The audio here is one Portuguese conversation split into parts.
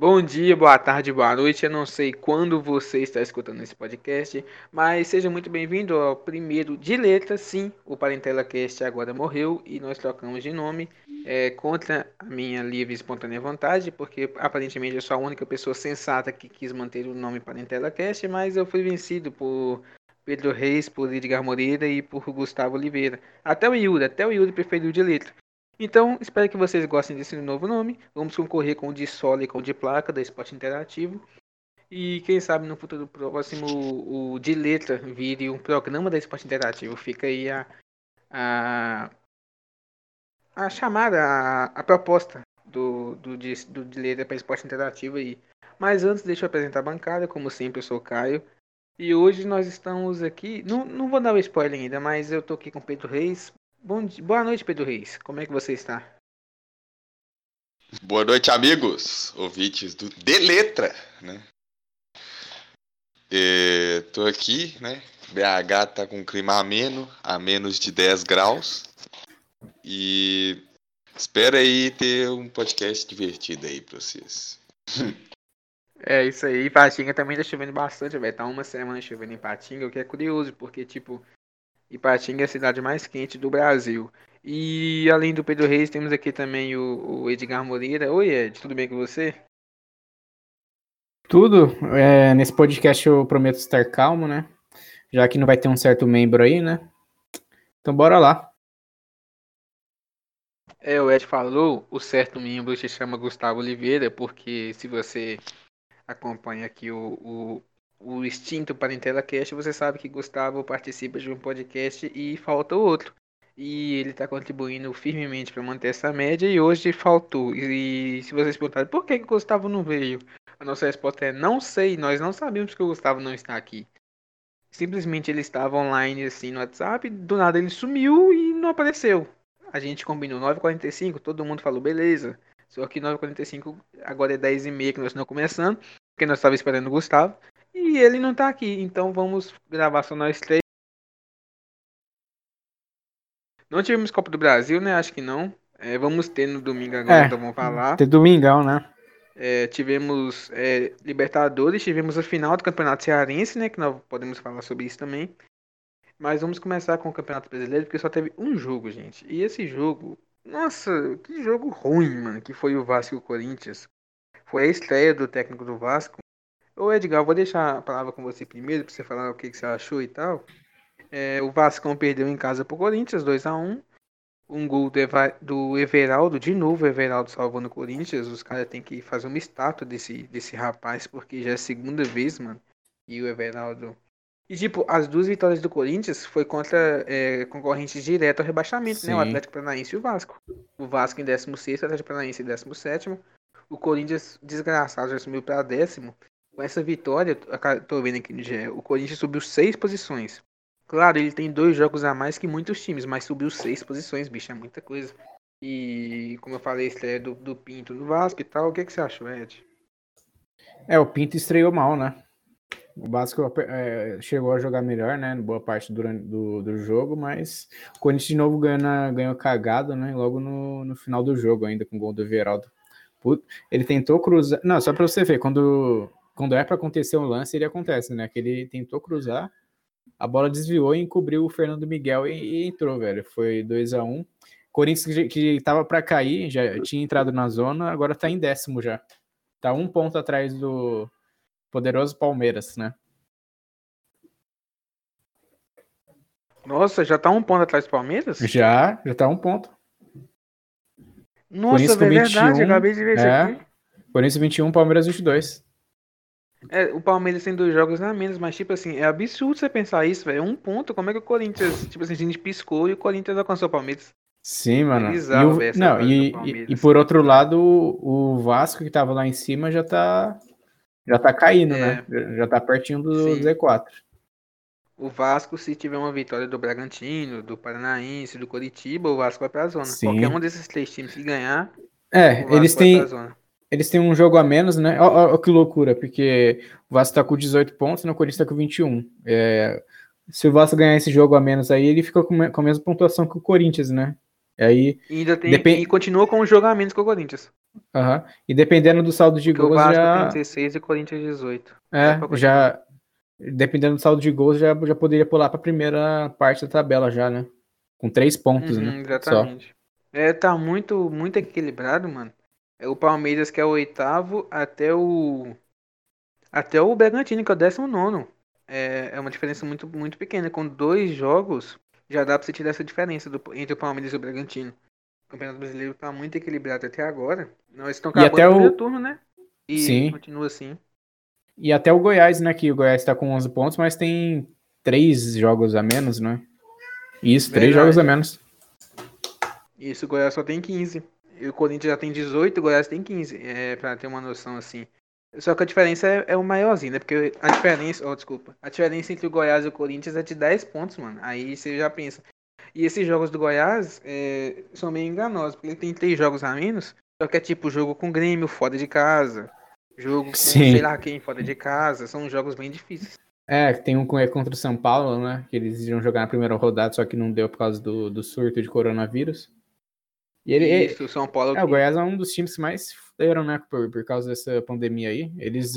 Bom dia, boa tarde, boa noite. Eu não sei quando você está escutando esse podcast, mas seja muito bem-vindo ao primeiro de letra. Sim, o Parentela Cast agora morreu e nós trocamos de nome é, contra a minha livre e espontânea vontade, porque aparentemente eu sou a única pessoa sensata que quis manter o nome Parentela Cast, mas eu fui vencido por Pedro Reis, por Edgar Moreira e por Gustavo Oliveira. Até o Yuri, até o Yuri preferiu de letra. Então, espero que vocês gostem desse novo nome. Vamos concorrer com o de solo e com o de placa da Esporte Interativo. E quem sabe no futuro próximo o de letra vire um programa da Esporte Interativo. Fica aí a, a, a chamada, a, a proposta do, do, de, do de letra para Esporte Interativo aí. Mas antes, deixa eu apresentar a bancada. Como sempre, eu sou o Caio. E hoje nós estamos aqui. Não, não vou dar o spoiler ainda, mas eu tô aqui com o Pedro Reis. Bom dia, boa noite, Pedro Reis. Como é que você está? Boa noite, amigos, ouvintes do De Letra, né? Estou aqui, né? BH tá com clima ameno, a menos de 10 graus. E espero aí ter um podcast divertido aí para vocês. É isso aí, Patinga também tá chovendo bastante, velho. Tá uma semana chovendo em Patinga, o que é curioso, porque, tipo, Ipatinga é a cidade mais quente do Brasil. E além do Pedro Reis, temos aqui também o, o Edgar Moreira. Oi, Ed, tudo bem com você? Tudo. É, nesse podcast eu prometo estar calmo, né? Já que não vai ter um certo membro aí, né? Então bora lá. É, o Ed falou, o certo membro se chama Gustavo Oliveira, porque se você acompanha aqui o, o, o extinto Parentela Cast, você sabe que Gustavo participa de um podcast e falta outro. E ele está contribuindo firmemente para manter essa média e hoje faltou. E, se vocês perguntarem por que, que o Gustavo não veio, a nossa resposta é não sei, nós não sabemos que o Gustavo não está aqui. Simplesmente ele estava online assim no WhatsApp, do nada ele sumiu e não apareceu. A gente combinou 9h45, todo mundo falou beleza. Só que 9h45 agora é 10h30 que nós estamos começando, porque nós estávamos esperando o Gustavo. Ele não tá aqui, então vamos gravar só nós três. Não tivemos Copa do Brasil, né? Acho que não. É, vamos ter no domingo agora, É, então vamos falar. Ter domingão, né? É, tivemos é, Libertadores, tivemos a final do Campeonato Cearense, né? Que nós podemos falar sobre isso também. Mas vamos começar com o Campeonato Brasileiro, porque só teve um jogo, gente. E esse jogo, nossa, que jogo ruim, mano, que foi o Vasco e o Corinthians. Foi a estreia do técnico do Vasco. Ô Edgar, eu vou deixar a palavra com você primeiro, pra você falar o que, que você achou e tal. É, o Vascão perdeu em casa pro Corinthians, 2 a 1 Um gol do, Eva- do Everaldo, de novo o Everaldo salvando o Corinthians. Os caras têm que fazer uma estátua desse, desse rapaz, porque já é a segunda vez, mano. E o Everaldo. E tipo, as duas vitórias do Corinthians foi contra é, concorrentes direto ao rebaixamento, né? O Sim. Atlético Paranaense e o Vasco. O Vasco em 16, o Atlético Paranaense em 17. O Corinthians, desgraçado, já subiu para décimo. Com essa vitória, tô vendo aqui no GE, o Corinthians subiu seis posições. Claro, ele tem dois jogos a mais que muitos times, mas subiu seis posições, bicho, é muita coisa. E como eu falei, estreia do, do Pinto no Vasco e tal, o que, que você achou, Ed? É, o Pinto estreou mal, né? O Vasco é, chegou a jogar melhor, né? Boa parte durante, do, do jogo, mas o Corinthians de novo ganhou, na- ganhou cagado, né? Logo no, no final do jogo, ainda com o gol do Everaldo. Put- Ele tentou cruzar. Não, só pra você ver, quando, quando é pra acontecer um lance, ele acontece, né? Que ele tentou cruzar, a bola desviou e encobriu o Fernando Miguel e, e entrou, velho. Foi 2 a 1 Corinthians que, que tava pra cair, já tinha entrado na zona, agora tá em décimo já. Tá um ponto atrás do poderoso Palmeiras, né? Nossa, já tá um ponto atrás do Palmeiras? Já, já tá um ponto. Nossa, é verdade, 21, acabei de ver isso é. aqui. Corinthians 21, Palmeiras 22. É, o Palmeiras tem dois jogos a menos, mas tipo assim, é absurdo você pensar isso, velho. Um ponto, como é que o Corinthians, tipo assim, a gente piscou e o Corinthians alcançou o Palmeiras? Sim, mano. bizarro E o- essa não, e, e, e por outro lado, o, Vasco que tava lá em cima já tá já tá caindo, É. né? Já- tá pertinho do Sim. Z4. O Vasco, se tiver uma vitória do Bragantino, do Paranaense, do Coritiba, o Vasco vai pra zona. Sim. Qualquer um desses três times que ganhar, É, eles têm. Eles têm um jogo a menos, né? Ó que loucura, porque o Vasco tá com 18 pontos e o Corinthians tá com 21. É, se o Vasco ganhar esse jogo a menos aí, ele fica com, com a mesma pontuação que o Corinthians, né? E aí E ainda tem. Depen- E continua com o jogo a menos que o Corinthians. Aham. E dependendo do saldo de Porque o gols, Vasco já. tem 16 e o Corinthians 18. É, já. Dependendo do saldo de gols, já, já poderia pular pra primeira parte da tabela já, né? Com três pontos, Uhum, né? Só. exatamente. É, tá muito, muito equilibrado, mano. É o Palmeiras que é o oitavo até o. Até o Bragantino, que é o décimo nono. É, é uma diferença muito, muito pequena. Com dois jogos, já dá pra você tirar essa diferença do- entre o Palmeiras e o Bragantino. O Campeonato Brasileiro tá muito equilibrado até agora. Nós estão acabando até o primeiro turno, né? E Sim. continua assim. E até o Goiás, né? Que o Goiás tá com 11 pontos, mas tem três jogos a menos, né? Isso, três Verdade. jogos a menos. Isso, o Goiás só tem 15. E o Corinthians já tem 18, o Goiás tem 15. É, pra ter uma noção assim. Só que a diferença é, é o maiorzinho, né? Porque a diferença. Oh, desculpa. A diferença entre o Goiás e o Corinthians é de 10 pontos, mano. Aí você já pensa. E esses jogos do Goiás é, são meio enganosos, porque ele tem três jogos a menos. Só que é tipo jogo com Grêmio fora de casa. Jogo com Sim. sei lá quem fora de casa. São jogos bem difíceis. É, tem um é contra o São Paulo, né? Que eles iam jogar na primeira rodada, só que não deu por causa do, do surto de coronavírus. E ele, Isso, o São Paulo. é, o Goiás é um dos times que mais fuderam, né? Por, por causa dessa pandemia aí. Eles,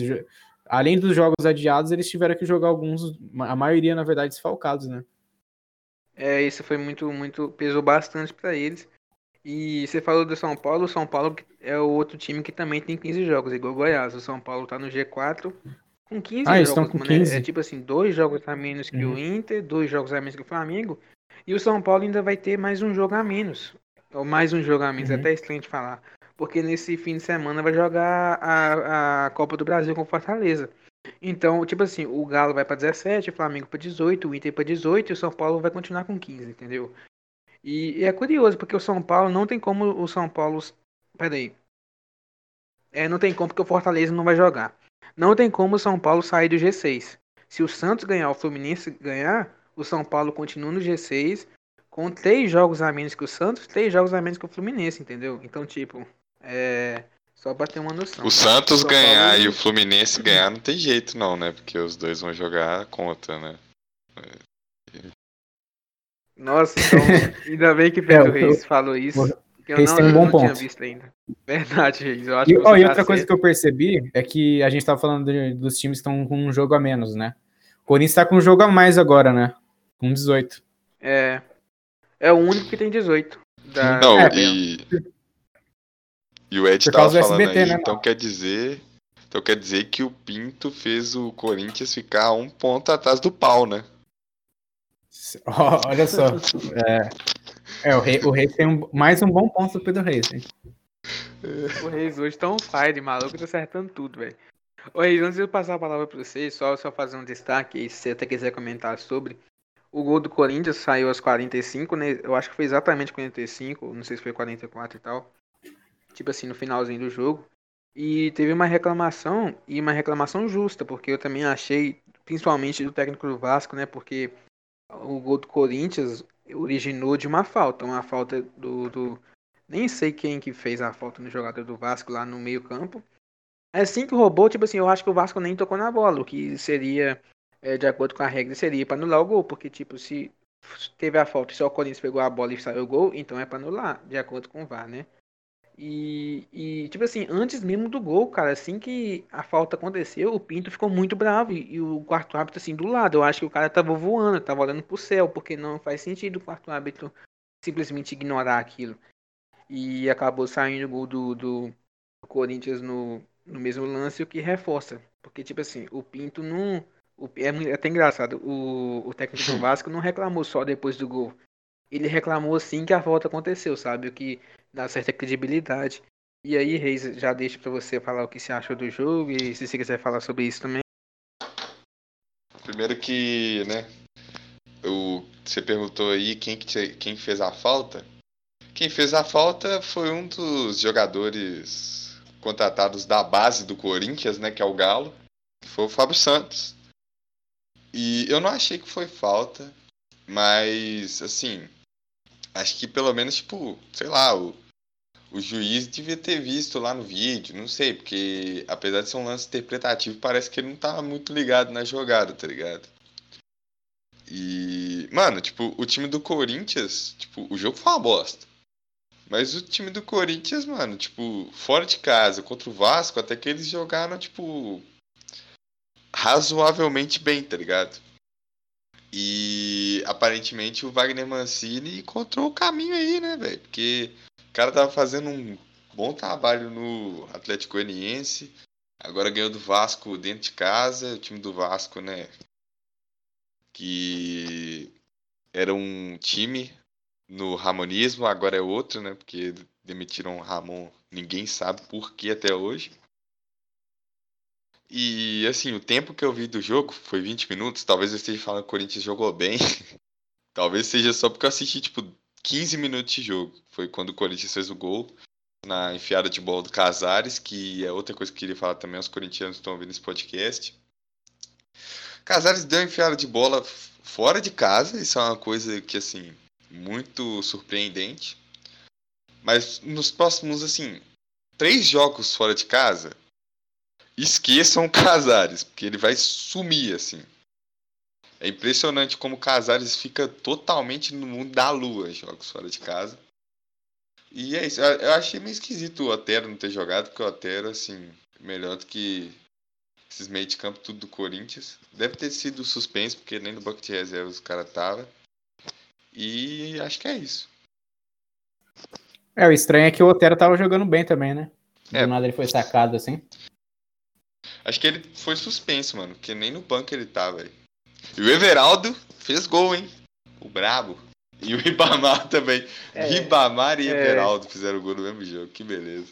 além dos jogos adiados, eles tiveram que jogar alguns, a maioria, na verdade, desfalcados, né? É, isso foi muito, muito, pesou bastante pra eles. E você falou do São Paulo, o São Paulo é o outro time que também tem 15 jogos, igual o Goiás. O São Paulo tá no G4 com 15 Ah, jogos, estão com mano. É- 15? É, tipo assim, dois jogos a menos que Uhum. o Inter, dois jogos a menos que o Flamengo. E o São Paulo ainda vai ter mais um jogo a menos. Ou mais um jogo a menos, é Uhum. até estranho de falar. Porque nesse fim de semana vai jogar a, a Copa do Brasil com o Fortaleza. Então, tipo assim, o Galo vai pra 17, o Flamengo pra 18, o Inter pra 18 e o São Paulo vai continuar com 15, entendeu? E, e é curioso, porque o São Paulo não tem como o São Paulo. Peraí. É, não tem como porque o Fortaleza não vai jogar. Não tem como o São Paulo sair do G6. Se o Santos ganhar, o Fluminense ganhar, o São Paulo continua no G6 com três jogos a menos que o Santos, três jogos a menos que o Fluminense, entendeu? Então, tipo, é. Só pra ter uma noção. O Santos ganhar Paulo- e o Fluminense ganhar não tem jeito não, né? Porque os dois vão jogar contra, né? Nossa, então, ainda bem que Pedro É, o- Reis falou isso. o- que eu Reis não, tem um bom não tinha ponto. visto ainda. Verdade, Reis. Eu acho E, que ó, e outra coisa que eu percebi é que a gente tava falando de- dos times que estão com um jogo a menos, né? O Corinthians tá com um jogo a mais agora, né? Com 18. É. É o único que tem 18. Da, Não, É, e. E o Ed Por tava causa do falando SBT, aí, né, então quer dizer. Então quer dizer que o Pinto fez o Corinthians ficar um ponto atrás do pau, né? Olha só. É, é, o, Rei, o Reis tem um- mais um bom ponto do Pedro Reis. hein? O Reis hoje tá on fire, maluco, tá acertando tudo, velho. Ô Reis, antes de eu passar a palavra pra vocês, só, só fazer um destaque aí, se você até quiser comentar sobre. O gol do Corinthians saiu aos 45, né? Eu acho que foi exatamente 45, não sei se foi 44 e tal. Tipo assim, no finalzinho do jogo. E teve uma reclamação, e uma reclamação justa, porque eu também achei, principalmente do técnico do Vasco, né? Porque o gol do Corinthians originou de uma falta, uma falta do, do nem sei quem que fez a falta no jogador do Vasco lá no meio campo. Assim que roubou, tipo assim, eu acho que o Vasco nem tocou na bola, o que seria, é, de acordo com a regra, seria para anular o gol, porque tipo, se teve a falta e só o Corinthians pegou a bola e saiu o gol, então é para anular, de acordo com o VAR, né? E, e, tipo assim, antes mesmo do gol, cara, assim que a falta aconteceu, o Pinto ficou muito bravo e, e o quarto árbitro assim do lado. Eu acho que o cara tava voando, tava olhando pro céu, porque não faz sentido o quarto árbitro simplesmente ignorar aquilo. E acabou saindo o gol do, do Corinthians no, no mesmo lance, o que reforça. Porque, tipo assim, o Pinto não. O, é, é até engraçado, o, o técnico do Vasco não reclamou só depois do gol. Ele reclamou assim que a falta aconteceu, sabe? O que dá certa credibilidade. E aí, Reis, já deixo pra você falar o que você achou do jogo e se você quiser falar sobre isso também. Primeiro que, né? O, você perguntou aí quem, que quem fez a falta. Quem fez a falta foi um dos jogadores contratados da base do Corinthians, né? Que é o Galo. Que foi o Fábio Santos. E eu não achei que foi falta. Mas, assim. Acho que pelo menos, tipo, sei lá, o, o juiz devia ter visto lá no vídeo, não sei, porque apesar de ser um lance interpretativo, parece que ele não tava muito ligado na jogada, tá ligado? E, mano, tipo, o time do Corinthians, tipo, o jogo foi uma bosta. Mas o time do Corinthians, mano, tipo, fora de casa, contra o Vasco, até que eles jogaram, tipo, razoavelmente bem, tá ligado? E aparentemente o Wagner Mancini encontrou o caminho aí, né, velho? Porque o cara tava fazendo um bom trabalho no Atlético Goianiense, agora ganhou do Vasco dentro de casa, o time do Vasco, né? Que era um time no Ramonismo, agora é outro, né? Porque demitiram o Ramon, ninguém sabe por que até hoje. E assim, o tempo que eu vi do jogo foi 20 minutos. Talvez eu esteja falando que o Corinthians jogou bem. Talvez seja só porque eu assisti, tipo, 15 minutos de jogo. Foi quando o Corinthians fez o gol na enfiada de bola do Casares, que é outra coisa que eu queria falar também aos corintianos estão ouvindo esse podcast. Casares deu enfiada de bola fora de casa, isso é uma coisa que, assim, muito surpreendente. Mas nos próximos, assim, três jogos fora de casa, esqueçam o Casares, porque ele vai sumir, assim. É impressionante como o Casares fica totalmente no mundo da lua, jogos fora de casa. E é isso. Eu achei meio esquisito o Otero não ter jogado, porque o Otero, assim, melhor do que esses meio de campo tudo do Corinthians. Deve ter sido suspenso, porque nem no banco de reservas o cara tava. E acho que é isso. É, o estranho é que o Otero tava jogando bem também, né? Do é. nada ele foi sacado assim. Acho que ele foi suspenso, mano, porque nem no banco ele tava, velho. E o Everaldo fez gol, hein? O brabo. E o Ribamar também. É, Ribamar e é... Everaldo fizeram gol no mesmo jogo. Que beleza.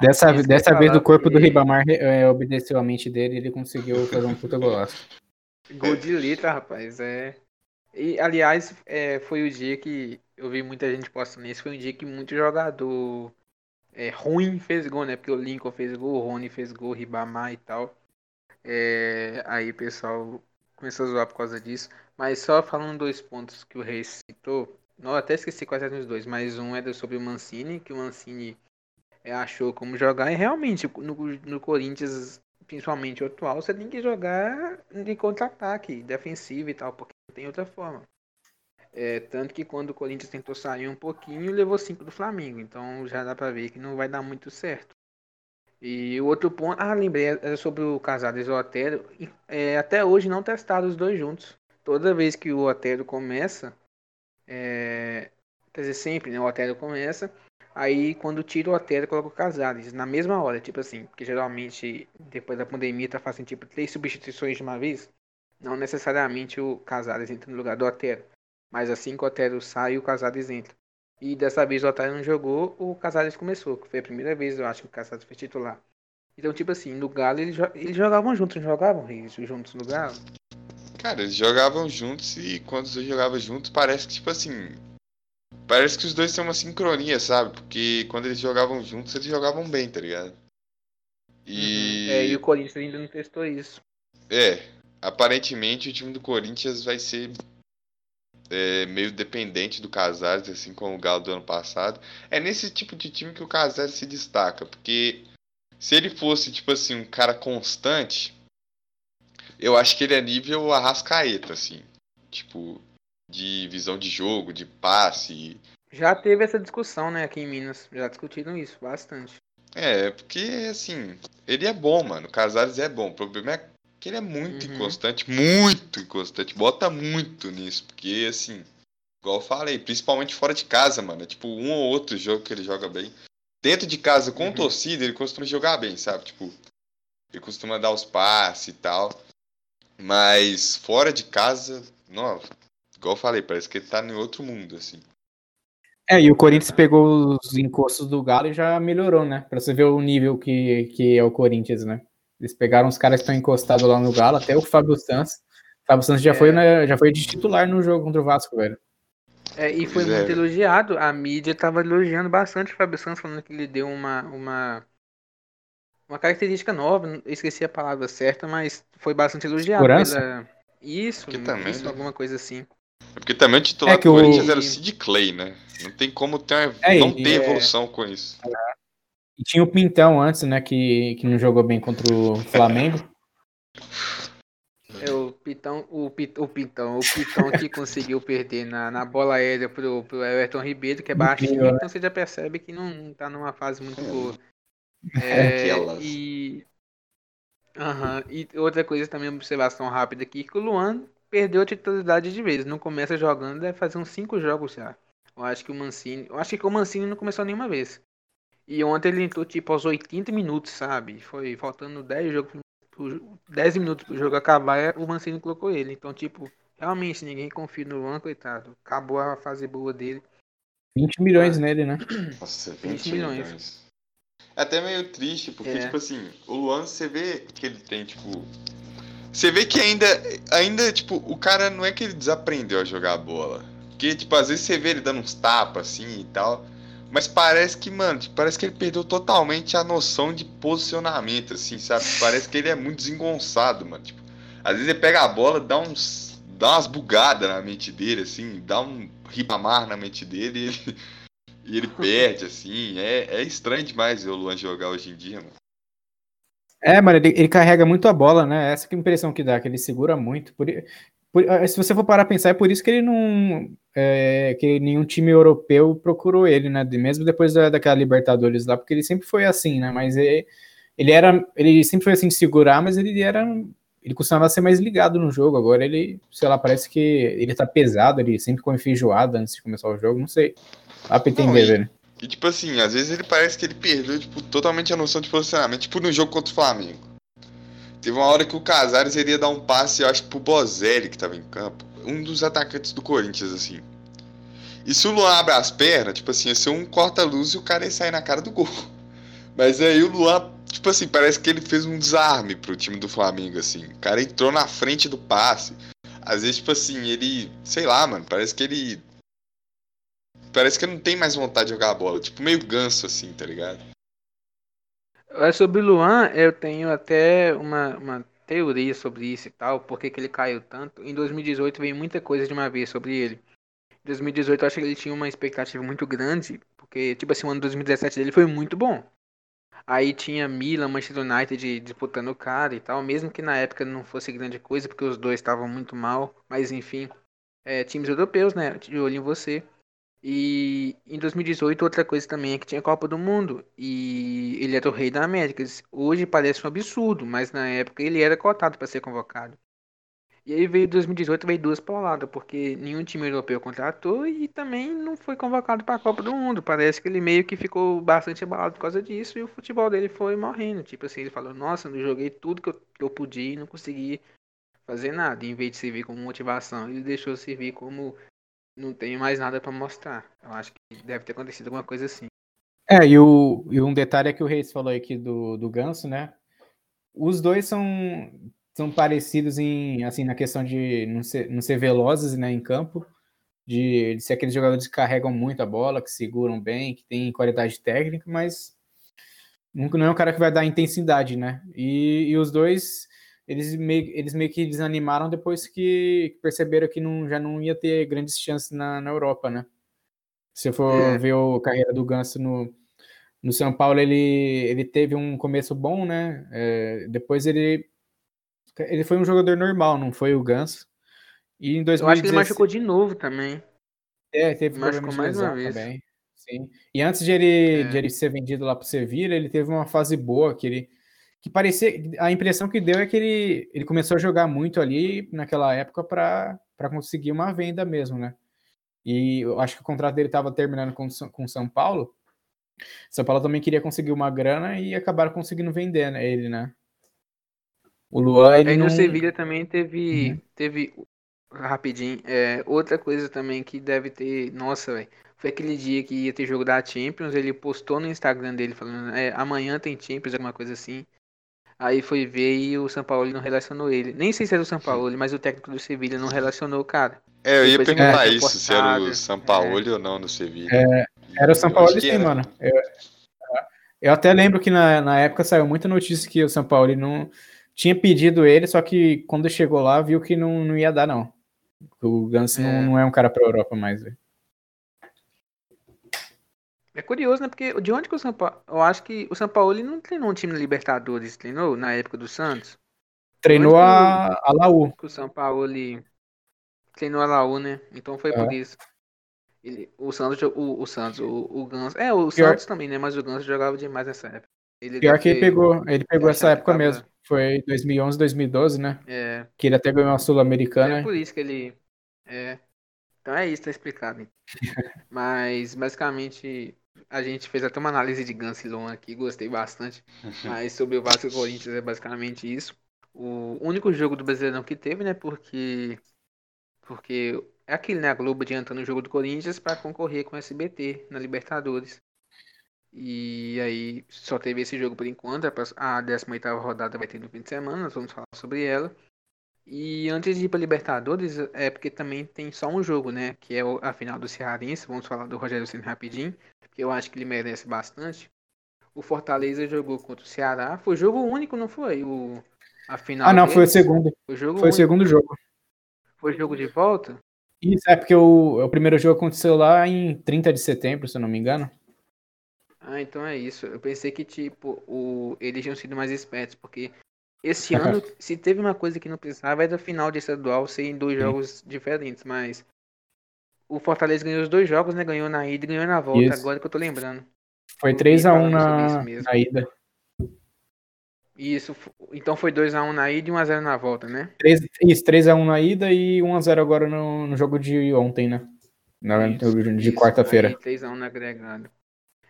Dessa, dessa vez o corpo que... do Ribamar é, obedeceu a mente dele e ele conseguiu fazer um puta golaço. Gol de letra, rapaz. É. E, aliás, é, foi o dia que eu vi muita gente postando isso. Foi um dia que muito jogador é, ruim fez gol, né? Porque o Lincoln fez gol, o Rony fez gol, o Ribamar e tal. É, aí o pessoal começou a zoar por causa disso. Mas só falando dois pontos que o Reis citou. Não, até esqueci quais eram os dois, mas um era sobre o Mancini, que o Mancini é, achou como jogar. E realmente, no, no Corinthians, principalmente o atual, você tem que jogar de contra-ataque, defensivo e tal, porque não tem outra forma. É, tanto que quando o Corinthians tentou sair um pouquinho, levou cinco do Flamengo. Então já dá pra ver que não vai dar muito certo. E o outro ponto, ah, lembrei, era sobre o Casares e o Otero. É, até hoje não testaram os dois juntos. Toda vez que o Otero começa, é, quer dizer, sempre, né? O Otero começa, aí quando tira o Otero, coloca o Casares, na mesma hora, tipo assim, porque geralmente depois da pandemia tá fazendo tipo três substituições de uma vez. Não necessariamente o Casares entra no lugar do Otero. Mas assim que o Otero sai, o Casares entra. E dessa vez o Otero não jogou, o Casares começou, que foi a primeira vez, eu acho, que o Casares foi titular. Então, tipo assim, no Galo eles, eles jogavam juntos, não jogavam eles juntos no Galo? Cara, eles jogavam juntos e quando eles jogavam juntos parece que, tipo assim. Parece que os dois têm uma sincronia, sabe? Porque quando eles jogavam juntos, eles jogavam bem, tá ligado? E. Uhum. É, e o Corinthians ainda não testou isso. É, aparentemente o time do Corinthians vai ser é, meio dependente do Casares, assim como o Galo do ano passado. É nesse tipo de time que o Casares se destaca, porque se ele fosse, tipo assim, um cara constante, eu acho que ele é nível Arrascaeta, assim. Tipo, de visão de jogo, de passe. Já teve essa discussão, né, aqui em Minas. Já discutiram isso bastante. É, porque, assim, ele é bom, mano. O Casares é bom. O problema é que ele é muito uhum. inconstante, muito inconstante. Bota muito nisso, porque assim, igual eu falei, principalmente fora de casa, mano. É tipo um ou outro jogo que ele joga bem. Dentro de casa, com uhum. torcida, ele costuma jogar bem, sabe? Tipo, ele costuma dar os passes e tal. Mas fora de casa, não, igual eu falei, parece que ele tá em outro mundo, assim. É, e o Corinthians pegou os encostos do Galo e já melhorou, né? Pra você ver o nível que, que é o Corinthians, né? Eles pegaram os caras que estão encostados lá no Galo, até o Fábio Santos. O Fábio Santos já, é. foi, né, já foi de titular no jogo contra o Vasco, velho. É, e foi muito é. elogiado. A mídia tava elogiando bastante o Fábio Santos, falando que ele deu uma, uma, uma característica nova. Eu esqueci a palavra certa, mas foi bastante elogiado. Segurança? Pela... Isso, também, isso, né? alguma coisa assim. É porque também o titular é do Corinthians o... era o Sid Clay, né? Não tem como ter, é, não ter é. evolução com isso. E tinha o Pintão antes, né, que, que não jogou bem contra o Flamengo. Eu Pitão, o, Pit, o Pitão, o Pitão que conseguiu perder na, na bola aérea pro, pro Everton Ribeiro, que é baixinho, né? então você já percebe que não, não tá numa fase muito boa. É, e, uhum, e outra coisa também, observação rápida aqui, que o Luan perdeu a titularidade de vez. Não começa jogando, deve fazer uns 5 jogos já. Eu acho que o Mancini. Eu acho que o Mancini não começou nenhuma vez. E ontem ele entrou tipo aos 80 minutos, sabe? Foi faltando 10 jogos 10 minutos pro jogo acabar, o Mancini colocou ele. Então, tipo, realmente ninguém confia no Luan, coitado. Acabou a fase boa dele. 20 milhões nele, né? Nossa, 20, 20 milhões. milhões. É até meio triste, porque, é. tipo assim, o Luan, você vê que ele tem, tipo. Você vê que ainda, ainda, tipo, o cara não é que ele desaprendeu a jogar bola. Porque, tipo, às vezes você vê ele dando uns tapas, assim, e tal. Mas parece que, mano, parece que ele perdeu totalmente a noção de posicionamento, assim, sabe? Parece que ele é muito desengonçado, mano. Tipo, às vezes ele pega a bola, dá uns. dá umas bugadas na mente dele, assim, dá um ribamar na mente dele e ele, e ele perde, assim. É, é estranho demais ver o Luan jogar hoje em dia, mano. É, mano, ele, ele, carrega muito a bola, né? Essa que é a impressão que dá, que ele segura muito. Por, por, eh, se você for parar a pensar, é por isso que ele não. É, que nenhum time europeu procurou ele, né? Mesmo depois da, daquela Libertadores lá, porque ele sempre foi assim, né? Mas ele, ele era. Ele sempre foi assim de segurar, mas ele era. Ele costumava ser mais ligado no jogo. Agora ele, sei lá, parece que ele tá pesado, ele sempre com feijoada antes de começar o jogo, não sei. Dá pra entender, velho. E tipo assim, às vezes ele parece que ele perdeu tipo, totalmente a noção de posicionamento, tipo no jogo contra o Flamengo. Teve uma hora que o Casares iria dar um passe, eu acho, pro Bozelli, que tava em campo. Um dos atacantes do Corinthians, assim. E se o Luan abre as pernas, tipo assim, ia ser um corta-luz e o cara ia sair na cara do gol. Mas aí o Luan, tipo assim, parece que ele fez um desarme pro time do Flamengo, assim. O cara entrou na frente do passe. Às vezes, tipo assim, ele. Sei lá, mano, parece que ele. Parece que ele não tem mais vontade de jogar a bola. Tipo, meio ganso, assim, tá ligado? É, sobre o Luan, eu tenho até uma, uma teoria sobre isso e tal, por que ele caiu tanto. Em 2018 veio muita coisa de uma vez sobre ele. Em 2018 eu acho que ele tinha uma expectativa muito grande, porque, tipo assim, o ano 2017 dele foi muito bom. Aí tinha Milan, Manchester United disputando o cara e tal, mesmo que na época não fosse grande coisa, porque os dois estavam muito mal, mas enfim, é, times europeus, né, de olho em você. E em 2018, outra coisa também é que tinha Copa do Mundo. E ele era o rei da América. Hoje parece um absurdo, mas na época ele era cotado para ser convocado. E aí veio 2018, veio duas pauladas, porque nenhum time europeu contratou e também não foi convocado para a Copa do Mundo. Parece que ele meio que ficou bastante abalado por causa disso e o futebol dele foi morrendo. Tipo assim, ele falou: Nossa, eu joguei tudo que eu, que eu podia e não consegui fazer nada. E em vez de servir como motivação, ele deixou servir como não tenho mais nada para mostrar. Eu acho que deve ter acontecido alguma coisa assim. É, e, o, e um detalhe é que o Reis falou aqui do, do Ganso, né? Os dois são, são parecidos em, assim, na questão de não ser, não ser velozes né, em campo, de, de ser aqueles jogadores que carregam muito a bola, que seguram bem, que tem qualidade técnica, mas não é um cara que vai dar intensidade, né? E, e os dois eles meio, eles meio que desanimaram depois que perceberam que não, já não ia ter grandes chances na, na Europa, né? Se for é. ver a carreira do Ganso no, no São Paulo, ele, ele teve um começo bom, né? É, depois ele ele foi um jogador normal, não foi o Ganso. E em 2016, Eu acho que ele machucou de novo também. É, teve machucou mais uma vez. Também. Sim. E antes de ele, é. de ele ser vendido lá para o Sevilla, ele teve uma fase boa que ele que parecia. A impressão que deu é que ele, ele começou a jogar muito ali naquela época para conseguir uma venda mesmo, né? E eu acho que o contrato dele estava terminando com com São Paulo. São Paulo também queria conseguir uma grana e acabaram conseguindo vender né, ele, né? O Luan. Ele Aí no Sevilha também teve. Uhum. teve rapidinho. É, outra coisa também que deve ter. Nossa, velho. Foi aquele dia que ia ter jogo da Champions. Ele postou no Instagram dele falando: é, amanhã tem Champions, alguma coisa assim. Aí foi ver e o São Paulo não relacionou ele. Nem sei se era o São Paulo, mas o técnico do Sevilha não relacionou o cara. É, eu ia Depois perguntar isso, se era o São Paulo é. ou não no Sevilha. É, era o São Paulo sim, mano. Eu, eu, até lembro que na, na época saiu muita notícia que o São Paulo não tinha pedido ele, só que quando chegou lá viu que não, não ia dar, não. O Gans é. Não, não é um cara pra Europa mais, velho. É curioso, né? Porque de onde que o São Paulo. Eu acho que o São Paulo ele não treinou um time na Libertadores, treinou na época do Santos. Treinou a, a Laú. O São Paulo ele treinou a Laú, né? Então foi é. por isso. Ele, o Santos, o, o Santos, o, o Ganso. É, o Pior... Santos também, né? Mas o Ganso jogava demais nessa época. Ele Pior que ele pegou, ele pegou essa época tava... mesmo. Foi 2011, 2012, né? É. Que ele até ganhou a Sul-Americana. É por isso que ele. É. Então é isso, tá explicado. Mas basicamente a gente fez até uma análise de Gansilon aqui, gostei bastante. Mas sobre o Vasco e Corinthians é basicamente isso. O único jogo do Brasileirão que teve, né? Porque. Porque é aquele, né? A Globo adiantando o jogo do Corinthians para concorrer com o SBT na Libertadores. E aí só teve esse jogo por enquanto. A 18 rodada vai ter no fim de semana, nós vamos falar sobre ela. E antes de ir para Libertadores, é porque também tem só um jogo, né? Que é a final do Cearense. Vamos falar do Rogério Ceni rapidinho, porque eu acho que ele merece bastante. O Fortaleza jogou contra o Ceará. Foi jogo único, não foi? O, a final ah, não, deles. foi o segundo. Foi, jogo foi o segundo jogo. Foi jogo de volta? Isso, é porque o, o primeiro jogo aconteceu lá em 30 de setembro, se eu não me engano. Ah, então é isso. Eu pensei que, tipo, o... eles tinham sido mais espertos, porque esse ano, se teve uma coisa que não precisava, é da final de estadual ser em dois jogos diferentes, mas o Fortaleza ganhou os dois jogos, né? Ganhou na ida e ganhou na volta, isso. agora que eu tô lembrando. Foi 3x1 na... na ida. Isso, então foi 2x1 na ida e 1x0 na volta, né? 3, isso, 3x1 na ida e 1x0 agora no, no jogo de ontem, né? Na, isso, de quarta-feira. 3x1 na agregado.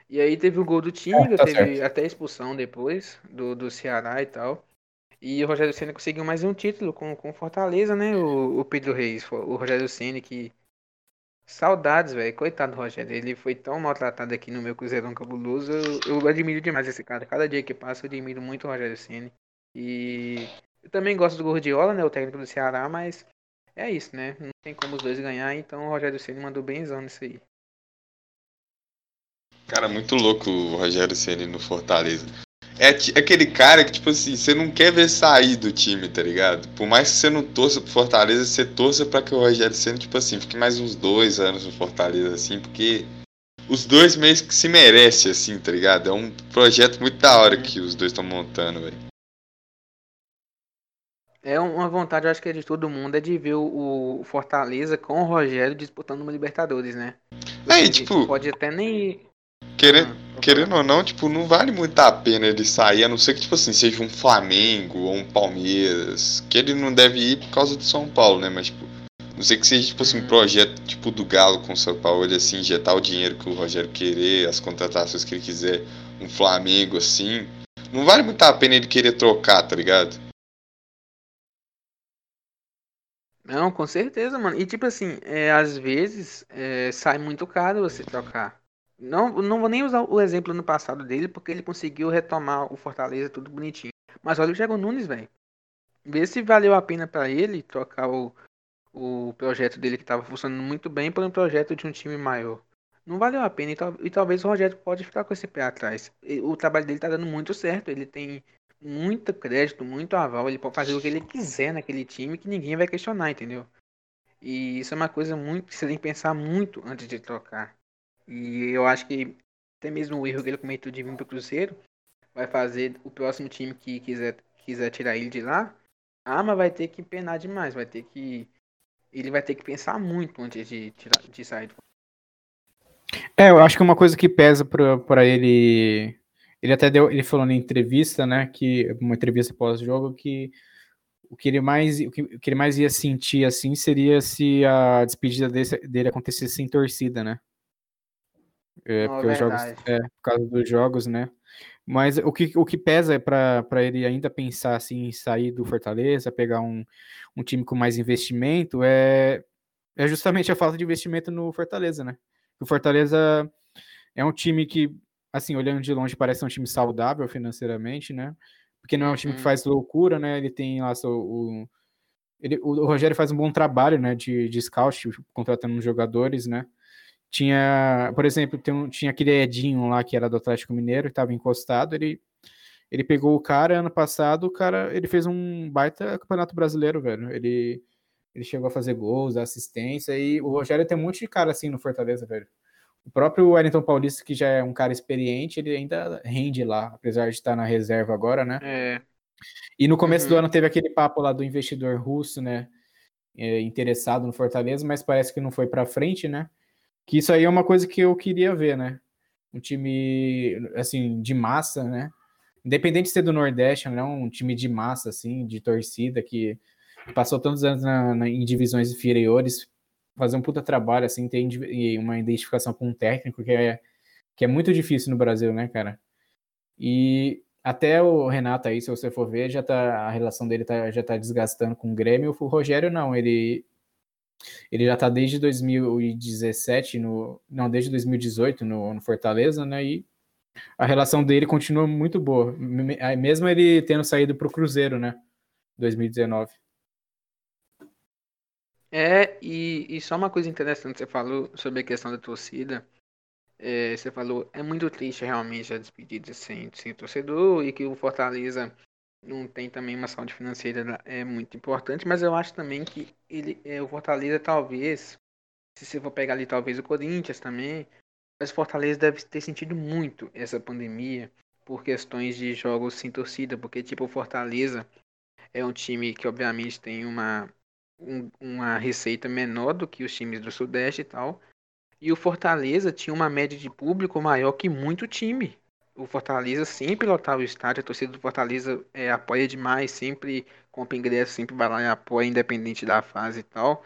E aí teve o gol do Tinga, é, tá teve certo. até expulsão depois do, do Ceará e tal. E o Rogério Senna conseguiu mais um título com, com Fortaleza, né? O, o Pedro Reis, o Rogério Senna que. Saudades, velho. Coitado do Rogério. Ele foi tão maltratado aqui no meu Cruzeirão Cabuloso. Eu, eu admiro demais esse cara. Cada dia que passa, eu admiro muito o Rogério Senna. E eu também gosto do Gordiola, né? O técnico do Ceará, mas é isso, né? Não tem como os dois ganhar, então o Rogério Senna mandou benzão nisso aí. Cara, muito louco o Rogério Ceni no Fortaleza. É aquele cara que, tipo assim, você não quer ver sair do time, tá ligado? Por mais que você não torça pro Fortaleza, você torça pra que o Rogério Ceni, tipo assim, fique mais uns dois anos no Fortaleza, assim, porque os dois meses que se merece, assim, tá ligado? É um projeto muito da hora que os dois estão montando, velho. É uma vontade, eu acho que é de todo mundo, é de ver o Fortaleza com o Rogério disputando uma Libertadores, né? É, tipo... Pode até nem Querendo, ah, querendo ou não, tipo, não vale muito a pena ele sair, a não ser que, tipo assim, seja um Flamengo ou um Palmeiras, que ele não deve ir por causa do São Paulo, né? Mas, tipo, não sei que seja, tipo assim, um projeto tipo do Galo com o São Paulo, ele, assim, injetar o dinheiro que o Rogério querer, as contratações que ele quiser, um Flamengo, assim. Não vale muito a pena ele querer trocar, tá ligado? Não, com certeza, mano. E, tipo assim, é, às vezes é, sai muito caro você trocar. Não, não vou nem usar o exemplo no passado dele, porque ele conseguiu retomar o Fortaleza tudo bonitinho. Mas olha o Thiago Nunes, velho. Vê se valeu a pena para ele trocar o, o projeto dele que estava funcionando muito bem por um projeto de um time maior. Não valeu a pena e, tal, e talvez o Rogério pode ficar com esse pé atrás. O trabalho dele tá dando muito certo, ele tem muito crédito, muito aval, ele pode fazer o que ele quiser naquele time que ninguém vai questionar, entendeu? E isso é uma coisa muito que você tem que pensar muito antes de trocar. E eu acho que até mesmo o erro que ele cometeu de vir para o Cruzeiro vai fazer o próximo time que quiser, quiser tirar ele de lá, ah, mas vai ter que penar demais, vai ter que. Ele vai ter que pensar muito antes de, tirar, de sair do. É, eu acho que uma coisa que pesa para ele. Ele até deu, ele falou na entrevista, né, que uma entrevista pós-jogo que o que ele mais o que, o que ele mais ia sentir assim seria se a despedida dele, dele acontecesse sem torcida, né? É, porque os jogos, é, por causa dos jogos, né? Mas o que, o que pesa é para ele ainda pensar assim, em sair do Fortaleza, pegar um, um time com mais investimento, é, é justamente a falta de investimento no Fortaleza, né? O Fortaleza é um time que, assim, olhando de longe, parece um time saudável financeiramente, né? Porque não é um time que uhum. faz loucura, né? Ele tem lá o, ele, o Rogério faz um bom trabalho, né? De, de scout, contratando jogadores, né? Tinha, por exemplo, um, tinha aquele Edinho lá que era do Atlético Mineiro, que estava encostado, ele ele pegou o cara ano passado, o cara, ele fez um baita campeonato brasileiro, velho. Ele ele chegou a fazer gols, assistência e o Rogério tem um monte de cara assim no Fortaleza, velho. O próprio Wellington Paulista, que já é um cara experiente, ele ainda rende lá, apesar de estar na reserva agora, né? É. E no começo uhum. do ano teve aquele papo lá do investidor russo, né? É, interessado no Fortaleza, mas parece que não foi para frente, né? Que isso aí é uma coisa que eu queria ver, né? Um time, assim, de massa, né? Independente de ser do Nordeste, não né? um time de massa, assim, de torcida, que passou tantos anos na, na, em divisões inferiores, fazer um puta trabalho, assim, ter uma identificação com um técnico que é, que é muito difícil no Brasil, né, cara? E até o Renato aí, se você for ver, já tá, a relação dele tá, já tá desgastando com o Grêmio. O Rogério não, ele ele já tá desde 2017 no não, desde 2018 no, no Fortaleza, né? E a relação dele continua muito boa, mesmo ele tendo saído pro Cruzeiro, né? 2019. É, e, e só uma coisa interessante, você falou sobre a questão da torcida. É, você falou, é muito triste realmente a despedida sem, sem torcedor e que o Fortaleza não tem também uma saúde financeira é muito importante, mas eu acho também que ele, é, o Fortaleza talvez, se você for pegar ali talvez o Corinthians também, mas o Fortaleza deve ter sentido muito essa pandemia por questões de jogos sem torcida, porque tipo o Fortaleza é um time que obviamente tem uma um, uma receita menor do que os times do Sudeste e tal, e o Fortaleza tinha uma média de público maior que muito time. O Fortaleza sempre lotava o estádio, a torcida do Fortaleza é, apoia demais, sempre compra ingresso, sempre vai lá e apoia, independente da fase e tal.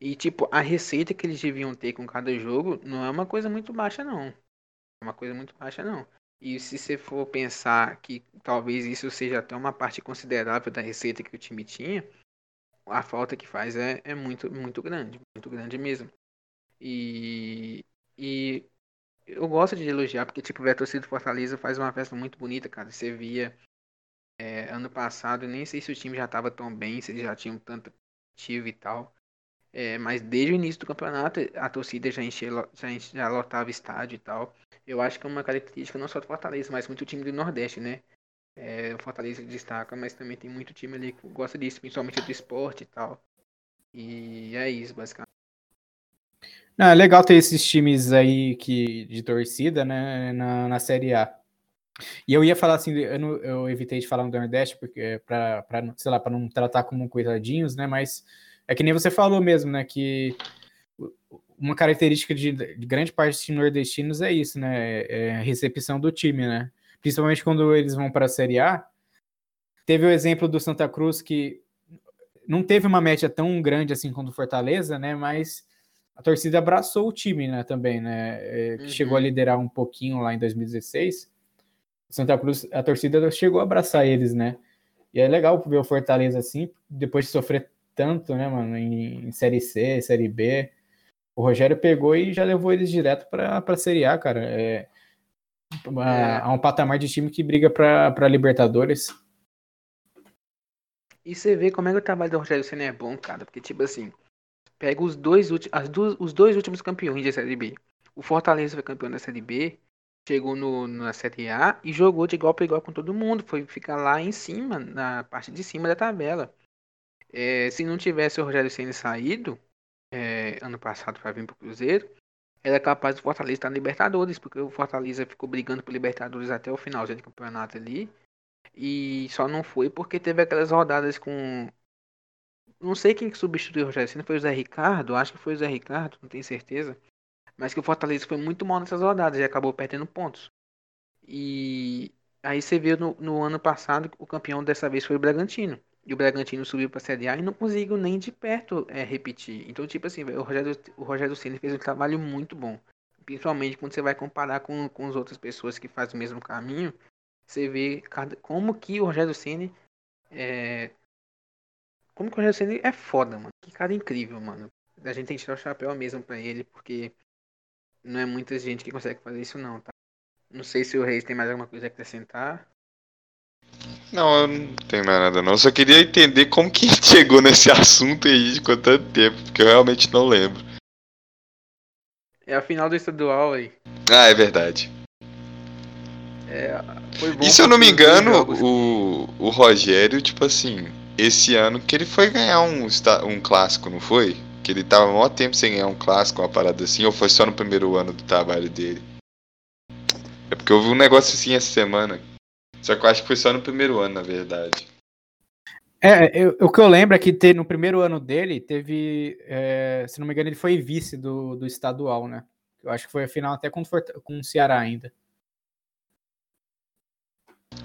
E, tipo, a receita que eles deviam ter com cada jogo não é uma coisa muito baixa, não. É uma coisa muito baixa, não. E se você for pensar que talvez isso seja até uma parte considerável da receita que o time tinha, a falta que faz é, é muito, muito grande, muito grande mesmo. E, e eu gosto de elogiar, porque, tipo, a torcida do Fortaleza faz uma festa muito bonita, cara. Você via é, ano passado, nem sei se o time já estava tão bem, se eles já tinham tanto ativo e tal. É, mas desde o início do campeonato, a torcida já, enchia, já, enchia, já lotava estádio e tal. Eu acho que é uma característica não só do Fortaleza, mas muito time do Nordeste, né? É, o Fortaleza destaca, mas também tem muito time ali que gosta disso, principalmente do esporte e tal. E é isso, basicamente. Não, é legal ter esses times aí que, de torcida, né, na, na Série A. E eu ia falar assim, eu, não, eu evitei de falar no Nordeste, porque para sei lá, para não tratar como coitadinhos, né, mas é que nem você falou mesmo, né, que uma característica de, de grande parte dos nordestinos é isso, né, é a recepção do time, né, principalmente quando eles vão para a Série A. Teve o exemplo do Santa Cruz que não teve uma média tão grande assim quanto o Fortaleza, né, mas a torcida abraçou o time, né, também, né, é, que uhum. chegou a liderar um pouquinho lá em 2016. Santa Cruz, a torcida chegou a abraçar eles, né, e é legal ver o Fortaleza assim, depois de sofrer tanto, né, mano, em, em Série C, Série B, o Rogério pegou e já levou eles direto para a Série A, cara, é, é. a um patamar de time que briga para Libertadores. E você vê como é que o trabalho do Rogério Senna é bom, cara, porque, tipo assim, pega os dois, as duas, os dois últimos campeões da Série B. O Fortaleza foi campeão da Série B, chegou no, na Série A e jogou de igual para igual com todo mundo. Foi ficar lá em cima, na parte de cima da tabela. É, se não tivesse o Rogério Senna saído, é, ano passado para vir para o Cruzeiro, era capaz do Fortaleza estar na Libertadores, porque o Fortaleza ficou brigando por Libertadores até o final do campeonato ali. E só não foi porque teve aquelas rodadas com não sei quem que substituiu o Rogério Senna, foi o Zé Ricardo, acho que foi o Zé Ricardo, não tenho certeza. Mas que o Fortaleza foi muito mal nessas rodadas e acabou perdendo pontos. E aí você viu no, no ano passado o campeão dessa vez foi o Bragantino. E o Bragantino subiu para a Série A e não conseguiu nem de perto é, repetir. Então, tipo assim, o Rogério, o Rogério Senna fez um trabalho muito bom. Principalmente quando você vai comparar com, com as outras pessoas que fazem o mesmo caminho. Você vê cada, como que o Rogério Senna é, como que o Rogério é foda, mano. Que cara incrível, mano. A gente tem que tirar o chapéu mesmo pra ele, porque não é muita gente que consegue fazer isso não, tá? Não sei se o Reis tem mais alguma coisa a acrescentar. Não, eu não tenho mais nada não. Eu só queria entender como que chegou nesse assunto aí com tanto tempo, porque eu realmente não lembro. É a final do estadual aí. Ah, é verdade. É, e se eu não me engano, o, o Rogério, tipo assim, esse ano que ele foi ganhar um, um clássico, não foi? Que ele tava maior tempo sem ganhar um clássico, uma parada assim, ou foi só no primeiro ano do trabalho dele? É porque eu vi um negócio assim essa semana. Só que eu acho que foi só no primeiro ano, na verdade. É, eu, o que eu lembro é que ter, no primeiro ano dele, teve, é, se não me engano, ele foi vice do, do estadual, né? Eu acho que foi a final até com, com o Ceará ainda.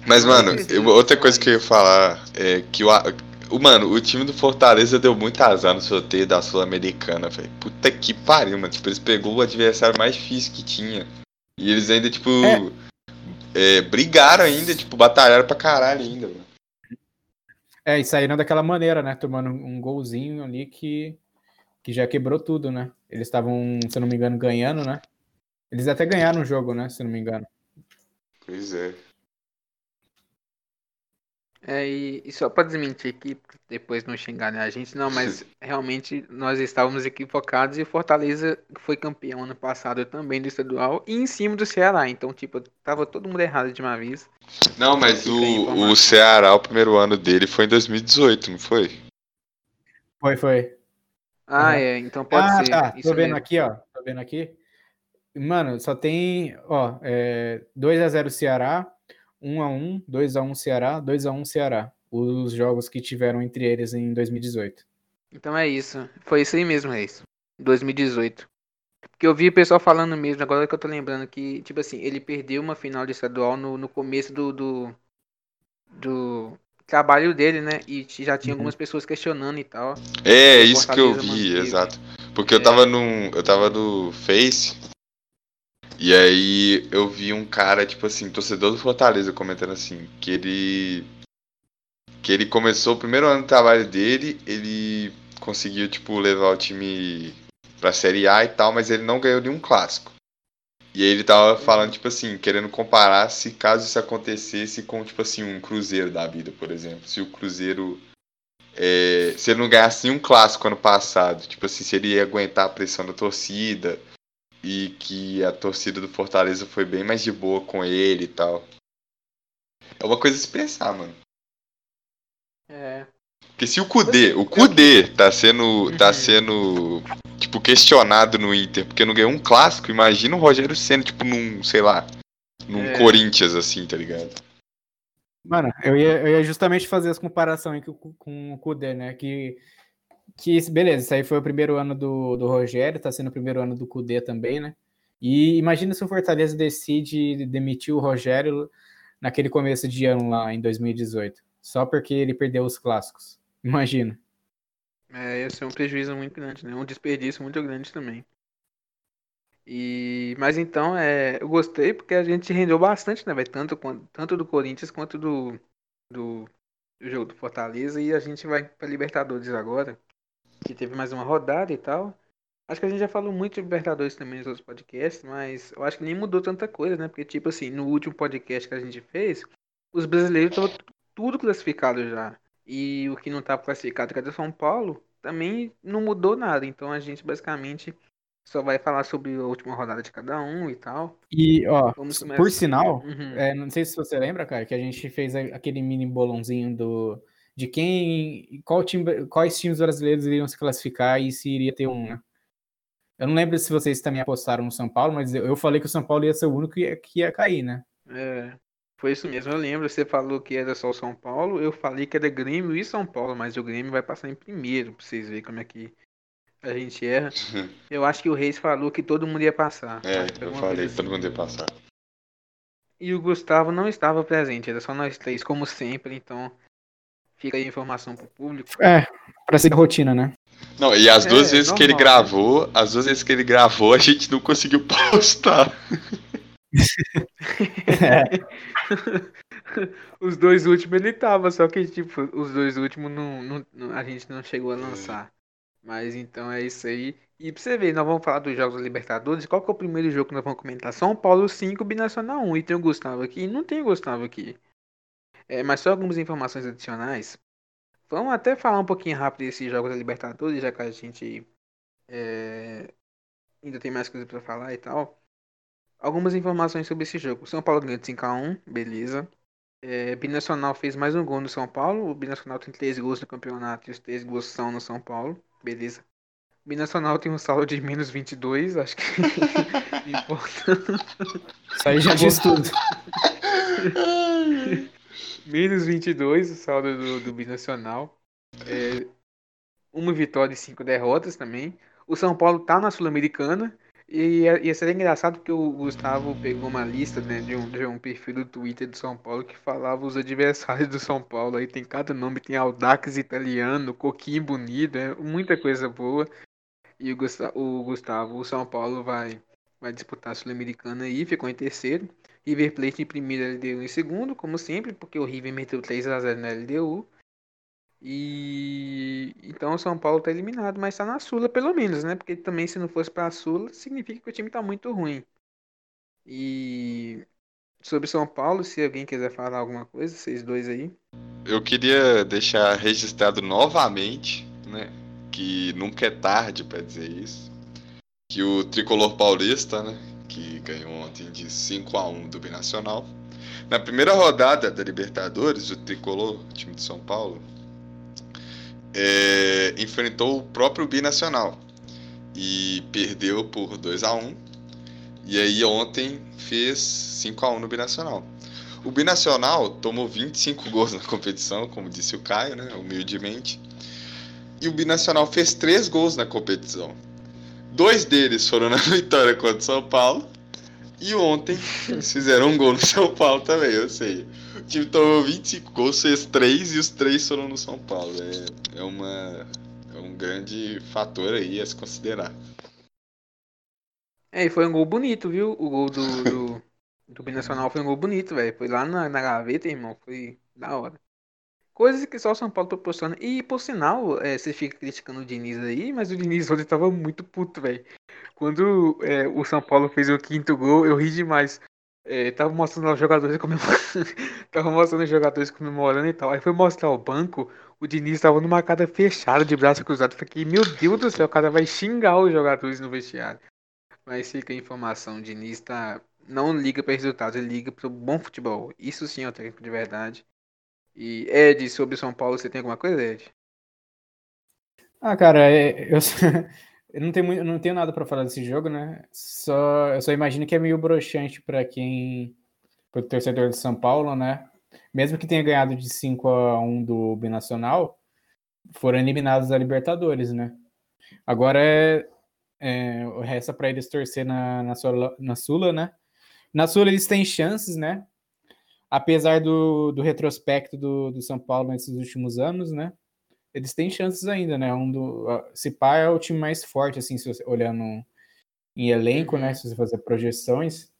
Mas, mano, eu, outra coisa que eu ia falar é que o, mano, o time do Fortaleza deu muito azar no sorteio da Sul-Americana, velho. Puta que pariu, mano. Tipo, eles pegou o adversário mais difícil que tinha. E eles ainda, tipo, é. É, brigaram ainda, tipo, batalharam pra caralho ainda, mano. É, e saíram daquela maneira, né? Tomando um golzinho ali que, que já quebrou tudo, né? Eles estavam, se não me engano, ganhando, né? Eles até ganharam o jogo, né? Se não me engano. Pois é. É, e, e só para desmentir aqui, depois não xingarem a gente, não, mas realmente nós estávamos equivocados e Fortaleza foi campeão ano passado também do estadual e em cima do Ceará, então, tipo, tava todo mundo errado de uma vez. Não, mas o, o Ceará, o primeiro ano dele foi em 2018, não foi? Foi, foi. Ah, uhum. é, então pode ah, ser. Tá, tô vendo mesmo. aqui, ó, tô vendo aqui. Mano, só tem, ó, é, 2x0 Ceará, 1x1, 2x1 Ceará, 2x1 Ceará. Os jogos que tiveram entre eles em 2018. Então é isso. Foi isso aí mesmo, Reis. 2018. Porque eu vi o pessoal falando mesmo, agora que eu tô lembrando que, tipo assim, ele perdeu uma final de estadual no, no começo do, do, do trabalho dele, né? E já tinha uhum. algumas pessoas questionando e tal. É, isso que eu vi, exato. Porque é. eu tava no. Eu tava no Face e aí eu vi um cara, tipo assim, torcedor do Fortaleza comentando assim, que ele. Que ele começou o primeiro ano do trabalho dele, ele conseguiu, tipo, levar o time pra Série A e tal, mas ele não ganhou nenhum clássico. E aí ele tava falando, tipo assim, querendo comparar se caso isso acontecesse com, tipo assim, um Cruzeiro da vida, por exemplo. Se o Cruzeiro. É, se ele não ganhasse nenhum clássico ano passado, tipo assim, se ele ia aguentar a pressão da torcida e que a torcida do Fortaleza foi bem mais de boa com ele e tal. É uma coisa a se pensar, mano. É. Porque se o Kudê, o Kudê tá sendo, tá uhum. sendo, tipo, questionado no Inter porque não ganhou um clássico, imagina o Rogério sendo, tipo, num, sei lá, num é. Corinthians, assim, tá ligado? Mano, eu ia, eu ia justamente fazer essa comparação aí com, com o Kudê, né, que que, beleza, isso aí foi o primeiro ano do, do Rogério, tá sendo o primeiro ano do Cudê também, né? E imagina se o Fortaleza decide demitir o Rogério naquele começo de ano lá, em 2018, só porque ele perdeu os clássicos. Imagina. É, ia ser um prejuízo muito grande, né? Um desperdício muito grande também. E, mas então, é, eu gostei porque a gente rendeu bastante, né? Tanto, tanto do Corinthians quanto do, do, do jogo do Fortaleza. E a gente vai para Libertadores agora que teve mais uma rodada e tal. Acho que a gente já falou muito de Libertadores também nos outros podcasts, mas eu acho que nem mudou tanta coisa, né? Porque, tipo assim, no último podcast que a gente fez, os brasileiros estavam tudo classificado já. E o que não estava classificado, que era São Paulo, também não mudou nada. Então a gente basicamente só vai falar sobre a última rodada de cada um e tal. E, ó, por sinal, uhum. é, não sei se você lembra, cara, que a gente fez aquele mini bolãozinho do de quem, qual time, quais times brasileiros iriam se classificar e se iria ter um, né? Eu não lembro se vocês também apostaram no São Paulo, mas eu falei que o São Paulo ia ser o único que ia, que ia cair, né? É, foi isso mesmo. Eu lembro, você falou que era só o São Paulo, eu falei que era Grêmio e São Paulo, mas o Grêmio vai passar em primeiro, pra vocês verem como é que a gente erra. eu acho que o Reis falou que todo mundo ia passar. É, eu falei que todo mundo ia passar. E o Gustavo não estava presente, era só nós três, como sempre, então Fica aí a informação pro público. É, pra ser rotina, né? Não, e as duas é, vezes normal, que ele gravou, as duas vezes que ele gravou, a gente não conseguiu postar. é. os dois últimos ele tava, só que tipo, os dois últimos não, não, não, a gente não chegou a lançar. Mas então é isso aí. E pra você ver, nós vamos falar dos jogos da Libertadores. Qual que é o primeiro jogo que nós vamos comentar? São Paulo 5, Binacional 1. E tem o Gustavo aqui. E não tem o Gustavo aqui. É, mas só algumas informações adicionais. Vamos até falar um pouquinho rápido desses jogos da Libertadores, já que a gente é, ainda tem mais coisa para falar e tal. Algumas informações sobre esse jogo. São Paulo ganhou de 5x1, beleza. É, Binacional fez mais um gol no São Paulo. O Binacional tem 3 gols no campeonato e os 3 gols são no São Paulo, beleza. O Binacional tem um saldo de menos 22, acho que importa. Isso aí já diz tudo. Menos 22 o saldo do, do Binacional. É, uma vitória e cinco derrotas também. O São Paulo tá na Sul-Americana. E ia, ia ser engraçado porque o Gustavo pegou uma lista né, de, um, de um perfil do Twitter do São Paulo que falava os adversários do São Paulo. Aí tem cada nome, tem Aldax italiano, Coquinho bonito, é muita coisa boa. E o Gustavo, o, Gustavo, o São Paulo vai, vai disputar a Sul-Americana aí, ficou em terceiro. River Plate em primeiro, LDU em segundo, como sempre, porque o River meteu 3x0 na LDU. E então o São Paulo tá eliminado, mas tá na Sula pelo menos, né? Porque também se não fosse pra Sula, significa que o time tá muito ruim. E sobre São Paulo, se alguém quiser falar alguma coisa, vocês dois aí. Eu queria deixar registrado novamente, né, que nunca é tarde para dizer isso, que o tricolor paulista, né, que ganhou ontem de 5 a 1 do Binacional, na primeira rodada da Libertadores, o tricolor, time de São Paulo, é, enfrentou o próprio Binacional e perdeu por 2 a 1 E aí ontem fez 5 a 1 no Binacional. O Binacional tomou 25 gols na competição, como disse o Caio, né, humildemente. E o Binacional fez 3 gols na competição. Dois deles foram na vitória contra o São Paulo. E ontem eles fizeram um gol no São Paulo também, eu sei. O time tomou 25 gols, fez 3 e os 3 foram no São Paulo. É, é, uma, é um grande fator aí a se considerar. É, e foi um gol bonito, viu? O gol do, do, do Binacional foi um gol bonito, velho. Foi lá na, na gaveta, irmão. Foi da hora. Coisas que só o São Paulo proporciona. E, por sinal, é, você fica criticando o Diniz aí, mas o Diniz ontem tava muito puto, velho. Quando é, o São Paulo fez o quinto gol, eu ri demais. É, tava mostrando os jogadores comemorando. tava mostrando os jogadores comemorando e tal. Aí foi mostrar o banco, o Diniz tava numa cara fechada de braço cruzado. Fiquei, meu Deus do céu, o cara vai xingar os jogadores no vestiário. Mas fica a informação, o Diniz tá. Não liga para resultados, ele liga para o bom futebol. Isso sim é o técnico de verdade. E Ed, sobre São Paulo, você tem alguma coisa, Ed? Ah, cara, é, eu, eu não tenho, eu não tenho nada para falar desse jogo, né? Só, eu só imagino que é meio broxante para quem. para o torcedor de São Paulo, né? Mesmo que tenha ganhado de 5 a 1 do Binacional, foram eliminados da Libertadores, né? Agora é, é resta para eles torcer na, na, Sula, na Sula, né? Na Sula eles têm chances, né? Apesar do, do retrospecto do, do São Paulo nesses últimos anos, né? eles têm chances ainda, né? Um do, se pá é o time mais forte, assim, se você olhando em elenco, né? Uhum. Se você fazer projeções,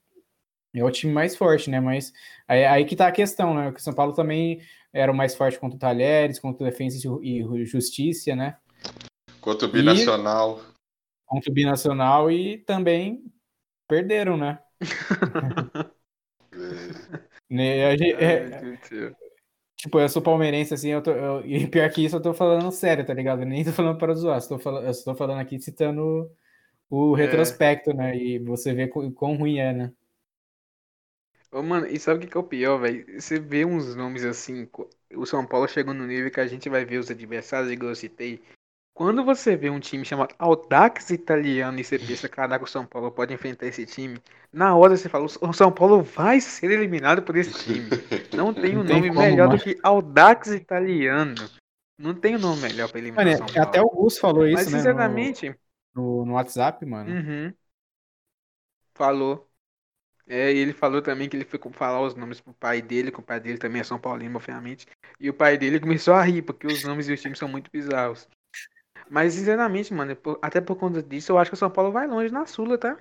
é o time mais forte, né? Mas aí, aí que tá a questão, né? O São Paulo também era o mais forte contra o Talheres, contra o Defensa e Justiça, né? Contra o Binacional. E, contra o Binacional e também perderam, né? é. a gente, é, Tipo, eu sou palmeirense, assim, eu tô, eu, e pior que isso, eu tô falando sério, tá ligado? Eu nem tô falando para zoar, eu tô falando, eu falando aqui citando o é. retrospecto, é. né? E você vê quão, quão ruim é, né? Ô, mano, e sabe o que, que é o pior, velho? Você vê uns nomes assim, o São Paulo chegou no nível que a gente vai ver os adversários, igual eu citei, quando você vê um time chamado Audax Italiano e você pensa, caraca, o São Paulo pode enfrentar esse time, na hora você fala, o São Paulo vai ser eliminado por esse time. Não tem um nome melhor do que Audax Italiano. Não tem um nome melhor pra eliminar mano, o São Paulo. Até o Gus falou isso, Mas, né? sinceramente... No, no, WhatsApp, mano. Uhum. Falou. É, e ele falou também que ele foi falar os nomes pro pai dele, que o pai dele também é São Paulino, obviamente. E o pai dele começou a rir, porque os nomes dos times são muito bizarros. Mas, sinceramente, mano, até por conta disso, eu acho que o São Paulo vai longe na Sula, tá?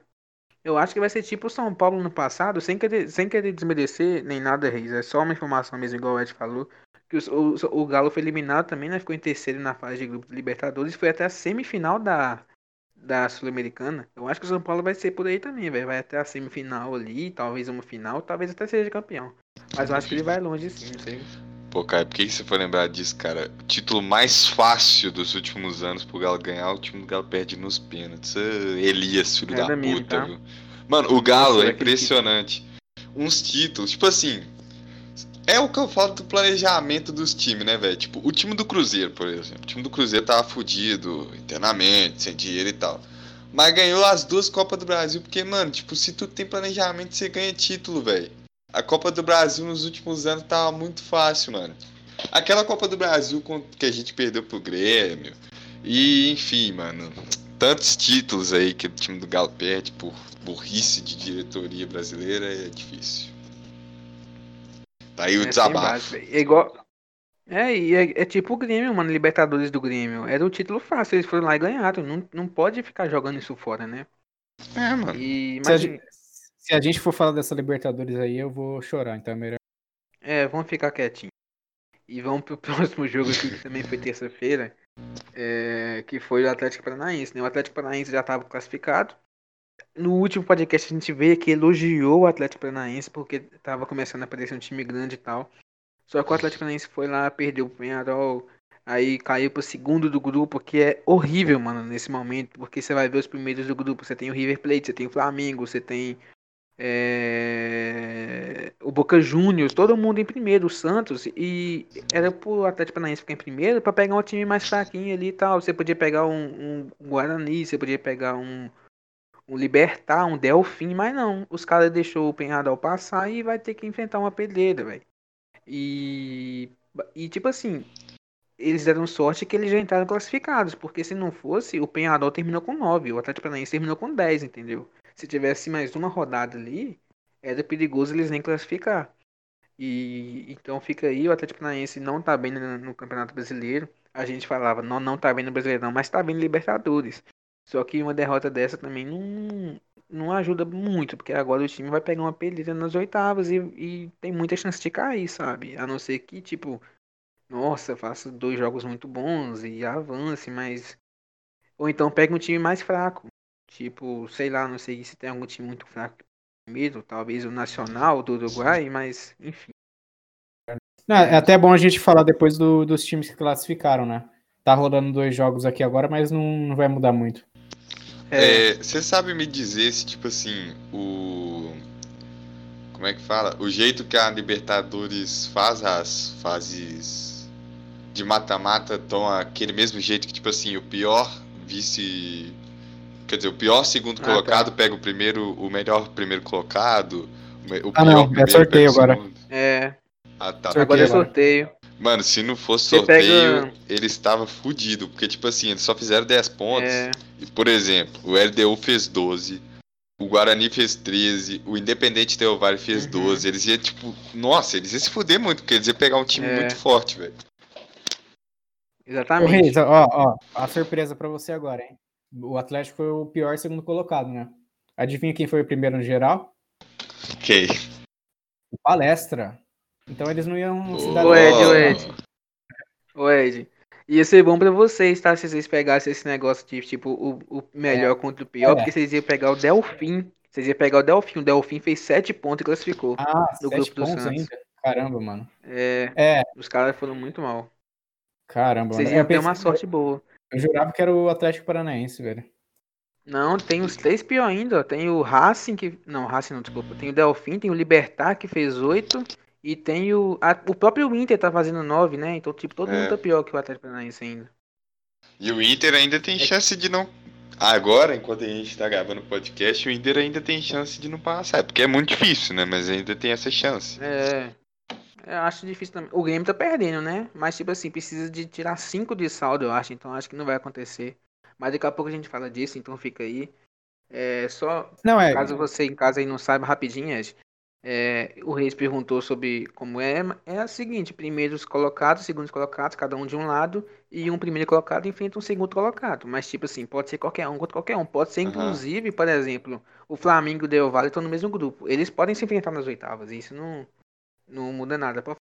Eu acho que vai ser tipo o São Paulo no passado, sem querer, sem querer desmerecer nem nada, Reis. É só uma informação mesmo, igual o Ed falou. Que o, o, o Galo foi eliminado também, né? Ficou em terceiro na fase de grupo de Libertadores. Foi até a semifinal da, da Sul-Americana. Eu acho que o São Paulo vai ser por aí também, velho. Vai até a semifinal ali, talvez uma final, talvez até seja campeão. Mas eu acho que ele vai longe sim, não sei. Pô, cara, por que, você foi lembrar disso, cara? O título mais fácil dos últimos anos pro Galo ganhar, o time do Galo perde nos pênaltis. Elias, filho é da, da puta, tá? Mano, o Galo é impressionante. Uns títulos, tipo assim. É o que eu falo do planejamento dos times, né, velho? Tipo, o time do Cruzeiro, por exemplo. O time do Cruzeiro tava fudido internamente, sem dinheiro e tal. Mas ganhou as duas Copas do Brasil, porque, mano, tipo, se tu tem planejamento, você ganha título, velho. A Copa do Brasil nos últimos anos tava muito fácil, mano. Aquela Copa do Brasil que a gente perdeu pro Grêmio. E, enfim, mano. Tantos títulos aí que o time do Galo perde por burrice de diretoria brasileira é difícil. Tá aí o É, desabafo. É igual. É, e é, é tipo o Grêmio, mano, Libertadores do Grêmio. Era o título fácil, eles foram lá e ganharam. Não, não pode ficar jogando isso fora, né? É, mano. E, Se a, mas, gente, se a gente for falar dessa Libertadores aí, eu vou chorar, então é melhor. é, vamos ficar quietinho. E vamos pro próximo jogo aqui, que também foi terça-feira, é, que foi o Atlético Paranaense, né? O Atlético Paranaense já estava classificado. No último podcast a gente vê que elogiou o Atlético Paranaense porque estava começando a aparecer um time grande e tal. Só que o Atlético Paranaense foi lá, perdeu o Penharol, aí caiu pro segundo do grupo, que é horrível, mano, nesse momento, porque você vai ver os primeiros do grupo, você tem o River Plate, você tem o Flamengo, você tem é, o Boca Juniors, todo mundo em primeiro, o Santos, e era pro Atlético Paranaense ficar em primeiro pra pegar um time mais fraquinho ali e tal. Você podia pegar um, um Guarani, você podia pegar um, um Libertar, um Delfim, mas não. Os caras deixou o Penharol passar e vai ter que enfrentar uma pedreira, velho. E, e tipo assim, eles deram sorte que eles já entraram classificados, porque se não fosse, o Penharol terminou com 9, o Atlético Paranaense terminou com 10, entendeu? Se tivesse mais uma rodada ali, era perigoso eles nem classificar. E então fica aí, o Atlético Paranaense não tá bem no, no Campeonato Brasileiro. A gente falava, não, não tá bem no Brasileirão, mas tá bem no Libertadores. Só que uma derrota dessa também não, não ajuda muito, porque agora o time vai pegar uma pedida nas oitavas e, e tem muita chance de cair, sabe? A não ser que, tipo, nossa, faça dois jogos muito bons e avance, mas. Ou então pega um time mais fraco. Tipo, sei lá, não sei se tem algum time muito fraco primeiro, talvez o Nacional do Uruguai, mas enfim. Não, é até bom a gente falar depois do- dos times que classificaram, né? Tá rolando dois jogos aqui agora, mas não, não vai mudar muito. É, Você sabe me dizer se, tipo assim, o. Como é que fala? O jeito que a Libertadores faz as fases de mata-mata estão aquele mesmo jeito que, tipo assim, o pior vice. Quer dizer, o pior segundo Ah, colocado pega o primeiro, o melhor primeiro colocado. o Ah, pior não, é primeiro sorteio agora. segundo. é, Ah, tá. Sorteio agora é sorteio. Mano, se não fosse Você sorteio, pega- ele estava fudido. Porque, tipo assim, eles só fizeram 10 pontos. É, E, Por exemplo, o LDU fez 12, o Guarani fez 13, o Independente Del Valle fez Uhum. 12. Eles iam, tipo, nossa, eles iam se fuder muito, porque eles iam pegar um time É. muito forte, velho. Ô, exatamente. Reis, ó, ó, a surpresa pra você agora, hein? O Atlético foi o pior segundo colocado, né? Adivinha quem foi o primeiro no geral? Ok. O Palestra. Então eles não iam se dar Ô, Ed, Oh. Ed. Ô Ed, ia ser bom pra vocês, tá? Se vocês pegassem esse negócio de, tipo, o, o melhor contra o pior, É. porque vocês iam pegar o Delfim. Vocês iam pegar o Delfim. O Delfim fez 7 pontos e classificou. Ah, No sete grupo do pontos Santos. ainda? Caramba, mano. É, É, os caras foram muito mal. caramba, Vocês mano. iam ter uma sorte boa. Eu jurava que era o Atlético Paranaense, velho. Não, tem os três pior ainda. ó. Tem o Racing que. Não, Racing não, desculpa. Tem o Delfim, tem o Libertar que fez 8. E tem o. a- o próprio Inter tá fazendo 9, né? Então, tipo, todo É. mundo tá pior que o Atlético Paranaense ainda. E o Inter ainda tem chance de não. Agora, enquanto a gente tá gravando o podcast, o Inter ainda tem chance de não passar. É porque é muito difícil, né? Mas ainda tem essa chance. É. Eu acho difícil também. O Grêmio tá perdendo, né? Mas, tipo assim, precisa de tirar 5 de saldo, eu acho. Então, acho que não vai acontecer. Mas daqui a pouco a gente fala disso, então fica aí. É só. Não, é. Caso você em casa aí não saiba, rapidinho, Ed, é, o Reis perguntou sobre como é. É a seguinte: primeiros colocados, segundos colocados, cada um de um lado, e um primeiro colocado enfrenta um segundo colocado. Mas, tipo assim, pode ser qualquer um contra qualquer um. Pode ser, inclusive, por exemplo, o Flamengo e o Del Valle estão no mesmo grupo. Eles podem se enfrentar nas oitavas, e isso não, não muda nada. pra-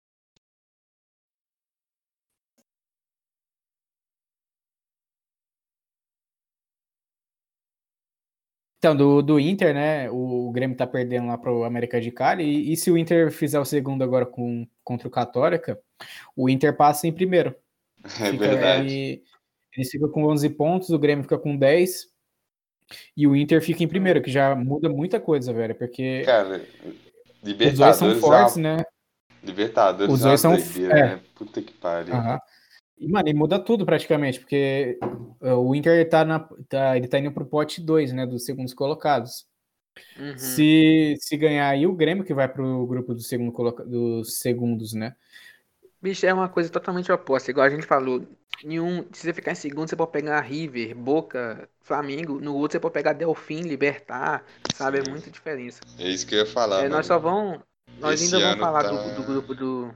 Então, do, do Inter, né? O, o Grêmio tá perdendo lá pro América de Cali. E, e se o Inter fizer o segundo agora com, contra o Católica, o Inter passa em primeiro. É Fica- verdade. ele- eles ficam com 11 pontos, o Grêmio fica com 10. E o Inter fica em primeiro, que já muda muita coisa, velho. Porque Cara, os dois são Libertadores. fortes, é uma... né? Libertadores Os é uma dois são- doideira, é. né? Puta que pariu. Aham. E, mano, e muda tudo praticamente, porque uh, o Inter tá, na, tá, ele tá indo pro pote 2, né, dos segundos colocados. Uhum. Se, se ganhar aí o Grêmio, que vai pro grupo do segundo, dos segundos, né? Bicho, é uma coisa totalmente oposta. Igual a gente falou, nenhum, se você ficar em segundo, você pode pegar River, Boca, Flamengo. No outro, você pode pegar Delfim, Libertar, sabe? É Sim. É muita diferença. É isso que eu ia falar. É, nós só vamos. Nós ainda vamos falar tá... do, do, grupo do.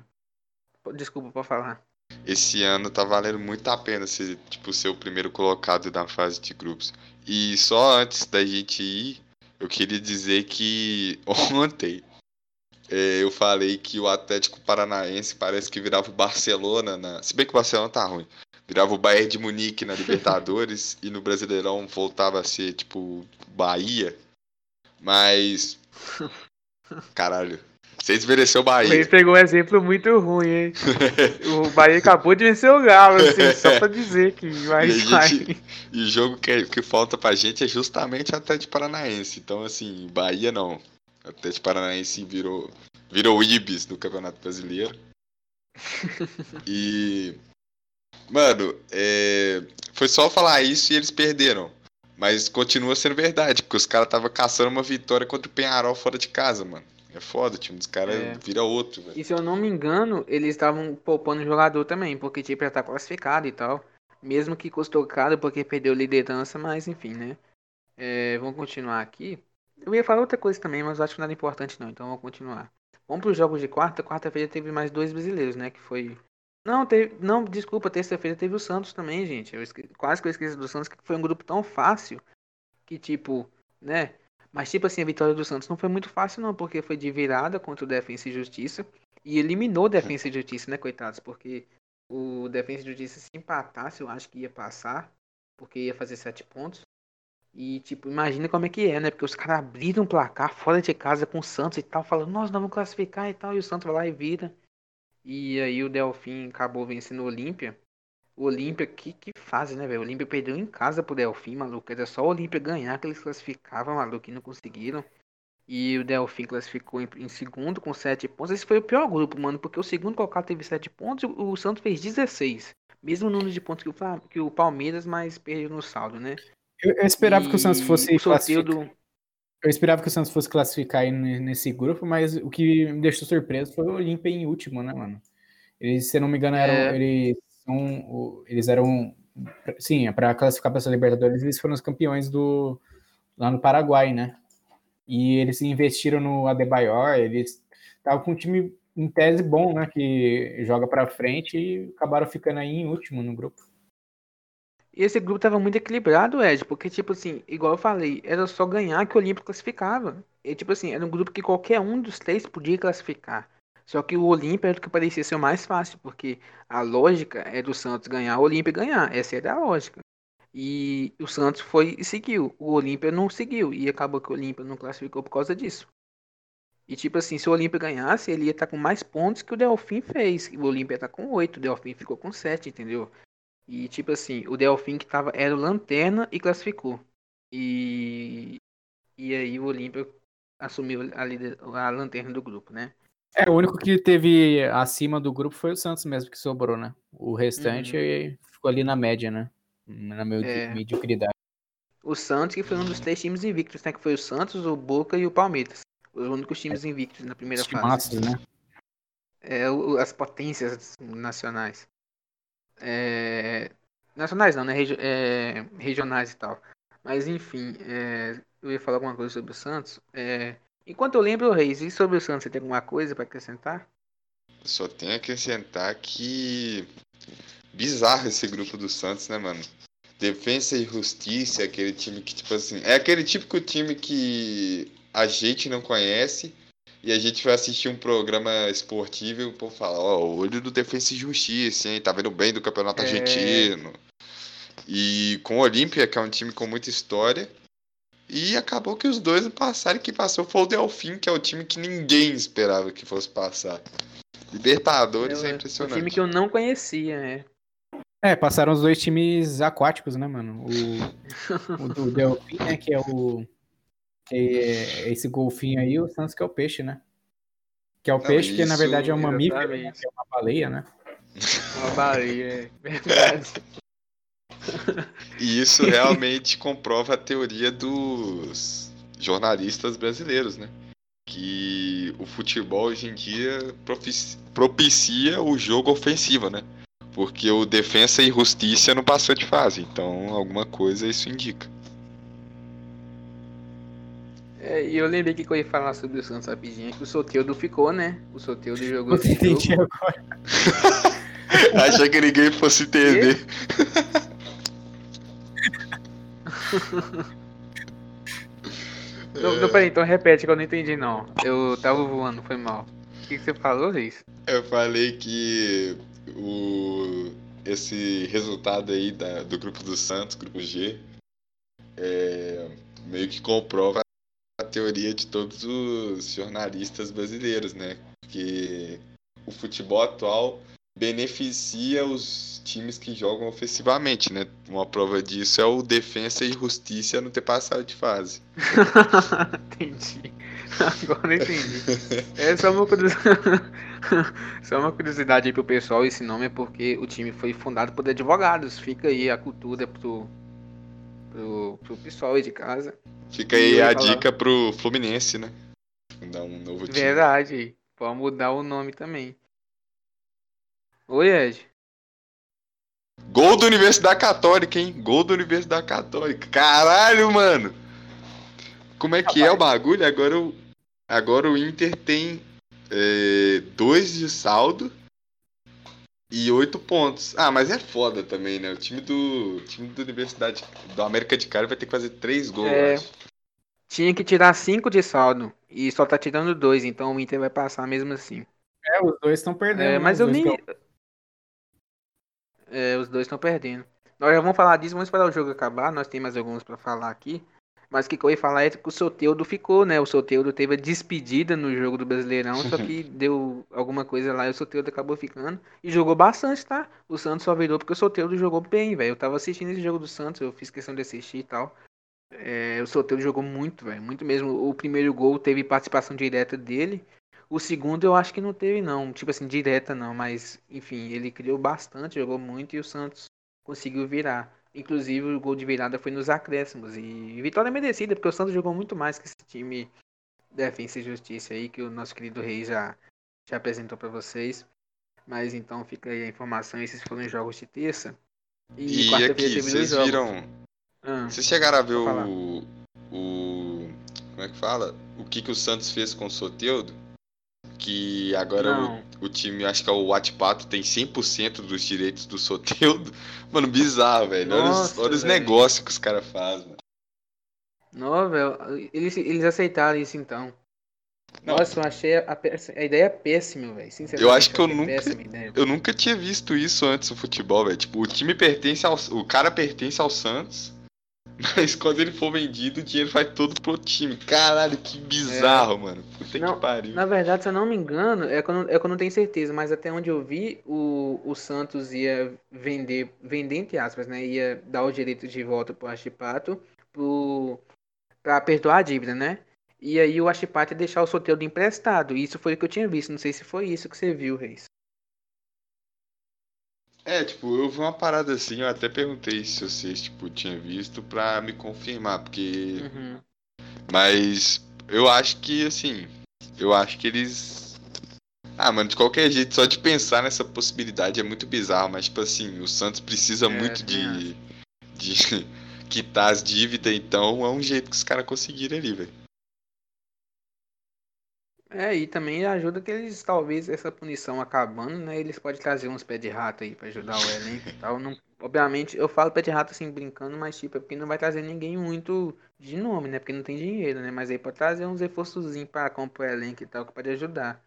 Desculpa, pode falar. Esse ano tá valendo muito a pena ser, tipo, ser o primeiro colocado na fase de grupos. E só antes da gente ir, eu queria dizer que ontem é, eu falei que o Atlético Paranaense parece que virava o Barcelona, na... se bem que o Barcelona tá ruim. Virava o Bayern de Munique na Libertadores e no Brasileirão voltava a ser tipo Bahia. Mas. Caralho. Você desmereceu o Bahia. Ele pegou um exemplo muito ruim, hein? o Bahia acabou de vencer o Galo, assim, só pra dizer que vai. E, gente, e o jogo que, que falta pra gente é justamente o Atlético Paranaense. Então, assim, Bahia não. O Atlético Paranaense virou, virou o Ibis do Campeonato Brasileiro. e. Mano, é, foi só falar isso e eles perderam. Mas continua sendo verdade, porque os caras estavam caçando uma vitória contra o Penharol fora de casa, mano. É foda, o time dos caras é. vira outro, velho. E se eu não me engano, eles estavam poupando o jogador também, porque tipo, já tá classificado e tal. Mesmo que custou caro porque perdeu liderança, mas enfim, né? É, vamos continuar aqui. Eu ia falar outra coisa também, mas acho que nada importante não, então vamos continuar. Vamos para os jogos de quarta. Quarta-feira teve mais dois brasileiros, né? Que foi. Não, teve... não desculpa, terça-feira teve o Santos também, gente. Eu esque... Quase que eu esqueci do Santos, que foi um grupo tão fácil que, tipo, né? Mas, tipo assim, a vitória do Santos não foi muito fácil, não, porque foi de virada contra o Defensa e Justiça. E eliminou o Defensa e Justiça, né, coitados? Porque o Defensa e Justiça, se empatasse, eu acho que ia passar, porque ia fazer sete pontos. E, tipo, imagina como é que é, né? Porque os caras abriram o placar fora de casa com o Santos e tal, falando, nós vamos classificar e tal, e o Santos vai lá e vira. E aí o Delfim acabou vencendo o Olímpia. O Olímpia, que, que fase, né, velho? O Olímpia perdeu em casa pro Delfim, maluco. Era só o Olímpia ganhar que eles classificavam, maluco, e não conseguiram. E o Delfim classificou em, em, segundo com 7 pontos. Esse foi o pior grupo, mano, porque o segundo colocado teve 7 pontos e o, o Santos fez 16. Mesmo número de pontos que o, que o Palmeiras, mas perdeu no saldo, né? Eu, eu esperava e que o Santos fosse o do... Eu esperava que o Santos fosse classificar aí nesse grupo, mas o que me deixou surpreso foi o Olímpia em último, né, mano? Eles, se não me engano, eram, é... eles, são, eles eram. Sim, para classificar para essa Libertadores, eles foram os campeões do lá no Paraguai, né? E eles investiram no Adebayor, eles estavam com um time em tese bom, né? Que joga para frente e acabaram ficando aí em último no grupo. E esse grupo tava muito equilibrado, Ed, porque, tipo assim, igual eu falei, era só ganhar que o Olímpio classificava. E, tipo assim, era um grupo que qualquer um dos três podia classificar. Só que o Olímpia era o que parecia ser o mais fácil, porque a lógica é do Santos ganhar, o Olímpia ganhar. Essa era a lógica. E o Santos foi e seguiu. O Olímpia não seguiu. E acabou que o Olímpia não classificou por causa disso. E tipo assim, se o Olímpia ganhasse, ele ia estar tá com mais pontos que o Delfim fez. O Olímpia tá com 8, o Delfim ficou com 7, entendeu? E tipo assim, o Delfim que tava era o lanterna e classificou. E e aí o Olímpia assumiu a, líder, a lanterna do grupo, né? É, o único que teve acima do grupo foi o Santos mesmo que sobrou, né? O restante uhum. ficou ali na média, né? Na é. mediocridade. O Santos que foi um dos três times invictos, né? Que foi o Santos, o Boca e o Palmeiras. Os únicos times invictos na primeira fase. Massas, né? É, as potências nacionais. É... Nacionais não, né? Regi é... Regionais e tal. Mas enfim, é... eu ia falar alguma coisa sobre o Santos. É... Enquanto eu lembro, Reis, e sobre o Santos, você tem alguma coisa para acrescentar? Só tenho a acrescentar que. Bizarro esse grupo do Santos, né, mano? Defesa e Justiça, aquele time que, tipo assim. É aquele típico time que a gente não conhece, e a gente vai assistir um programa esportivo e o povo fala, ó, oh, olho do Defensa e Justiça, hein? Tá vendo bem do Campeonato é... Argentino. E com o Olímpia, que é um time com muita história. E acabou que os dois passaram que passou foi o Delfim, que é o time que ninguém esperava que fosse passar. Libertadores é, é impressionante. Um time que eu não conhecia, é. É, passaram os dois times aquáticos, né, mano? O, o, o Delfim, né, que é o é esse golfinho aí, o Santos que é o peixe, né? Que é o Não, peixe isso, que na verdade é um mamífero, né? é uma baleia, né? Uma baleia, é verdade. E isso realmente comprova a teoria dos jornalistas brasileiros, né? Que o futebol hoje em dia propicia o jogo ofensivo, né? Porque o defensa e justiça não passou de fase, então alguma coisa isso indica. É, e eu lembrei que eu ia falar sobre o Santos rapidinho, que o Soteudo ficou, né? O Soteudo jogou esse entendi jogo. agora. Achei que ninguém fosse entender. Não, não, peraí, então repete que eu não entendi não. Eu tava voando, foi mal. O que, que você falou, Reis? Eu falei que o, esse resultado aí da, do grupo do Santos, grupo G, é, meio que comprova a teoria de todos os jornalistas brasileiros, né? Que o futebol atual beneficia os times que jogam ofensivamente, né? Uma prova disso é o defensa e justiça não ter passado de fase. entendi. Agora entendi. É só uma curiosidade. só uma curiosidade aí pro pessoal, esse nome é porque o time foi fundado por advogados. Fica aí a cultura pro, pro, pro pessoal aí de casa. Fica aí a falar... dica pro Fluminense, né? Fundar um novo time. Verdade. Pode mudar o nome também. Oi, Ed. Gol da Universidade Católica, hein? Gol da Universidade Católica. Caralho, mano! Como é que Rapaz. é o bagulho? Agora o, agora o Inter tem é, dois de saldo e oito pontos. Ah, mas é foda também, né? O time do time da Universidade do América de Cali vai ter que fazer três gols, é, Tinha que tirar cinco de saldo e só tá tirando dois, então o Inter vai passar mesmo assim. É, os dois estão perdendo. É, né? mas eu nem. É, os dois estão perdendo. Nós já vamos falar disso, vamos esperar o jogo acabar. Nós temos mais alguns para falar aqui. Mas o que, eu ia falar é que o Soteudo ficou, né? O Soteudo teve a despedida no jogo do Brasileirão, só que deu alguma coisa lá e o Soteudo acabou ficando. E jogou bastante, tá? O Santos só virou porque o Soteudo jogou bem, velho. Eu tava assistindo esse jogo do Santos, eu fiz questão de assistir e tal. É, o Soteudo jogou muito, velho. Muito mesmo. O primeiro gol teve participação direta dele. O segundo eu acho que não teve, não. Tipo assim, direta não. Mas, enfim, ele criou bastante, jogou muito e o Santos conseguiu virar. Inclusive, o gol de virada foi nos acréscimos. E vitória merecida, porque o Santos jogou muito mais que esse time Defensa e Justiça aí, que o nosso querido Rei já, já apresentou para vocês. Mas então fica aí a informação. Esses foram os jogos de terça. E, e aqui, vocês viram. Ah, vocês chegaram a ver o, o. Como é que fala? O que, que o Santos fez com o Soteudo? Que agora o, o, time, acho que é o Watpato, tem 100% dos direitos do Soteudo. Mano, bizarro, velho. Olha, os, olha os negócios que os caras fazem. Mano. Não, velho. Eles, eles aceitaram isso então. Não. Nossa, eu achei a, a ideia péssima, velho. Eu acho que eu nunca, eu nunca tinha visto isso antes no futebol, velho. Tipo, o time pertence ao. O cara pertence ao Santos. Mas quando ele for vendido, o dinheiro vai todo pro time. Caralho, que bizarro, é. mano. Puta não, que pariu. Na verdade, se eu não me engano, é que eu não, é eu não tenho certeza, mas até onde eu vi, o, o Santos ia vender, vender entre aspas, né? Ia dar o direito de volta pro Achipato pro, pra perdoar a dívida, né? E aí o Achipato ia deixar o Soteldo emprestado. Isso foi o que eu tinha visto. Não sei se foi isso que você viu, Reis. É, tipo, eu vi uma parada assim, eu até perguntei se vocês, tipo, tinham visto pra me confirmar, porque. Uhum. Mas eu acho que, assim, eu acho que eles. Ah, mano, de qualquer jeito, só de pensar nessa possibilidade é muito bizarro, mas, tipo assim, o Santos precisa é, muito de. de quitar as dívidas, então é um jeito que os caras conseguiram ali, velho. É, e também ajuda que eles, talvez, essa punição acabando, né? Eles podem trazer uns pé de rato aí pra ajudar o elenco e tal. Não, obviamente, eu falo pé de rato assim, brincando, mas tipo, é porque não vai trazer ninguém muito de nome, né? Porque não tem dinheiro, né? Mas aí pode trazer uns reforçozinhos pra comprar o elenco e tal, que pode ajudar.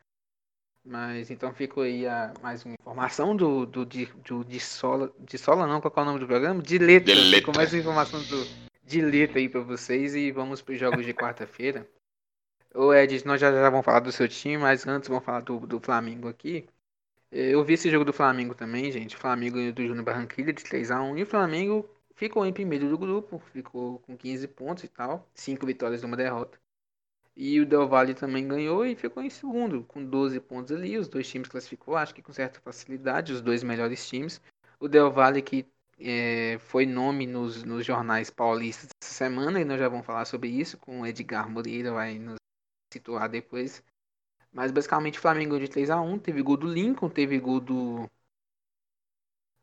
Mas então ficou aí a, mais uma informação do, do, de, do de Sola. De Sola não, qual é o nome do programa? De letra. De letra. Ficou mais uma informação do, de letra aí pra vocês e vamos pros jogos de quarta-feira. Ô Ed, nós já, já vamos falar do seu time, mas antes vamos falar do, do Flamengo aqui. É, eu vi esse jogo do Flamengo também, gente. Flamengo do Júnior Barranquilla de 3x1. E o Flamengo ficou em primeiro do grupo, ficou com 15 pontos e tal. 5 vitórias e uma derrota. E o Del Valle também ganhou e ficou em segundo, com 12 pontos ali. Os dois times classificou, acho que com certa facilidade, os dois melhores times. O Del Valle que é, foi nome nos, nos jornais paulistas essa semana, e nós já vamos falar sobre isso, com o Edgar Moreira, vai nos situar depois. Mas basicamente o Flamengo de 3 a 1 teve gol do Lincoln, teve gol do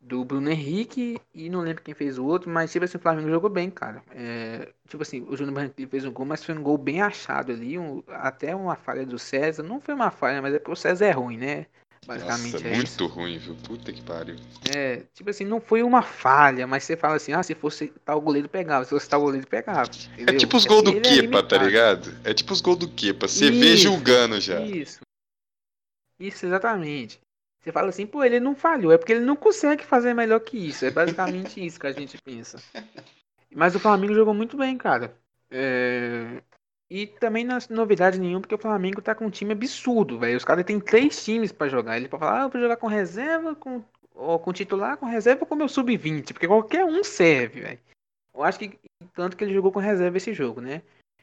do Bruno Henrique e não lembro quem fez o outro, mas tipo assim, o Flamengo jogou bem, cara. É, tipo assim, o Júnior Barranquilla fez um gol, mas foi um gol bem achado ali, um, até uma falha do César, não foi uma falha, mas é porque o César é ruim, né? Basicamente Nossa, é muito isso. ruim, viu? Puta que pariu. É, tipo assim, não foi uma falha, mas você fala assim, ah, se fosse tal goleiro pegava, se fosse tal goleiro pegava. É entendeu? É tipo os gols do Kepa, é tá ligado? É tipo os gols do Kepa, você isso, vê julgando já. Isso. Isso, exatamente. Você fala assim, pô, ele não falhou, é porque ele não consegue fazer melhor que isso. É basicamente isso que a gente pensa. Mas o Flamengo jogou muito bem, cara. É... E também não é novidade nenhuma, porque o Flamengo tá com um time absurdo, velho. Os caras têm três times para jogar. Ele pode falar, ah, eu vou jogar com reserva, com, ou com titular, com reserva ou com meu sub-20, porque qualquer um serve, velho. Eu acho que tanto que ele jogou com reserva esse jogo, né?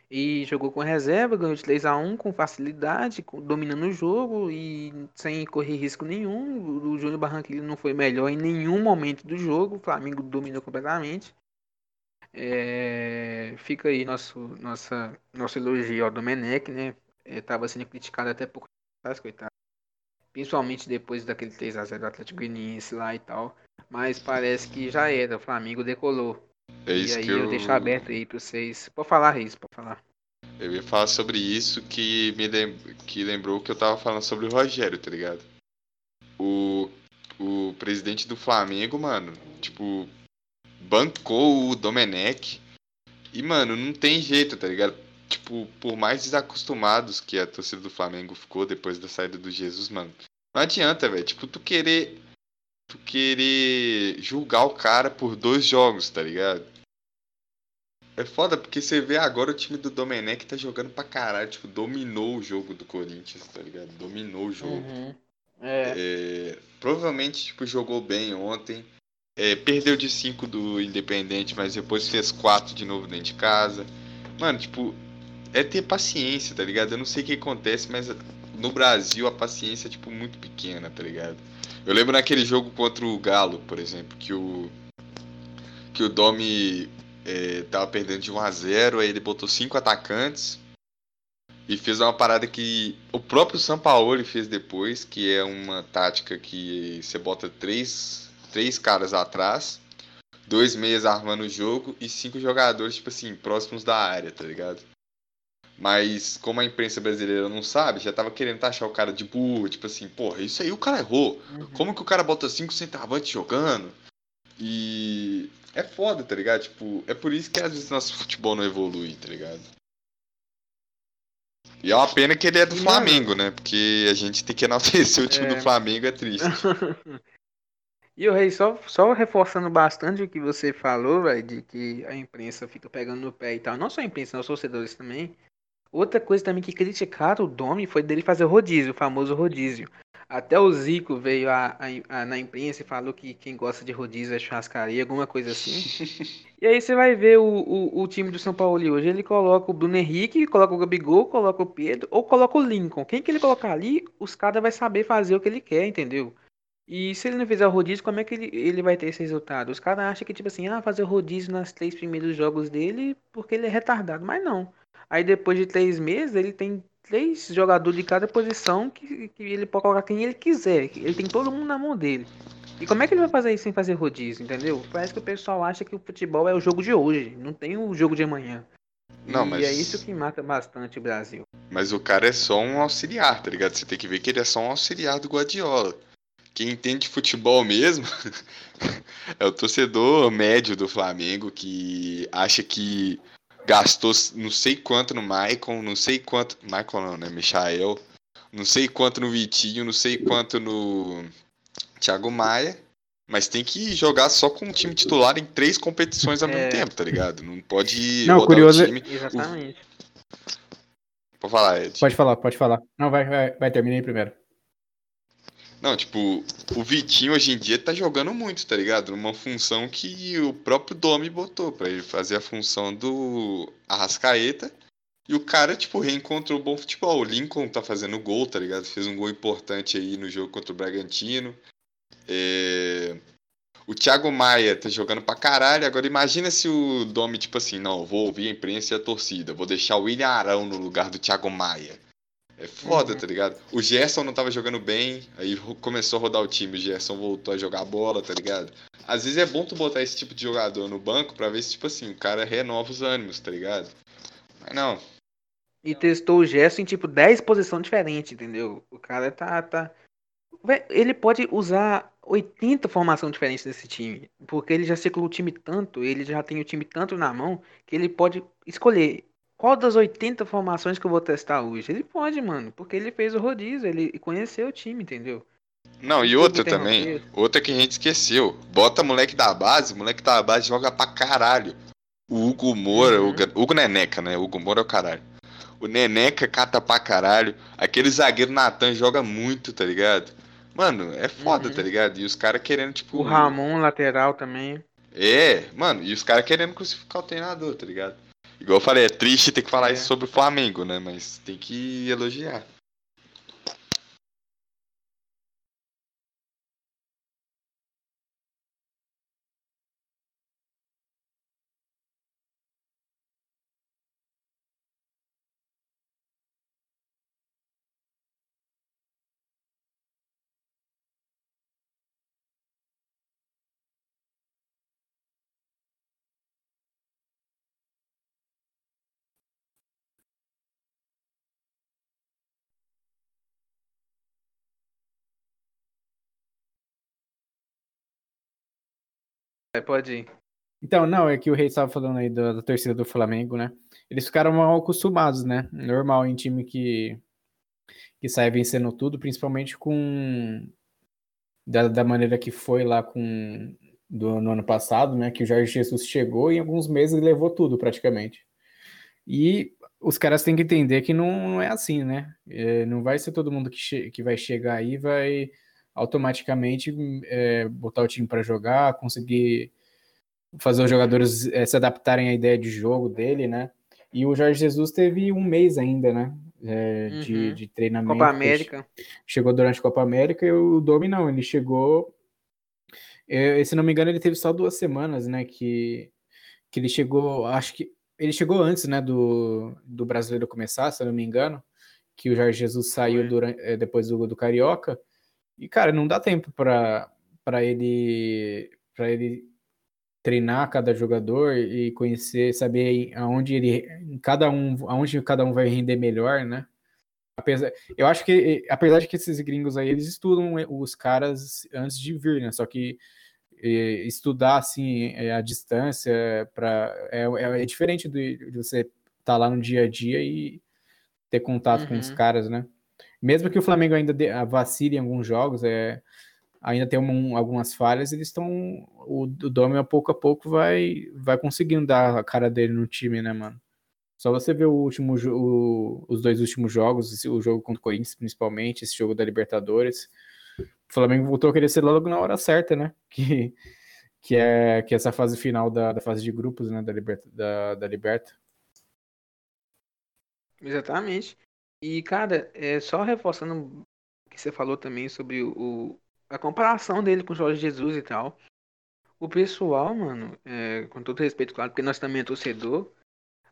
E jogou com reserva, ganhou de 3 a 1 com facilidade, dominando o jogo e sem correr risco nenhum. O Júnior Barranquilla não foi melhor em nenhum momento do jogo. O Flamengo dominou completamente. É, fica aí nosso, nossa, nosso elogio ao Domenech, né? Estava é, sendo criticado até pouco atrás, coitado. Principalmente depois daquele 3x0 do Atlético Goianiense lá e tal. Mas parece que já era, o Flamengo decolou. É isso e aí que eu... eu deixo aberto aí pra vocês. Pode falar, Reis, pode falar. Eu ia falar sobre isso que me lem... que lembrou que eu tava falando sobre o Rogério, tá ligado? O, o presidente do Flamengo, mano, tipo, bancou o Domenech. E, mano, não tem jeito, tá ligado? Tipo, por mais desacostumados que a torcida do Flamengo ficou depois da saída do Jesus, mano. Não adianta, velho. Tipo, tu querer. Tu querer julgar o cara por dois jogos, tá ligado? É foda porque você vê agora o time do Domenech tá jogando pra caralho. Tipo, dominou o jogo do Corinthians, tá ligado? Dominou o jogo. Uhum. É. É, provavelmente, tipo, jogou bem ontem. É, perdeu de 5 do Independente, mas depois fez 4 de novo dentro de casa. Mano, tipo, é ter paciência, tá ligado? Eu não sei o que acontece, mas no Brasil a paciência é, tipo, muito pequena, tá ligado? Eu lembro naquele jogo contra o Galo, por exemplo, que o. Que o Domi é, tava perdendo de 1 a 0 aí ele botou cinco atacantes e fez uma parada que o próprio São Paulo fez depois, que é uma tática que você bota três três caras atrás, dois meias armando o jogo e cinco jogadores, tipo assim, próximos da área, tá ligado? Mas como a imprensa brasileira não sabe, já tava querendo taxar o cara de burro, tipo assim, porra, isso aí o cara errou. Uhum. Como que o cara bota cinco centavos jogando? E é foda, tá ligado? Tipo, é por isso que às vezes nosso futebol não evolui, tá ligado? E é uma pena que ele é do Flamengo, né? Porque a gente tem que enaltecer o time é... do Flamengo, é triste. E o Rei, só, só reforçando bastante o que você falou, véio, de que a imprensa fica pegando no pé e tal. Não só a imprensa, os torcedores também. Outra coisa também que criticaram o Domi foi dele fazer o rodízio, o famoso rodízio. Até o Zico veio a, a, a, na imprensa e falou que quem gosta de rodízio é churrascaria, alguma coisa assim. e aí você vai ver o, o, o, time do São Paulo hoje. Ele coloca o Bruno Henrique, coloca o Gabigol, coloca o Pedro, ou coloca o Lincoln. Quem que ele colocar ali, os caras vai saber fazer o que ele quer, entendeu? E se ele não fizer o rodízio, como é que ele, ele vai ter esse resultado? Os caras acham que, tipo assim, ah, fazer o rodízio nos três primeiros jogos dele porque ele é retardado. Mas não. Aí depois de três meses, ele tem três jogadores de cada posição que, que ele pode colocar quem ele quiser. Ele tem todo mundo na mão dele. E como é que ele vai fazer isso sem fazer rodízio, entendeu? Parece que o pessoal acha que o futebol é o jogo de hoje, não tem o jogo de amanhã. Não, e mas... é isso que mata bastante o Brasil. Mas o cara é só um auxiliar, tá ligado? Você tem que ver que ele é só um auxiliar do Guardiola quem entende futebol mesmo é o torcedor médio do Flamengo que acha que gastou não sei quanto no Maicon, não sei quanto. Maicon não, né? Michael. Não sei quanto no Vitinho, não sei quanto no Thiago Maia. Mas tem que jogar só com o time titular em três competições ao é... mesmo tempo, tá ligado? Não pode não, curioso... o time. Exatamente. Pode falar, Ed. Pode falar, pode falar. Não, vai, vai, vai terminei primeiro. Não, tipo, o Vitinho hoje em dia tá jogando muito, tá ligado? Numa função que o próprio Domi botou para ele fazer a função do Arrascaeta. E o cara, tipo, reencontrou o bom futebol. O Lincoln tá fazendo gol, tá ligado? Fez um gol importante aí no jogo contra o Bragantino. É... o Thiago Maia tá jogando pra caralho. Agora imagina se o Domi, tipo assim, não, vou ouvir a imprensa e a torcida. Vou deixar o William Arão no lugar do Thiago Maia. É foda, uhum. tá ligado? O Gerson não tava jogando bem, aí começou a rodar o time, o Gerson voltou a jogar bola, tá ligado? Às vezes é bom tu botar esse tipo de jogador no banco pra ver se, tipo assim, o cara renova os ânimos, tá ligado? Mas não. E testou o Gerson em, tipo, 10 posições diferentes, entendeu? O cara tá, tá, ele pode usar 80 formações diferentes desse time. Porque ele já ciclou o time tanto, ele já tem o time tanto na mão, que ele pode escolher qual das 80 formações que eu vou testar hoje. Ele pode, mano, porque ele fez o rodízio, ele conheceu o time, entendeu? Não, e outra também, outra que a gente esqueceu. Bota moleque da base, moleque da base joga pra caralho. O Hugo Moura, uhum. o Hugo Neneca, né? O Hugo Moura é o caralho. O Neneca cata pra caralho. Aquele zagueiro Natan joga muito, tá ligado? Mano, é foda, uhum. tá ligado? E os caras querendo, tipo. O Ramon, lateral também. É, mano, e os caras querendo crucificar o treinador, tá ligado? Igual eu falei, é triste ter que falar é. isso sobre o Flamengo, né? Mas tem que elogiar. Pode ir. Então, não, é que o Rei estava falando aí da, da, torcida do Flamengo, né? Eles ficaram mal acostumados, né? Normal em time que, que sai vencendo tudo, principalmente com. Da, da maneira que foi lá com. Do, no ano passado, né? Que o Jorge Jesus chegou e em alguns meses levou tudo praticamente. E os caras têm que entender que não, não é assim, né? É, não vai ser todo mundo que, que vai chegar aí vai automaticamente é, botar o time para jogar, conseguir fazer os jogadores é, se adaptarem à ideia de jogo dele, né? E o Jorge Jesus teve um mês ainda, né? É, uhum. de, de, treinamento. Copa América. Chegou durante a Copa América e o Domi não, ele chegou. É, se não me engano, ele teve só duas semanas, né? Que, que ele chegou, acho que ele chegou antes, né? Do, do brasileiro começar, se eu não me engano, que o Jorge Jesus saiu durante, é, depois do, do Carioca. E, cara, não dá tempo para ele para ele treinar cada jogador e conhecer, saber aonde ele cada um, aonde cada um vai render melhor, né? Apesar, eu acho que apesar de que esses gringos aí eles estudam os caras antes de vir, né? Só que estudar assim é, a distância para é, é, é, diferente de, de você estar tá lá no dia a dia e ter contato uhum. com os uhum. caras, né? Mesmo que o Flamengo ainda ah, vacile em alguns jogos, é, ainda tem um, algumas falhas, eles estão. O, o a pouco a pouco, vai, vai conseguindo dar a cara dele no time, né, mano? Só você ver o último, o, os dois últimos jogos, o jogo contra o Corinthians, principalmente, esse jogo da Libertadores. O Flamengo voltou a querer ser logo na hora certa, né? Que, que é que é essa fase final da, da fase de grupos, né? Da Liberta. Da, da Liberta. Exatamente. E, cara, é, só reforçando o que você falou também sobre o, a comparação dele com o Jorge Jesus e tal. O pessoal, mano, é, com todo respeito, claro, porque nós também é torcedor,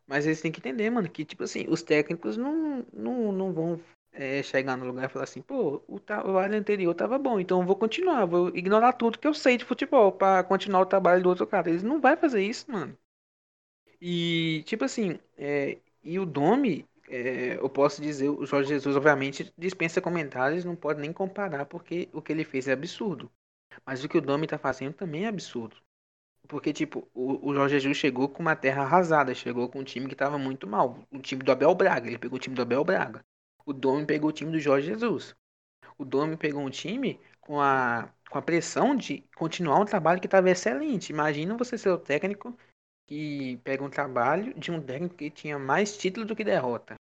mas eles têm que entender, mano, que, tipo assim, os técnicos não, não, não vão é, chegar no lugar e falar assim, pô, o trabalho anterior tava bom, então eu vou continuar, vou ignorar tudo que eu sei de futebol para continuar o trabalho do outro cara. Eles não vai fazer isso, mano. E, tipo assim, é, e o Domi, é, eu posso dizer, o Jorge Jesus, obviamente, dispensa comentários, não pode nem comparar, porque o que ele fez é absurdo. Mas o que o Domi está fazendo também é absurdo. Porque, tipo, o, o, Jorge Jesus chegou com uma terra arrasada, chegou com um time que estava muito mal. O time do Abel Braga, ele pegou o time do Abel Braga. O Domi pegou o time do Jorge Jesus. O Domi pegou um time com a, com a pressão de continuar um trabalho que estava excelente. Imagina você ser o técnico que pega um trabalho de um técnico que tinha mais título do que derrota.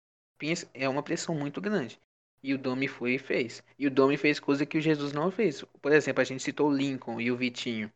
É uma pressão muito grande. E o Domi foi e fez. E o Domi fez coisa que o Jesus não fez. Por exemplo, a gente citou o Lincoln e o Vitinho.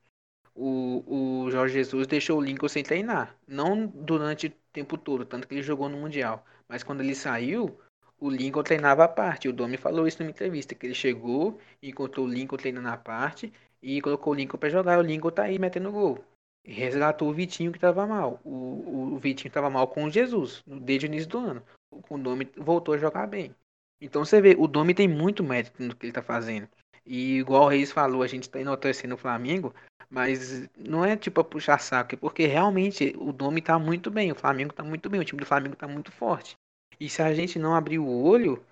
O, o Jorge Jesus deixou o Lincoln sem treinar. Não durante o tempo todo, tanto que ele jogou no Mundial. Mas quando ele saiu, o Lincoln treinava à parte. O Domi falou isso numa entrevista, que ele chegou, encontrou o Lincoln treinando à parte e colocou o Lincoln para jogar. O Lincoln tá aí metendo gol. Resgatou o Vitinho que tava mal. O, o Vitinho tava mal com o Jesus desde o início do ano. O Domi voltou a jogar bem. Então você vê, o Domi tem muito mérito no que ele tá fazendo. E igual o Reis falou, a gente tá enaltecendo o Flamengo, mas não é tipo a puxar saco, é porque realmente o Domi tá muito bem, o Flamengo tá muito bem, o time do Flamengo tá muito forte. E se a gente não abrir o olho,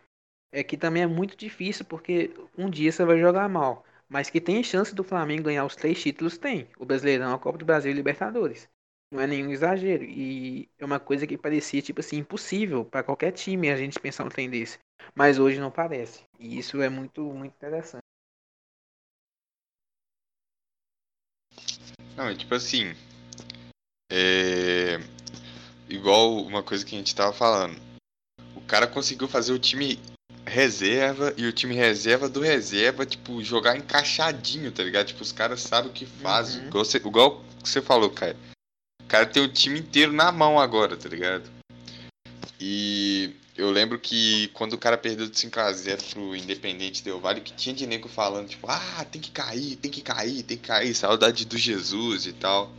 é que também é muito difícil, porque um dia você vai jogar mal. Mas que tem chance do Flamengo ganhar os três títulos, tem. O Brasileirão, a Copa do Brasil e Libertadores. Não é nenhum exagero. E é uma coisa que parecia, tipo assim, impossível para qualquer time a gente pensar um trem desse. Mas hoje não parece. E isso é muito, muito interessante. Não, é tipo assim. É. Igual uma coisa que a gente tava falando. O cara conseguiu fazer o time reserva e o time reserva do reserva, tipo, jogar encaixadinho, tá ligado? Tipo, os caras sabem o que fazem. Uhum. Igual, você, igual você falou, cara. O cara tem o time inteiro na mão agora, tá ligado? E eu lembro que quando o cara perdeu de 5x0 pro Independente Del Vale, que tinha de nego falando, tipo, ah, tem que cair, tem que cair, tem que cair, saudade do Jesus e tal.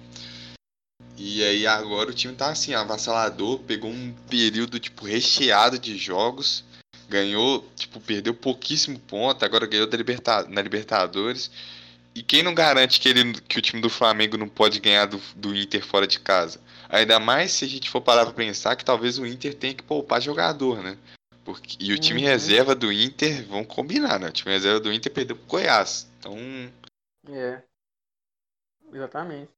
E aí agora o time tá assim, avassalador, pegou um período, tipo, recheado de jogos, ganhou, tipo, perdeu pouquíssimo ponto, agora ganhou da Liberta na Libertadores. E quem não garante que, ele, que o time do Flamengo não pode ganhar do, do Inter fora de casa? Ainda mais se a gente for parar pra pensar que talvez o Inter tenha que poupar jogador, né? Porque, e o time uhum. reserva do Inter, vão combinar, né? O time reserva do Inter perdeu pro Goiás. Então. É. Exatamente.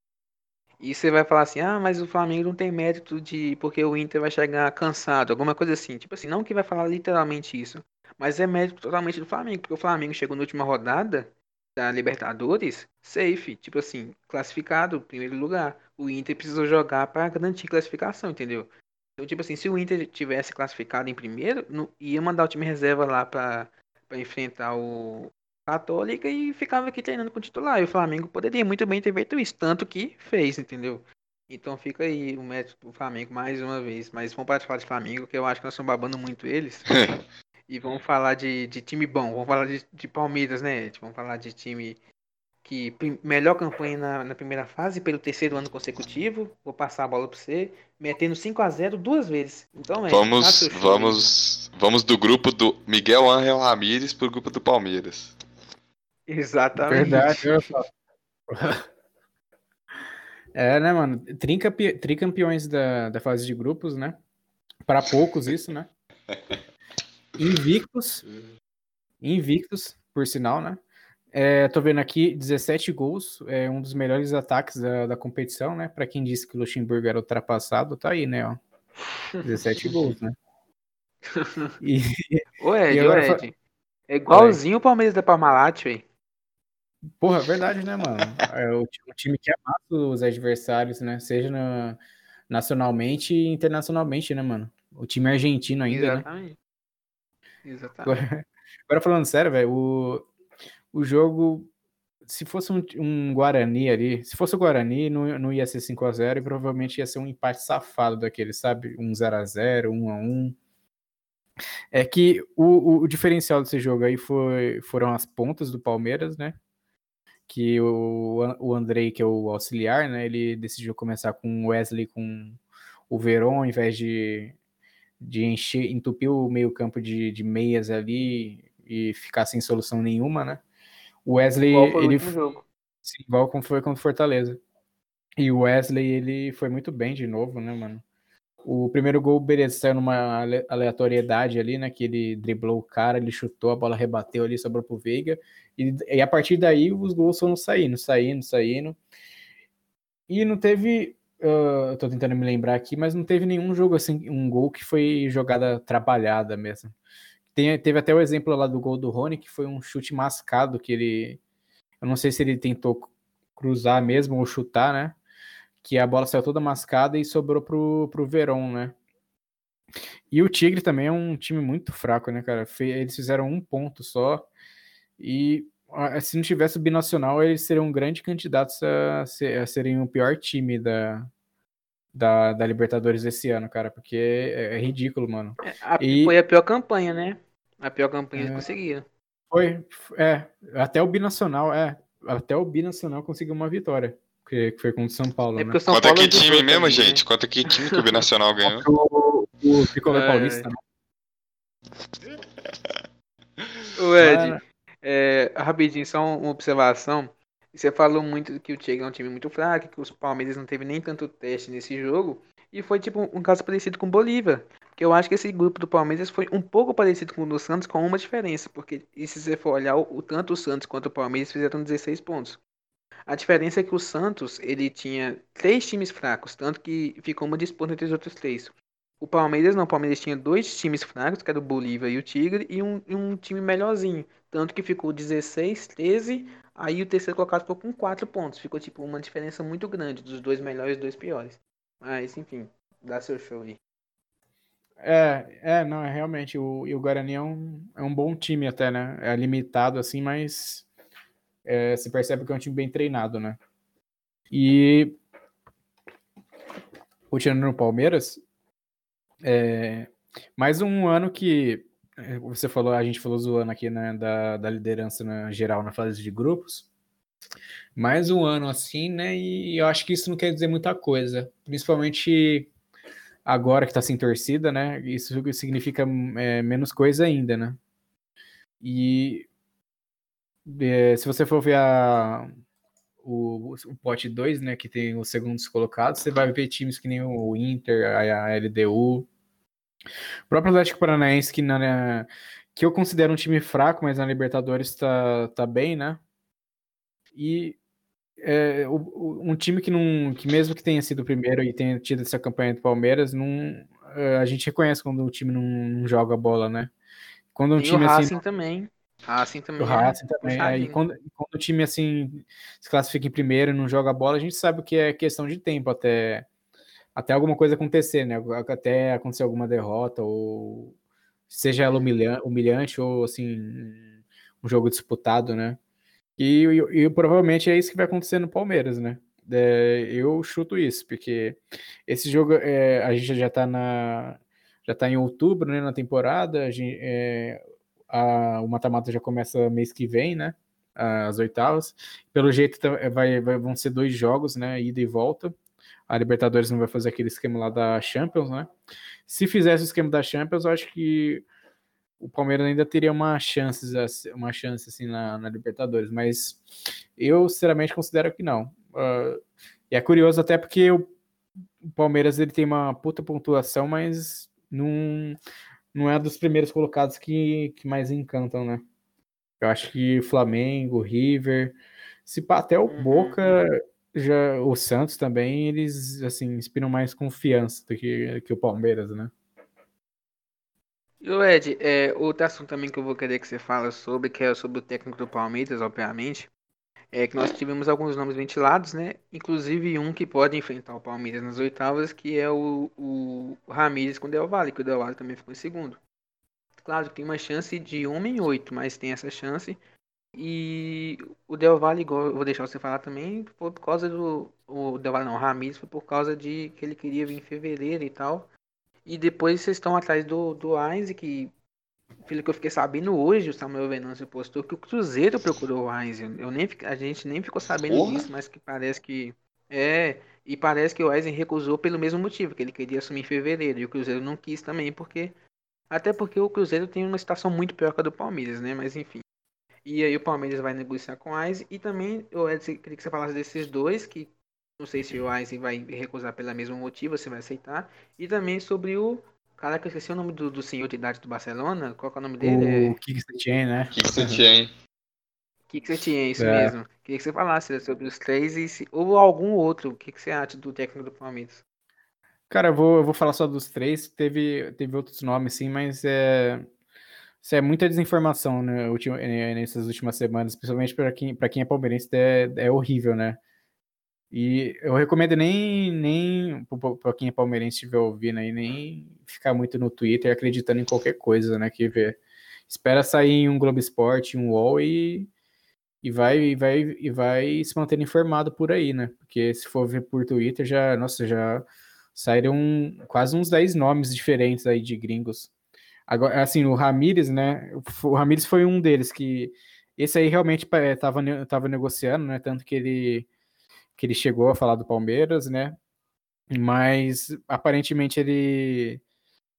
E você vai falar assim, ah, mas o Flamengo não tem mérito de. porque o Inter vai chegar cansado, alguma coisa assim. Tipo assim, não que vai falar literalmente isso. Mas é mérito totalmente do Flamengo, porque o Flamengo chegou na última rodada da Libertadores safe, tipo assim, classificado, primeiro lugar. O Inter precisou jogar para garantir classificação, entendeu? Então, tipo assim, se o Inter tivesse classificado em primeiro, não, ia mandar o time reserva lá para enfrentar o Católica e ficava aqui treinando com o titular. E o Flamengo poderia muito bem ter feito isso, tanto que fez, entendeu? Então fica aí o mérito do Flamengo mais uma vez. Mas vamos falar de Flamengo, que eu acho que nós estamos babando muito eles. E vamos falar de, de time bom, vamos falar de, de Palmeiras, né? Vamos falar de time que melhor campanha na, na, primeira fase pelo terceiro ano consecutivo. Vou passar a bola para você, metendo 5 a 0 duas vezes. Então é. Vamos, vamos, vamos do grupo do Miguel Ángel Ramírez pro grupo do Palmeiras. Exatamente. Verdade. é, né, mano? Tricampeões da, da fase de grupos, né? Para poucos isso, né? Invictos. Invictos, por sinal, né? É, tô vendo aqui 17 gols, é um dos melhores ataques da, da competição, né? Para quem disse que o Luxemburgo era ultrapassado, tá aí, né? Ó. 17 gols, né? E, ô Ed, ô Ed. É igualzinho o Palmeiras da Parmalat, velho. Porra, é verdade, né, mano? É o, o time que amassa os adversários, né? Seja na, nacionalmente e internacionalmente, né, mano? O time argentino ainda, né? Exatamente. né? Exatamente. Agora, agora falando sério, velho, o, jogo, se fosse um, um, Guarani ali, se fosse o Guarani, não, não ia ser 5x0 e provavelmente ia ser um empate safado daquele, sabe? Um 0x0, 1x1. É que o, o, o, diferencial desse jogo aí foi, foram as pontas do Palmeiras, né? Que o, o Andrei, que é o auxiliar, né? Ele decidiu começar com o Wesley com o Verón, ao invés de de encher, entupir o meio-campo de, de meias ali e ficar sem solução nenhuma, né? O Wesley, ele Sim, igual como foi contra o Fortaleza. E o Wesley, ele foi muito bem de novo, né, mano? O primeiro gol, beleza, saiu numa aleatoriedade ali, né? Que ele driblou o cara, ele chutou, a bola rebateu ali, sobrou pro Veiga. E, e a partir daí os gols foram saindo, saindo, saindo. E não teve eu tô tentando me lembrar aqui, mas não teve nenhum jogo assim, um gol que foi jogada trabalhada mesmo. Tem, teve até o exemplo lá do gol do Rony, que foi um chute mascado, que ele. Eu não sei se ele tentou cruzar mesmo ou chutar, né? Que a bola saiu toda mascada e sobrou pro, pro Verón, né? E o Tigre também é um time muito fraco, né, cara? Eles fizeram um ponto só. E se não tivesse o binacional, eles seriam grandes candidatos a, ser, a serem o pior time da, da, da, Libertadores esse ano, cara, porque é, é ridículo, mano. É, a, e... Foi a pior campanha, né? A pior campanha é, eles conseguiram. Foi, é, até o binacional, é. até o Binacional conseguiu uma vitória, que, foi contra o São Paulo. É né? São Conta Paulo que time mesmo, também, gente? Né? Conta que time que o Binacional ganhou? O, o Tricolor é... Paulista, né? O Ed, é, rapidinho, só uma observação. Você falou muito que o Chega é um time muito fraco, que os Palmeiras não teve nem tanto teste nesse jogo. E foi tipo um caso parecido com o Bolívar. Que eu acho que esse grupo do Palmeiras foi um pouco parecido com o do Santos, com uma diferença. Porque se você for olhar, o, tanto o Santos quanto o Palmeiras fizeram 16 pontos. A diferença é que o Santos ele tinha três times fracos, tanto que ficou uma disputa entre os outros três. O Palmeiras não, o Palmeiras tinha dois times fracos, que era o Bolívar e o Tigre, e um, e um time melhorzinho. Tanto que ficou 16, 13, aí o terceiro colocado ficou com 4 pontos. Ficou tipo uma diferença muito grande dos dois melhores e dois piores. Mas enfim, dá seu show aí. É, é, não, é realmente, o, o Guarani é um, é um bom time até, né? É limitado assim, mas é, se percebe que é um time bem treinado, né? E continuando no Palmeiras, é, mais um ano que é, você falou, a gente falou zoando aqui né, da, da liderança na geral na fase de grupos. Mais um ano assim, né? E eu acho que isso não quer dizer muita coisa, principalmente agora que está sem torcida, né? Isso significa é, menos coisa ainda, né? E é, se você for ver a, o, o pote 2, né, que tem os segundos colocados, você vai ver times que nem o Inter, a, a LDU, o próprio Atlético Paranaense, que, na, que eu considero um time fraco, mas na Libertadores tá, tá bem, né? E é, o, um time que não. que mesmo que tenha sido o primeiro e tenha tido essa campanha do Palmeiras, não, é, a gente reconhece quando o time não, não joga bola, né? Quando um e time o assim Racing assim, também. Racing também. O Racing é também. Aí, quando, quando o time assim se classifica em primeiro e não joga bola, a gente sabe que é questão de tempo até até alguma coisa acontecer, né? Até acontecer alguma derrota, ou seja ela humilhante, humilhante ou assim, um jogo disputado, né? E, e, e, provavelmente é isso que vai acontecer no Palmeiras, né? É, eu chuto isso, porque esse jogo é, a gente já tá na. Já tá em outubro, né? Na temporada. Gente, é, o mata-mata já começa mês que vem, né? As oitavas. Pelo jeito tá, vai, vai, vão ser dois jogos, né? Ida e volta a Libertadores não vai fazer aquele esquema lá da Champions, né? Se fizesse o esquema da Champions, eu acho que o Palmeiras ainda teria uma chance, uma chance assim na, na Libertadores, mas eu sinceramente considero que não. Uh, e é curioso até porque o, o, Palmeiras ele tem uma puta pontuação, mas não, não é dos primeiros colocados que, que mais encantam, né? Eu acho que Flamengo, River, se até o uhum. Boca já o Santos também, eles assim, inspiram mais confiança do que, que o Palmeiras, né? E o Ed, é, outro assunto também que eu vou querer que você fale sobre, que é sobre o técnico do Palmeiras, obviamente, é que nós tivemos alguns nomes ventilados, né? Inclusive um que pode enfrentar o Palmeiras nas oitavas, que é o, o Ramires com o Del Valle, que o Del Valle também ficou em segundo. Claro tem uma chance de 1 em 8, mas tem essa chance. E o Del Valle, igual vou deixar você falar também, foi por causa do. O Del Valle não, o Ramirez foi por causa de que ele queria vir em fevereiro e tal. E depois vocês estão atrás do, do Ainz, que pelo que eu fiquei sabendo hoje, o Samuel Venâncio postou que o Cruzeiro procurou o Ainz. Eu nem, a gente nem ficou sabendo Porra. disso, mas que parece que. É, e parece que o Eisen recusou pelo mesmo motivo, que ele queria assumir em fevereiro. E o Cruzeiro não quis também, porque. Até porque o Cruzeiro tem uma situação muito pior que a do Palmeiras, né? Mas enfim. E aí o Palmeiras vai negociar com o Ainz. E também eu queria que você falasse desses dois, que não sei se o Ainz vai recusar pelo mesmo motivo, você vai aceitar. E também sobre o. Cara, que eu esqueci o nome do, do senhor de idade do Barcelona. Qual é o nome dele? O Kik Setien, né? Kik Setien. Kik Setien, isso é. mesmo. Queria que você falasse sobre os três e se, ou algum outro. O que, que você acha do técnico do Palmeiras? Cara, eu vou, eu vou falar só dos três. Teve, teve outros nomes, sim, mas é, isso é muita desinformação né, nessas últimas semanas, principalmente para quem, quem é palmeirense, é, é horrível, né? E eu recomendo nem, nem para quem é palmeirense estiver ouvindo aí, nem ficar muito no Twitter acreditando em qualquer coisa, né? Que vê. Espera sair em um Globo Esporte, um UOL e, e, vai, e, vai, e vai se manter informado por aí, né? Porque se for ver por Twitter, já, nossa, já saíram quase uns 10 nomes diferentes aí de gringos Agora, assim, o Ramires, né? O Ramires foi um deles que esse aí realmente é, tava negociando, né? Tanto que ele, que ele chegou a falar do Palmeiras, né? Mas aparentemente ele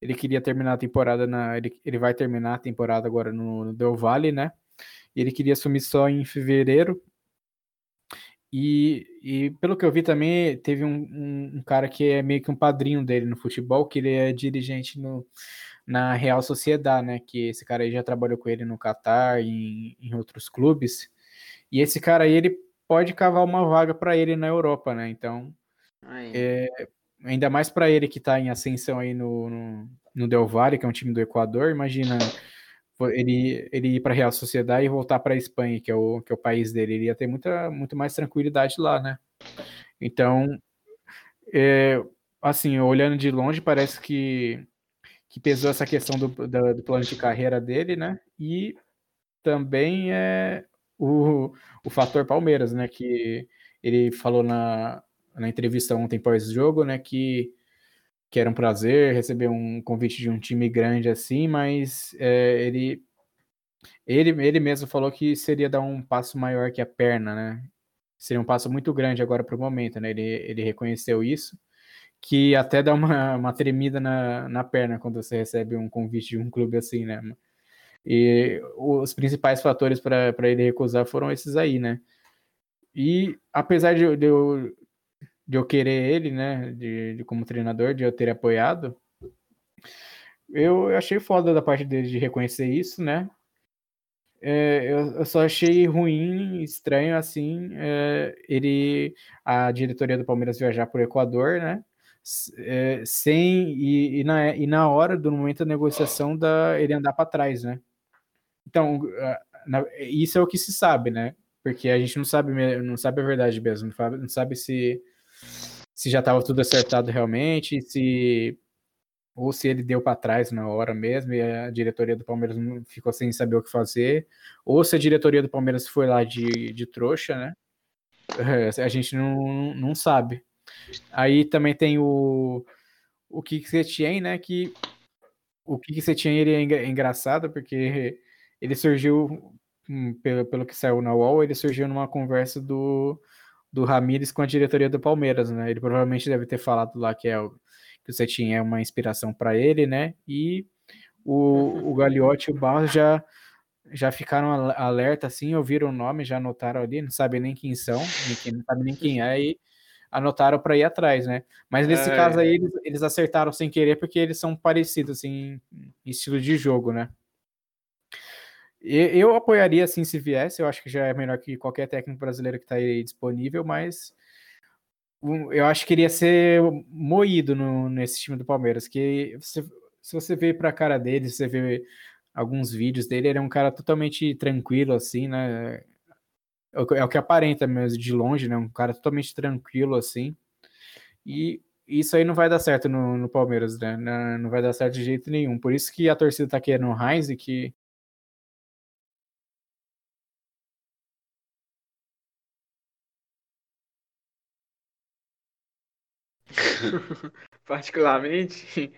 ele queria terminar a temporada na ele, ele vai terminar a temporada agora no, no Del Valle, né? Ele queria assumir só em fevereiro. E, e pelo que eu vi também, teve um, um, um, cara que é meio que um padrinho dele no futebol, que ele é dirigente no, na Real Sociedade, né? Que esse cara aí já trabalhou com ele no Catar e em, em outros clubes. E esse cara aí, ele pode cavar uma vaga para ele na Europa, né? Então, é, ainda mais para ele que está em ascensão aí no, no, no, Del Valle, que é um time do Equador, imagina ele, ele ir para a Real Sociedade e voltar para a Espanha, que é, o, que é o país dele, ele ia ter muita, muito mais tranquilidade lá, né? Então, é, assim, olhando de longe, parece que, que pesou essa questão do, do, do plano de carreira dele, né? E também é o, o fator Palmeiras, né? Que ele falou na, na entrevista ontem pós-jogo, né, que, que era um prazer receber um convite de um time grande assim, mas é, ele, ele, ele mesmo falou que seria dar um passo maior que a perna, né? Seria um passo muito grande agora para o momento, né? Ele, ele reconheceu isso, que até dá uma, uma tremida na, na perna quando você recebe um convite de um clube assim, né? E os principais fatores para ele recusar foram esses aí, né? E apesar de, de eu de eu querer ele, né, de, de, como treinador, de eu ter apoiado, eu achei foda da parte dele de reconhecer isso, né? É, eu, eu, só achei ruim, estranho, assim, é, ele, a diretoria do Palmeiras viajar para o Equador, né? É, sem e, e, na, e na hora do momento da negociação da ele andar para trás, né? Então, na, isso é o que se sabe, né? Porque a gente não sabe, não sabe a verdade mesmo, não sabe, não sabe se se já estava tudo acertado realmente, se ou se ele deu para trás na hora mesmo e a diretoria do Palmeiras ficou sem saber o que fazer, ou se a diretoria do Palmeiras foi lá de, de trouxa, né? A gente não, não sabe. Aí também tem o, o Kik Setien, né? Que o Kik Setien ele é engraçado porque ele surgiu, hum, pelo, pelo que saiu na UOL, ele surgiu numa conversa do, do Ramires com a diretoria do Palmeiras, né? Ele provavelmente deve ter falado lá que, é o, que o Cetim é uma inspiração para ele, né? E o, o Gagliotti e o Barros já, já ficaram alerta, assim, ouviram o nome, já anotaram ali, não sabem nem quem são, nem, não sabem nem quem é, e anotaram para ir atrás, né? Mas nesse é, caso aí, eles, eles acertaram sem querer, porque eles são parecidos, assim, em estilo de jogo, né? Eu apoiaria assim se viesse, eu acho que já é melhor que qualquer técnico brasileiro que está aí disponível, mas eu acho que iria ser moído no, nesse time do Palmeiras, que se, se você vê para a cara dele, se você vê alguns vídeos dele, ele é um cara totalmente tranquilo, assim, né? É é o que aparenta mesmo de longe, né? Um cara totalmente tranquilo, assim. E isso aí não vai dar certo no, no Palmeiras, né? Não, não, vai dar certo de jeito nenhum. Por isso que a torcida tá querendo o Heinz, que Particularmente.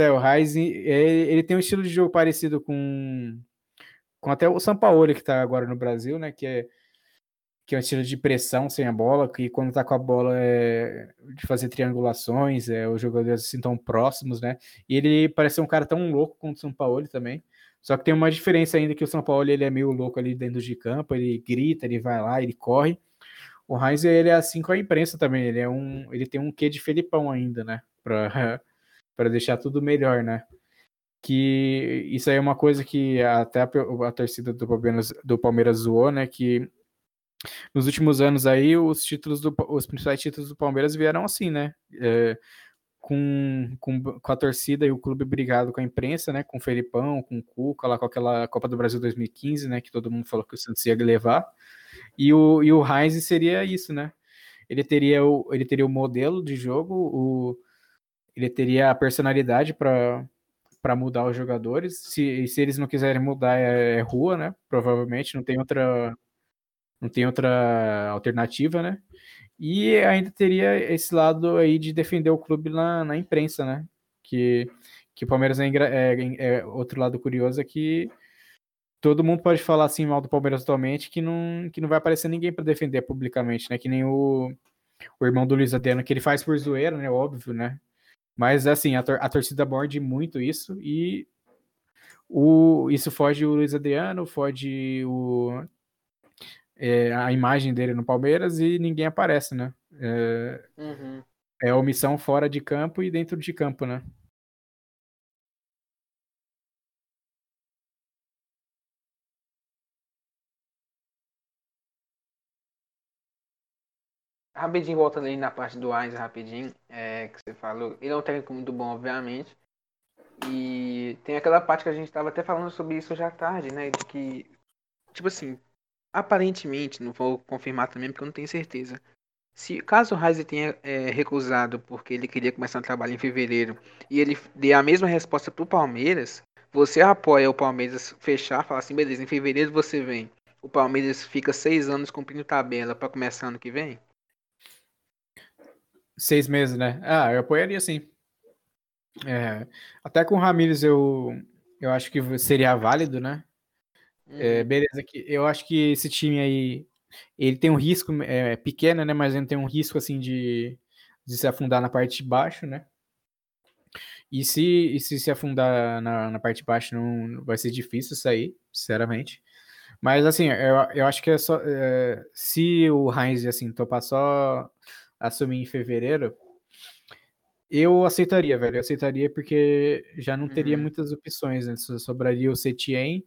É, o Ryzen, ele tem um estilo de jogo parecido com, com até o São Paulo que tá agora no Brasil, né? Que é, que é um estilo de pressão sem a bola, que quando tá com a bola é de fazer triangulações, é, os jogadores assim tão próximos, né? E ele parece um cara tão louco quanto o São Paulo também. Só que tem uma diferença ainda que o São Paulo ele é meio louco ali dentro de campo, ele grita, ele vai lá, ele corre. O Heinz ele é assim com a imprensa também, ele é um, ele tem um quê de Felipão ainda, né? Para para deixar tudo melhor, né? Que isso aí é uma coisa que até a, a torcida do Palmeiras, do Palmeiras zoou, né? Que nos últimos anos aí os títulos do, os principais títulos do Palmeiras vieram assim, né? É, com, com, com a torcida e o clube brigado com a imprensa, né? Com o Felipão, com o Cuca, lá com aquela Copa do Brasil 2015, né? Que todo mundo falou que o Santos ia levar. E o, e o Heinz seria isso, né? Ele teria o, ele teria o modelo de jogo, o, ele teria a personalidade para para mudar os jogadores. Se, se eles não quiserem mudar, é, é, rua, né? Provavelmente não tem outra não tem outra alternativa, né? E ainda teria esse lado aí de defender o clube na, na imprensa, né? Que, que o Palmeiras é, é, é outro lado curioso é que todo mundo pode falar assim mal do Palmeiras atualmente que não, que não vai aparecer ninguém para defender publicamente, né? Que nem o, o irmão do Luiz Adriano, que ele faz por zoeira, né? Óbvio, né? Mas assim, a, tor a torcida morde muito isso e o, isso foge o Luiz Adriano, foge o, é, a imagem dele no Palmeiras e ninguém aparece, né? É, uhum. é omissão fora de campo e dentro de campo, né? Rapidinho, voltando ali na parte do Ainz, rapidinho, é, que você falou. Ele é um técnico muito bom, obviamente. E tem aquela parte que a gente estava até falando sobre isso já tarde, né? De que, tipo assim, aparentemente, não vou confirmar também porque eu não tenho certeza. Se caso o Reis tenha é, recusado porque ele queria começar um trabalho em fevereiro e ele dê a mesma resposta pro Palmeiras, você apoia o Palmeiras fechar, falar assim, beleza, em fevereiro você vem. O Palmeiras fica seis anos cumprindo tabela para começar ano que vem? Seis meses, né? Ah, eu apoiaria sim. É, até com o Ramires eu, eu acho que seria válido, né? É, uhum. beleza, que eu acho que esse time aí ele tem um risco é, pequeno, né? Mas ele tem um risco assim de, de se afundar na parte de baixo, né? E se, e se se afundar na, na parte de baixo não vai ser difícil sair, sinceramente. Mas assim, eu, eu acho que é só é, se o Heinz assim topar só assumir em fevereiro, eu aceitaria, velho. Eu aceitaria porque já não teria uhum. muitas opções, né? Só sobraria o Setien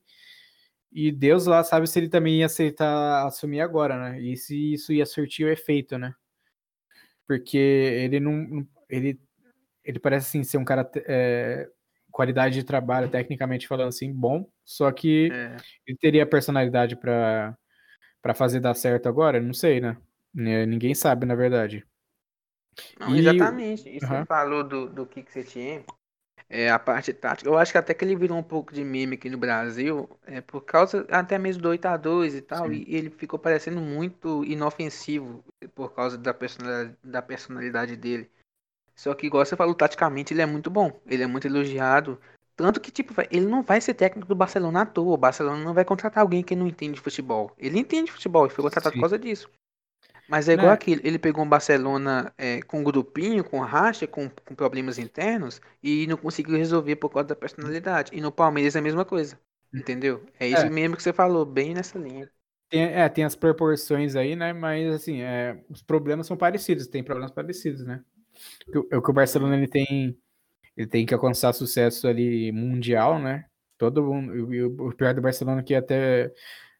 e Deus lá sabe se ele também ia aceitar assumir agora, né? E se isso ia surtir o efeito, né? Porque ele não. Ele, ele parece assim ser um cara. É, qualidade de trabalho, tecnicamente falando assim, bom. Só que é. ele teria personalidade para fazer dar certo agora? Não sei, né? Ninguém sabe, na verdade. Não, e... Exatamente. Isso uhum. você falou do, do que, que você tinha é, a parte tática. Eu acho que até que ele virou um pouco de meme aqui no Brasil, é, por causa até mesmo do 8x2 e tal, e, e, ele ficou parecendo muito inofensivo por causa da personalidade, da personalidade dele. Só que, igual você falou, taticamente ele é muito bom, ele é muito elogiado. Tanto que, tipo, ele não vai ser técnico do Barcelona à toa. O Barcelona não vai contratar alguém que não entende futebol. Ele entende futebol e foi contratado Sim. por causa disso. Mas é igual né? aquilo, ele pegou um Barcelona é, com um grupinho, com racha, com, com, problemas internos e não conseguiu resolver por causa da personalidade. E no Palmeiras é a mesma coisa, entendeu? É isso é. mesmo que você falou, bem nessa linha. Tem, é, tem as proporções aí, né? Mas assim, é, os problemas são parecidos, tem problemas parecidos, né? O, o que o Barcelona ele tem, ele tem que alcançar sucesso ali mundial, né? Todo mundo, o, o pior do Barcelona é que até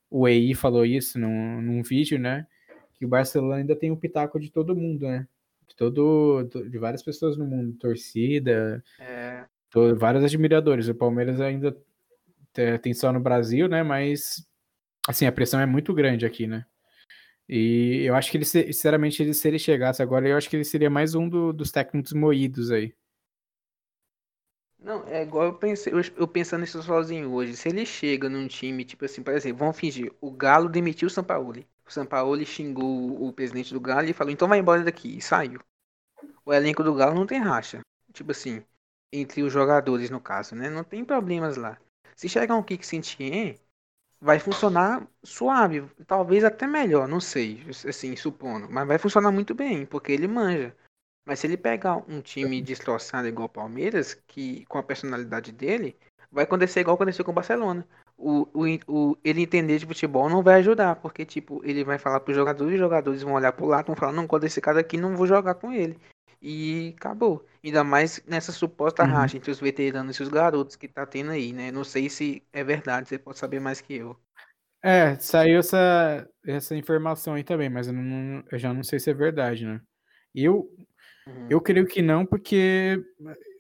o EI falou isso num, num vídeo, né? Que o Barcelona ainda tem o pitaco de todo mundo, né? De, todo, de várias pessoas no mundo, torcida, é. todo, vários admiradores. O Palmeiras ainda tem só no Brasil, né? Mas assim, a pressão é muito grande aqui, né? E eu acho que ele, sinceramente, ele, se ele chegasse agora, eu acho que ele seria mais um do, dos técnicos moídos aí. Não, é igual eu pensei, eu, eu pensando nisso sozinho hoje. Se ele chega num time, tipo assim, por exemplo, vamos fingir, o Galo demitiu o Sampaoli. O Sampaoli xingou o presidente do Galo e falou, então vai embora daqui. E saiu. O elenco do Galo não tem racha. Tipo assim, entre os jogadores, no caso, né? Não tem problemas lá. Se chegar um Kik Sentien, vai funcionar suave. Talvez até melhor, não sei. Assim, supondo. Mas vai funcionar muito bem, porque ele manja. Mas se ele pegar um time destroçado igual o Palmeiras, que com a personalidade dele, vai acontecer igual aconteceu com o Barcelona. O, o, o, ele entender de futebol não vai ajudar, porque tipo, ele vai falar para os jogadores, os jogadores vão olhar pro lado, vão falar, não, quando esse cara aqui não vou jogar com ele. E acabou. Ainda mais nessa suposta uhum. racha entre os veteranos e os garotos que tá tendo aí, né? Não sei se é verdade, você pode saber mais que eu. É, saiu essa, essa informação aí também, mas eu, não, eu já não sei se é verdade, né? Eu, Uhum. Eu creio que não, porque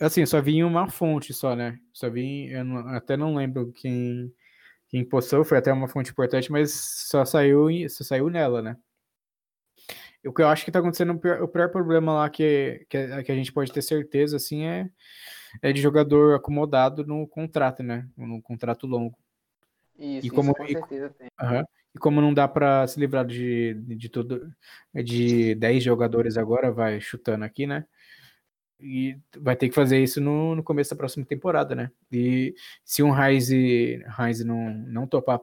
assim, só vi em uma fonte só, né? Só vi, eu não, até não lembro quem quem postou, foi até uma fonte importante, mas só saiu só saiu nela, né? O que eu acho que tá acontecendo, o pior, o pior problema lá que, que, que, a gente pode ter certeza, assim, é, é de jogador acomodado no contrato, né? No contrato longo. Isso, e como, isso com certeza tem. Uh -huh. E como não dá para se livrar de, de, de tudo de 10 jogadores agora, vai chutando aqui, né? E vai ter que fazer isso no, no começo da próxima temporada, né? E se um Heinz, Heinz não, não topar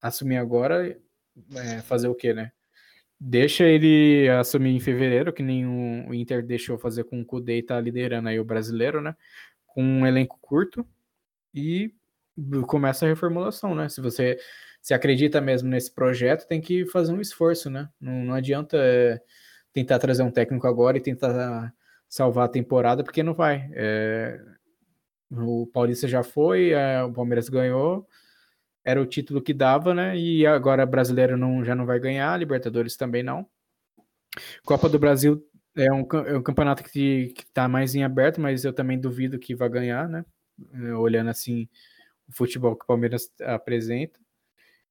assumir agora, é, fazer o quê, né? Deixa ele assumir em fevereiro, que nem o Inter deixou fazer com o Kudê e tá liderando aí o brasileiro, né? Com um elenco curto e começa a reformulação, né? Se você se acredita mesmo nesse projeto, tem que fazer um esforço, né? Não, não adianta é, tentar trazer um técnico agora e tentar salvar a temporada, porque não vai. É, o Paulista já foi, é, o Palmeiras ganhou, era o título que dava, né? E agora brasileiro não, já não vai ganhar, Libertadores também não. Copa do Brasil é um, é um campeonato que, está mais em aberto, mas eu também duvido que vai ganhar, né? É, olhando assim o futebol que o Palmeiras apresenta.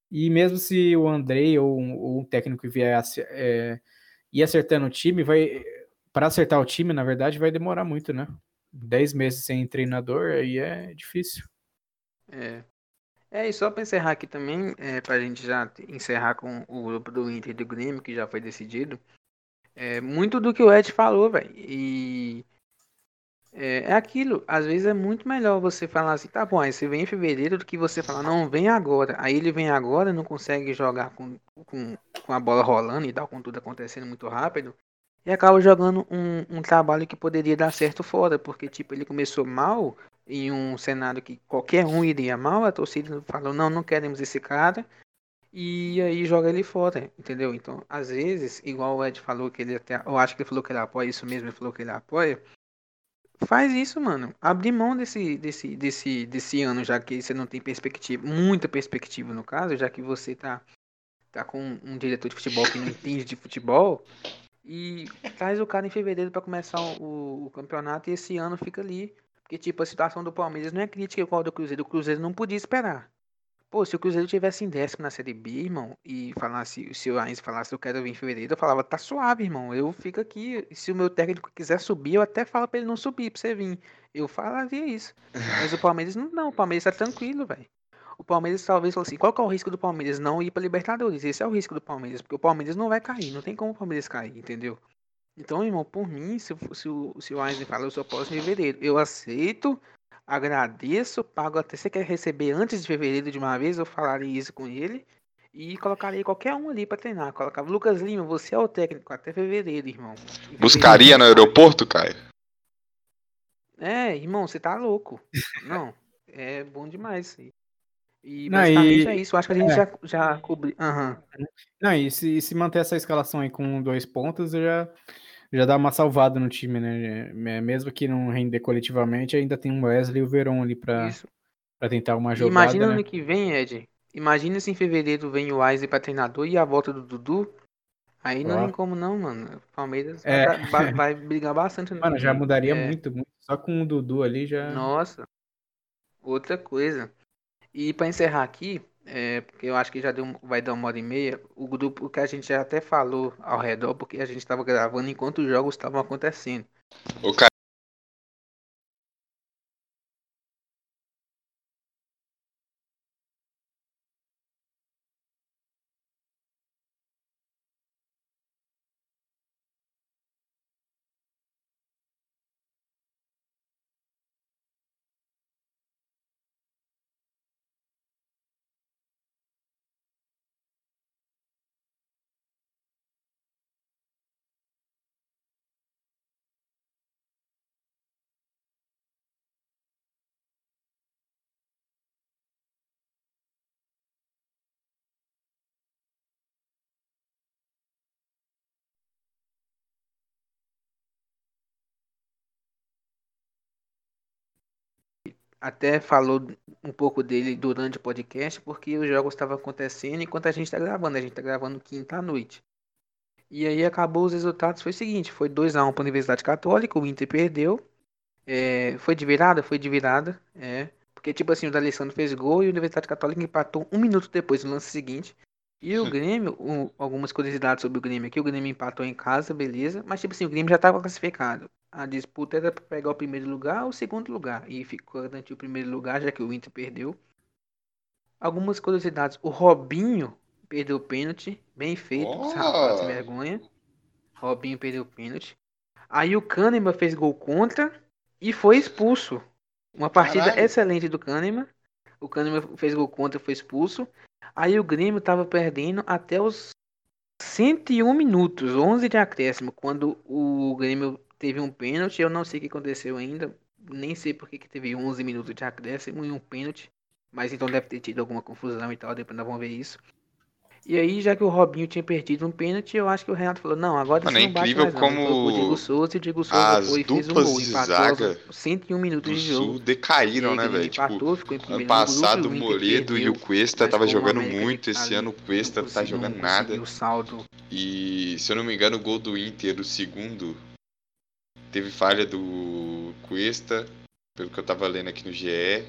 E mesmo se o Andrei ou ou um técnico vier é, ir acertando o time, vai para acertar o time, na verdade, vai demorar muito, né? Dez meses sem treinador, aí é difícil. É. É, e só para encerrar aqui também, é, para a gente já encerrar com o grupo do Inter e do Grêmio, que já foi decidido, é muito do que o Ed falou, velho. E é, é, aquilo, às vezes é muito melhor você falar assim, tá bom, aí você vem em fevereiro do que você falar, não, vem agora. Aí ele vem agora, não consegue jogar com, com, com a bola rolando e tal, com tudo acontecendo muito rápido. E acaba jogando um, um trabalho que poderia dar certo fora, porque tipo, ele começou mal em um cenário que qualquer um iria mal, a torcida falou, não, não queremos esse cara. E aí joga ele fora, entendeu? Então, às vezes, igual o Ed falou que ele até. Eu acho que ele falou que ele apoia isso mesmo, ele falou que ele apoia. Faz isso, mano. Abre mão desse, desse, desse, desse ano, já que você não tem perspectiva, muita perspectiva no caso, já que você tá, tá com um diretor de futebol que não entende de futebol. E traz o cara em fevereiro para começar o, o, campeonato e esse ano fica ali. Porque, tipo, a situação do Palmeiras não é crítica igual do Cruzeiro. O Cruzeiro não podia esperar. Pô, se o Cruzeiro tivesse em décimo na Série B, irmão, e falasse, se o Heinz falasse eu quero vir em fevereiro, eu falava, tá suave, irmão, eu fico aqui. Se o meu técnico quiser subir, eu até falo pra ele não subir, pra você vir. Eu falaria isso. Mas o Palmeiras não, não o Palmeiras tá tranquilo, velho. O Palmeiras talvez falou assim, qual que é o risco do Palmeiras não ir pra Libertadores? Esse é o risco do Palmeiras, porque o Palmeiras não vai cair, não tem como o Palmeiras cair, entendeu? Então, irmão, por mim, se, se, o, se o Einstein fala, eu só posso em fevereiro. Eu aceito agradeço, pago até você quer receber antes de fevereiro de uma vez, eu falaria isso com ele e colocaria qualquer um ali para treinar. Colocava Lucas Lima, você é o técnico até fevereiro, irmão. Fevereiro, Buscaria no aeroporto, Caio? É, irmão, você tá louco. Não, é bom demais. E basicamente Não, e... é isso. Acho que a gente é. já, já cobriu. Uhum. Não, e se, se manter essa escalação aí com dois pontos, já já dá uma salvada no time, né? É, mesmo que não render coletivamente, ainda tem o Wesley e o Verón ali pra, pra tentar uma jogada. Imagina né? ano que vem, Ed. Imagina se em fevereiro vem o Wesley pra treinador e a volta do Dudu. Aí não tem como não, mano. O Palmeiras é. vai, vai, brigar bastante. No mano, já mudaria é. muito, muito. Só com o Dudu ali já. Nossa. Outra coisa. E para encerrar aqui, é, porque eu acho que já deu, vai dar uma hora e meia. O grupo que a gente já até falou ao redor, porque a gente estava gravando enquanto os jogos estavam acontecendo. O cara até falou um pouco dele durante o podcast, porque os jogos estavam acontecendo enquanto a gente está gravando. A gente está gravando quinta à noite. E aí acabou os resultados. Foi o seguinte: foi 2x1 para a Universidade Católica, o Inter perdeu. É, foi de virada? Foi de virada. É. Porque, tipo assim, o D'Alessandro fez gol e a Universidade Católica empatou um minuto depois no lance seguinte. E o Grêmio, um, algumas curiosidades sobre o Grêmio aqui, o Grêmio empatou em casa, beleza. Mas, tipo assim, o Grêmio já estava classificado a disputa era para pegar o primeiro lugar ou o segundo lugar. E ficou garantir o primeiro lugar, já que o Inter perdeu. Algumas curiosidades. O Robinho perdeu o pênalti. Bem feito, oh. rapaz, vergonha. Robinho perdeu o pênalti. Aí o Kahneman fez gol contra e foi expulso. Uma partida Caralho. excelente do Kahneman. O Kahneman fez gol contra, foi expulso. Aí o Grêmio tava perdendo até os 101 minutos, 11 de acréscimo, quando o Grêmio teve um pênalti. Eu não sei o que aconteceu ainda, nem sei por que teve 11 minutos de acréscimo e um pênalti. Mas então deve ter tido alguma confusão e tal, depois nós vamos ver isso. E aí, já que o Robinho tinha perdido um pênalti, eu acho que o Renato falou, não, agora Mano, você é não bate incrível mais não. Como colocou o Diego Souza e o Diego Souza foi e fez um gol. Empatou zaga aos 101 minutos de jogo. Sul decaíram, né, velho? Tipo, ficou ano passado o Moledo e o Cuesta tava jogando América muito. Esse ali ano o Cuesta não tá jogando não nada. E se eu não me engano, o gol do Inter, o segundo, teve falha do Cuesta, pelo que eu tava lendo aqui no GE.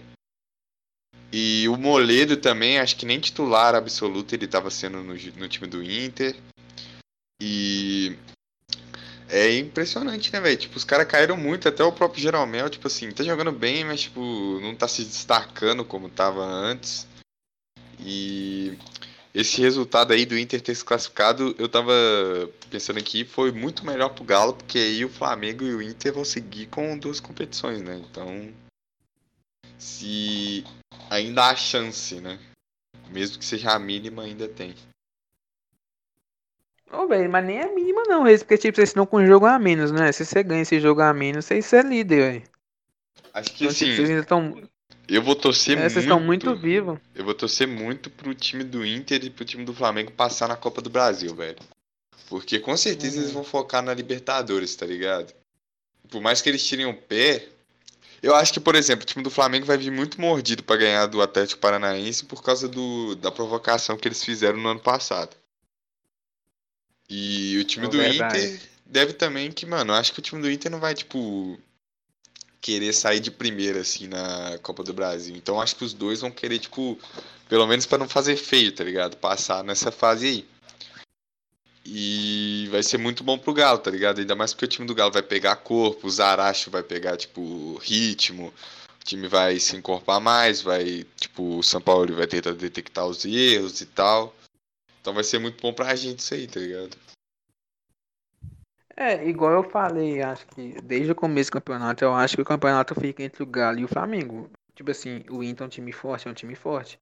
E o Moledo também, acho que nem titular absoluto ele tava sendo no, no time do Inter. E é impressionante, né, velho? Tipo, os caras caíram muito, até o próprio Jeromel, tipo assim, tá jogando bem, mas tipo, não tá se destacando como tava antes. E esse resultado aí do Inter ter se classificado, eu tava pensando aqui, foi muito melhor pro Galo, porque aí o Flamengo e o Inter vão seguir com duas competições, né? Então, se ainda há chance, né? Mesmo que seja a mínima, ainda tem. Ô, velho, mas nem é mínima não, Reis, porque tipo, vocês estão com um jogo a menos, né? Se você ganha esse jogo a menos, vocês é líder, velho. Acho que Então, tipo, vocês assim, ainda estão. Eu vou torcer É, muito. vocês estão muito vivos. Eu vou torcer muito pro time do Inter e pro time do Flamengo passar na Copa do Brasil, velho. Porque com certeza Uhum. eles vão focar na Libertadores, tá ligado? Por mais que eles tirem o pé, eu acho que, por exemplo, o time do Flamengo vai vir muito mordido pra ganhar do Atlético Paranaense por causa do, da provocação que eles fizeram no ano passado. E o time É do verdade. Inter deve também que, mano, eu acho que o time do Inter não vai, tipo, querer sair de primeira, assim, na Copa do Brasil. Então acho que os dois vão querer, tipo, pelo menos pra não fazer feio, tá ligado? Passar nessa fase aí. E vai ser muito bom pro Galo, tá ligado? Ainda mais porque o time do Galo vai pegar corpo, o Zaracho vai pegar, tipo, ritmo. O time vai se encorpar mais, vai, tipo, o São Paulo vai tentar detectar os erros e tal. Então vai ser muito bom pra gente isso aí, tá ligado? É, igual eu falei, acho que desde o começo do campeonato, eu acho que o campeonato fica entre o Galo e o Flamengo. Tipo assim, o Inter é um time forte, é um time forte.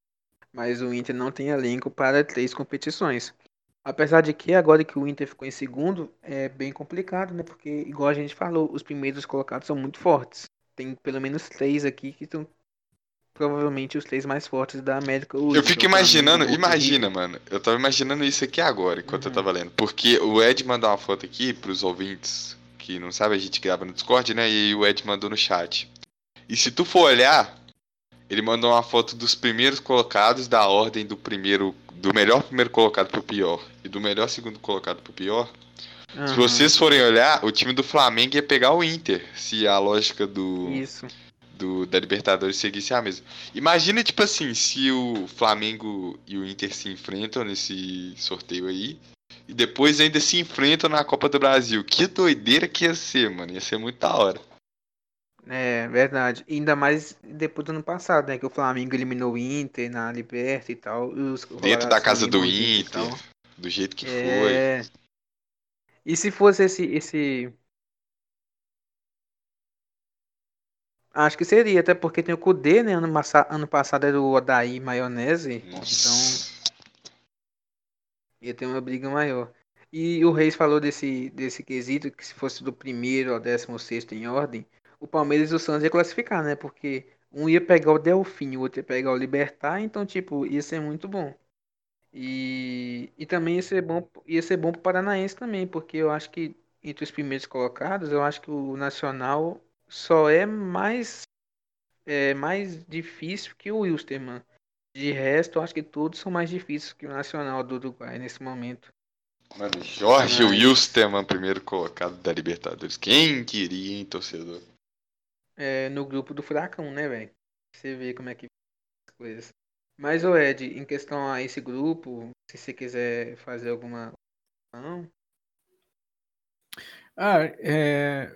Mas o Inter não tem elenco para três competições. Apesar de que agora que o Inter ficou em segundo, é bem complicado, né? Porque, igual a gente falou, os primeiros colocados são muito fortes. Tem pelo menos três aqui que são provavelmente os três mais fortes da América hoje. Eu fico imaginando, imagina, mano. Eu tava imaginando isso aqui agora, enquanto eu Uhum. tava lendo. Porque o Ed mandou uma foto aqui pros ouvintes que não sabem, a gente grava no Discord, né? E aí o Ed mandou no chat. E se tu for olhar, ele mandou uma foto dos primeiros colocados da ordem do primeiro. Do melhor primeiro colocado pro pior. E do melhor segundo colocado pro pior. Se Aham, vocês forem olhar, o time do Flamengo ia pegar o Inter. Se a lógica do Isso. Do, da Libertadores seguisse a mesma. Imagina, tipo assim, se o Flamengo e o Inter se enfrentam nesse sorteio aí. E depois ainda se enfrentam na Copa do Brasil. Que doideira que ia ser, mano. Ia ser muito da hora. É, verdade. Ainda mais depois do ano passado, né? Que o Flamengo eliminou o Inter na Liberta e tal. e Dentro da casa do Inter. Do jeito que foi. É. E se fosse esse, esse. Acho que seria, até porque tem o Kudê, né? Ano, ano passado era o Odaí Maionese. Então Nossa. ia ter uma briga maior. E o Reis falou desse, desse quesito, que se fosse do primeiro ao décimo sexto em ordem, o Palmeiras e o Santos ia classificar, né? Porque um ia pegar o Delfim, o outro ia pegar o Libertar, então, tipo, ia ser muito bom. E, e também ia ser bom, ia ser bom pro Paranaense também, porque eu acho que entre os primeiros colocados, eu acho que o Nacional só é mais, é, mais difícil que o Wilstermann. De resto, eu acho que todos são mais difíceis que o Nacional do Uruguai nesse momento. Mano, Jorge Mas- Wilstermann, primeiro colocado da Libertadores. Quem queria, hein, torcedor? É, no grupo do Furacão, né, velho? Você vê como é que as coisas. Mas, ô Ed, em questão a esse grupo, se você quiser fazer alguma. Não, Ah, é...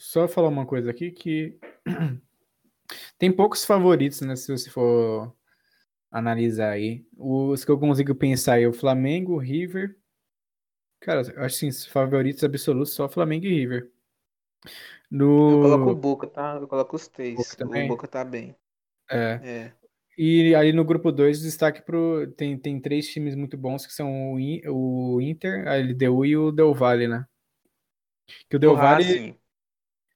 Só falar uma coisa aqui que tem poucos favoritos, né? Se você for analisar aí. Os que eu consigo pensar aí, o Flamengo, o River. Cara, acho assim, os favoritos absolutos só Flamengo e River. No... Eu coloco o Boca, tá? Eu coloco os três. Boca o também? Boca tá bem. É. É. E ali no grupo 2, destaque pro. Tem, tem três times muito bons que são o, In- o Inter, a LDU e o Del Valle, né? Que o Del O Valle. Racing.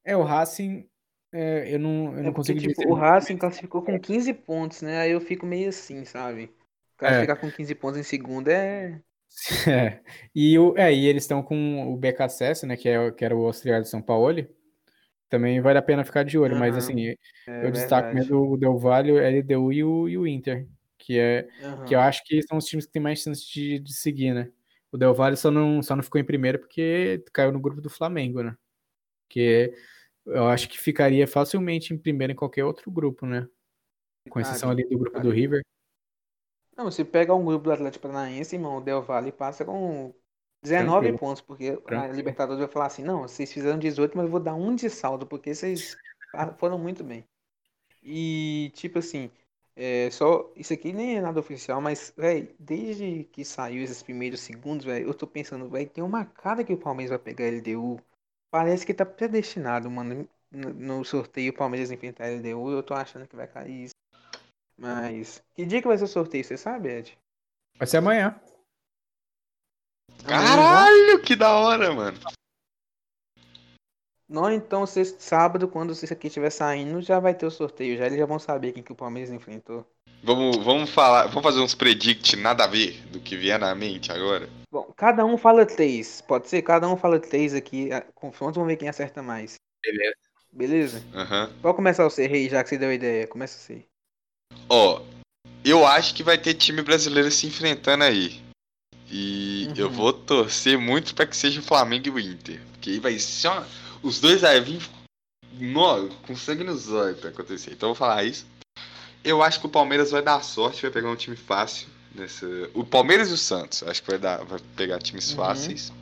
É, o Racing. é, eu não, eu É não porque, consigo tipo, dizer. o Racing classificou com 15 pontos, né? Aí eu fico meio assim, sabe? Classificar com 15 pontos em segundo é. É. E, o, é, e eles estão com o BKSS, né? Que, é, que era o auxiliar de São Paulo. Também vale a pena ficar de olho, mas Aham, assim, é eu destaco mesmo o Del Valle, o LDU e o, e o Inter, que é Aham. que eu acho que são os times que têm mais chance de, de seguir, né? O Del Valle só não, só não ficou em primeiro porque caiu no grupo do Flamengo, né? Que eu acho que ficaria facilmente em primeiro em qualquer outro grupo, né? Com exceção ali do grupo do. River. Não, se pega um grupo do Atlético Paranaense, irmão, o Del Valle passa com 19 Tranquilo. pontos, porque a Tranquilo. Libertadores vai falar assim, não, vocês fizeram 18, mas eu vou dar um de saldo, porque vocês foram muito bem. E, tipo assim, é, só, isso aqui nem é nada oficial, mas, velho, desde que saiu esses primeiros segundos, velho, eu tô pensando, velho, tem uma cara que o Palmeiras vai pegar a LDU. Parece que tá predestinado, mano. No, sorteio o Palmeiras enfrentar a LDU, eu tô achando que vai cair isso. Mas, que dia que vai ser o sorteio, você sabe, Ed? Vai ser amanhã. Caralho, que da hora, mano. Não, então sexta, sábado, quando isso aqui estiver saindo, já vai ter o sorteio. Já eles já vão saber quem que o Palmeiras enfrentou. Vamos, vamos falar, vamos fazer uns predict nada a ver do que vier na mente agora. Bom, cada um fala três. Pode ser? Cada um fala três aqui. a- Confronto, vamos ver quem acerta mais. Beleza. Beleza? Aham. Pode começar você, Rei, já que você deu a ideia. Começa você. Ó, eu acho que vai ter time brasileiro se enfrentando aí. E Uhum. eu vou torcer muito pra que seja o Flamengo e o Inter. Porque aí vai ser uma... Os dois vai vir no... com sangue nos olhos pra acontecer. Então eu vou falar isso. Eu acho que o Palmeiras vai dar sorte, vai pegar um time fácil. O Palmeiras e o Santos, acho que vai, dar... vai pegar times Uhum. fáceis.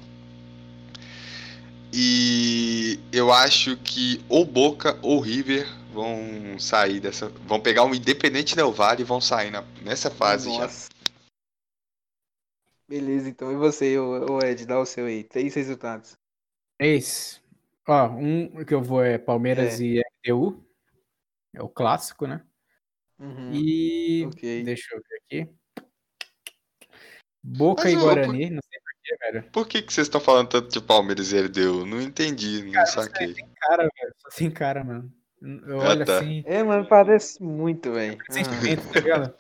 E eu acho que ou Boca ou River vão sair dessa. Vão pegar um Independente Del Valle e vão sair na- nessa fase já. Nossa. Beleza, então. E você, ô Ed, dá o seu aí. Três resultados. Três. Ó, um que eu vou é Palmeiras É. e LDU. É o clássico, né? Uhum. E ok. deixa eu ver aqui. Boca Mas e eu- Guarani, não sei porquê, velho. Por que, que vocês estão falando tanto de Palmeiras e LDU? Não entendi, não saquei. Cara, velho, só tem cara, mano. Eu Ah, olho tá. assim, É, mano, parece muito, velho. Ah. sentimento, tá ligado?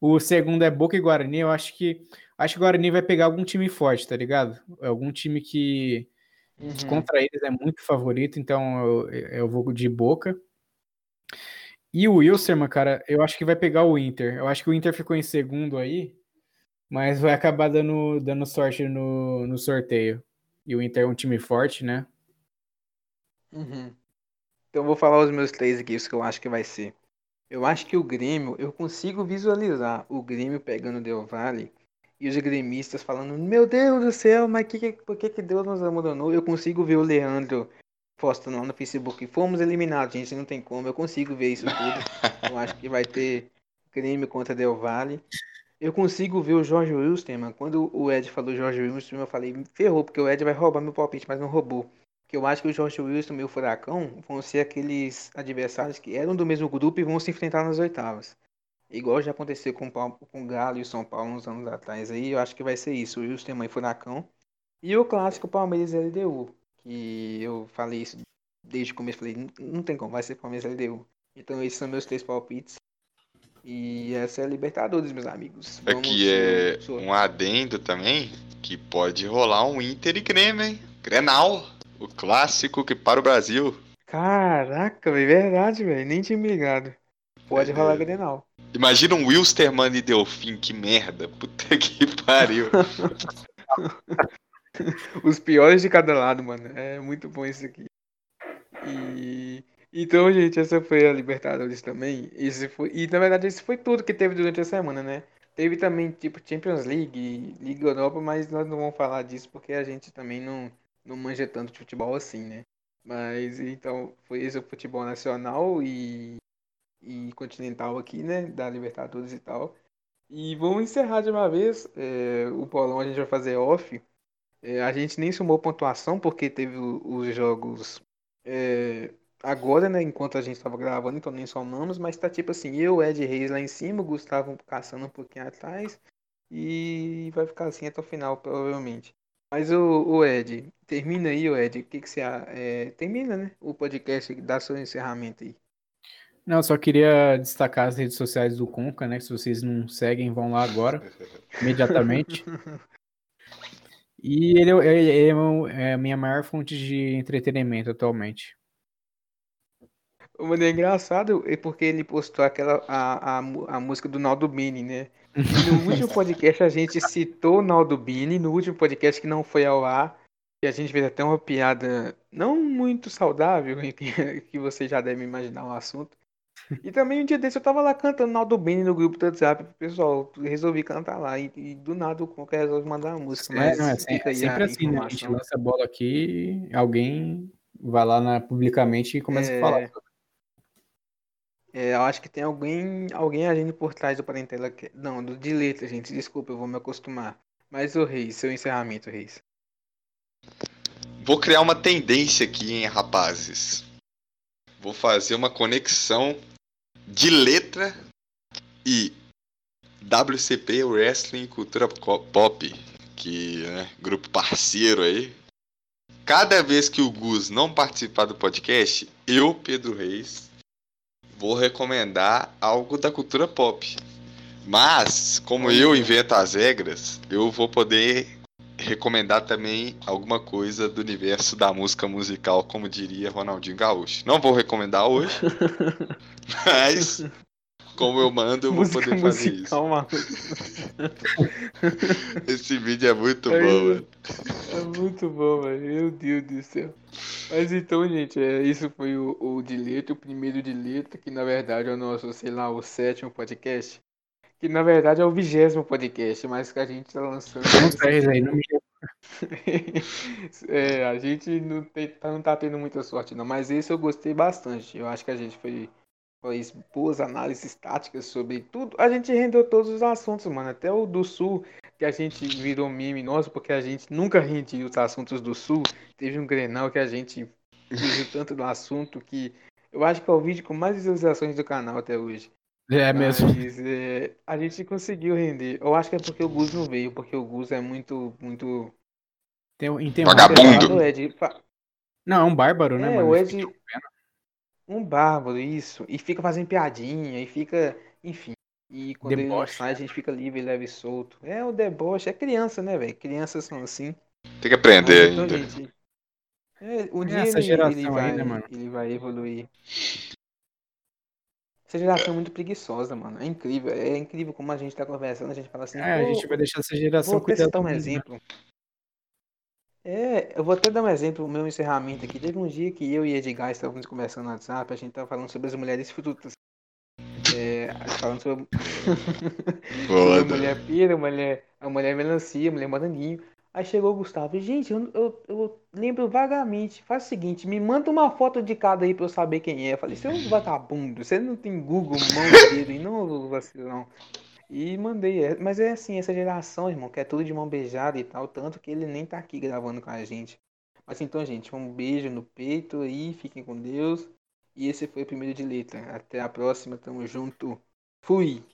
O segundo é Boca e Guarani, eu acho que acho que o Guarani vai pegar algum time forte, tá ligado? Algum time que Uhum. contra eles é muito favorito, então eu, eu vou de Boca. E o Wilstermann, cara, eu acho que vai pegar o Inter. Eu acho que o Inter ficou em segundo aí, mas vai acabar dando, dando sorte no, no sorteio. E o Inter é um time forte, né? Uhum. Então eu vou falar os meus três aqui, os que eu acho que vai ser. Eu acho que o Grêmio, eu consigo visualizar o Grêmio pegando o Del Valle e os gremistas falando, meu Deus do céu, mas que, que, por que, que Deus nos abandonou? Eu consigo ver o Leandro postando lá no Facebook, fomos eliminados, gente, não tem como, eu consigo ver isso tudo. eu acho que vai ter Grêmio contra Del Valle. Eu consigo ver o Jorge Wilstermann, quando o Ed falou Jorge Wilstermann, eu falei, ferrou, porque o Ed vai roubar meu palpite, mas não roubou. Que eu acho que o Jorge Wilson e o Furacão vão ser aqueles adversários que eram do mesmo grupo e vão se enfrentar nas oitavas. Igual já aconteceu com, o com o Galo e o São Paulo uns anos atrás aí, eu acho que vai ser isso, o Wilson e Furacão. E o clássico Palmeiras LDU, que eu falei isso desde o começo, falei, não, tem como, vai ser Palmeiras LDU. Então esses são meus três palpites. E essa é a Libertadores, meus amigos. Vamos Aqui é um adendo também, que pode rolar um Inter e Grêmio, hein? Grenal, o clássico que para o Brasil. Caraca, é verdade, velho, nem tinha me ligado. Pode É. rolar Grenal. Imagina um Wilstermann e Delfim, que merda. Puta que pariu. Os piores de cada lado, mano. É muito bom isso aqui. E então, gente, essa foi a Libertadores também. Esse foi... E na verdade, esse foi tudo que teve durante a semana, né? Teve também, tipo, Champions League, Liga Europa, mas nós não vamos falar disso porque a gente também não, não manja tanto de futebol assim, né? Mas então, foi esse o futebol nacional e, e continental aqui, né? Da Libertadores e tal. E vamos encerrar de uma vez. É, o Paulão a gente vai fazer off. É, a gente nem somou pontuação porque teve os jogos é, agora, né? Enquanto a gente estava gravando, então nem somamos, mas tá tipo assim, eu, Ed Reis lá em cima, o Gustavo caçando um pouquinho atrás, e vai ficar assim até o final, provavelmente. Mas o, o Ed, termina aí, o Ed, o que, que você. É, termina, né? O podcast, dá seu encerramento aí. Não, só queria destacar as redes sociais do Conca, né? Se vocês não seguem, vão lá agora, imediatamente. E ele, ele, ele é a minha maior fonte de entretenimento atualmente. Mano, é engraçado é porque ele postou aquela a, a, a música do Naldo Bini, né? E no último podcast a gente citou o Naldo Bini, no último podcast que não foi ao ar, e a gente fez até uma piada não muito saudável, que você já deve imaginar o assunto. E também um dia desse eu tava lá cantando Naldo Bini no grupo do WhatsApp, pessoal, resolvi cantar lá, e, e do nada o Conca resolve mandar uma música. É, mas não, é, sempre, é sempre assim, né? A gente lança a bola aqui, alguém vai lá na, publicamente e começa é... a falar. É, eu acho que tem alguém, alguém agindo por trás do Parentela. Que... Não, do de letra, gente. Desculpa, eu vou me acostumar. Mas o Reis, seu encerramento, Reis. Vou criar uma tendência aqui, hein, rapazes. Vou fazer uma conexão de letra e WCP Wrestling Cultura Pop, que é né, grupo parceiro aí. Cada vez que o Gus não participar do podcast, eu, Pedro Reis, vou recomendar algo da cultura pop. Mas, como eu invento as regras, eu vou poder recomendar também alguma coisa do universo da música musical, como diria Ronaldinho Gaúcho. Não vou recomendar hoje, mas como eu mando, eu vou música poder fazer musical, isso. Esse vídeo é muito é, bom, mano. É muito bom, mano. Meu Deus do céu. Mas então, gente, é, isso foi o, o de letra, o primeiro de letra, que na verdade é o nosso, sei lá, o sétimo podcast. Que na verdade é o vigésimo podcast, mas que a gente tá lançando. Não sei, aí, não me é, a gente não, tem, não tá tendo muita sorte, não. Mas esse eu gostei bastante. Eu acho que a gente foi fez boas análises táticas sobre tudo. A gente rendeu todos os assuntos, mano. Até o do Sul, que a gente virou meme nosso, porque a gente nunca rendia os assuntos do Sul. Teve um Grenal que a gente fugiu tanto do assunto que eu acho que é o vídeo com mais visualizações do canal até hoje. É mesmo. Mas, é, a gente conseguiu render. Eu acho que é porque o Gus não veio, porque o Gus é muito, muito. Tem, tem Vagabundo. Ed, Não, é um bárbaro, né, é, mano? O Ed, um bárbaro, isso. E fica fazendo piadinha, e fica. Enfim. E quando deboche. ele não sai, a gente fica livre, leve e solto. É o deboche, é criança, né, velho? Crianças são assim. Tem que aprender então, ainda. Gente, é, um dia Essa ele, ele, vai, ainda, mano. ele vai evoluir. Essa geração é muito preguiçosa, mano. É incrível. É incrível como a gente tá conversando, a gente fala assim. É, a gente vai deixar essa geração vou citar um né? exemplo. É, eu vou até dar um exemplo, o meu encerramento aqui. Teve um dia que eu e Edgar estávamos conversando no WhatsApp, a gente estava falando sobre as mulheres frutas. É, falando sobre. a mulher pira, a mulher, a mulher melancia, a mulher moranguinho. Aí chegou o Gustavo, gente, eu, eu, eu, lembro vagamente. Faz o seguinte, me manda uma foto de cada aí pra eu saber quem é. Eu falei, você é um vagabundo, você não tem Google, mão dedo e não vacilão. E mandei. É, mas é assim, essa geração, irmão, que é tudo de mão beijada e tal, tanto que ele nem tá aqui gravando com a gente. Mas então, gente, um beijo no peito aí, fiquem com Deus. E esse foi o primeiro de letra. Até a próxima, tamo junto. Fui!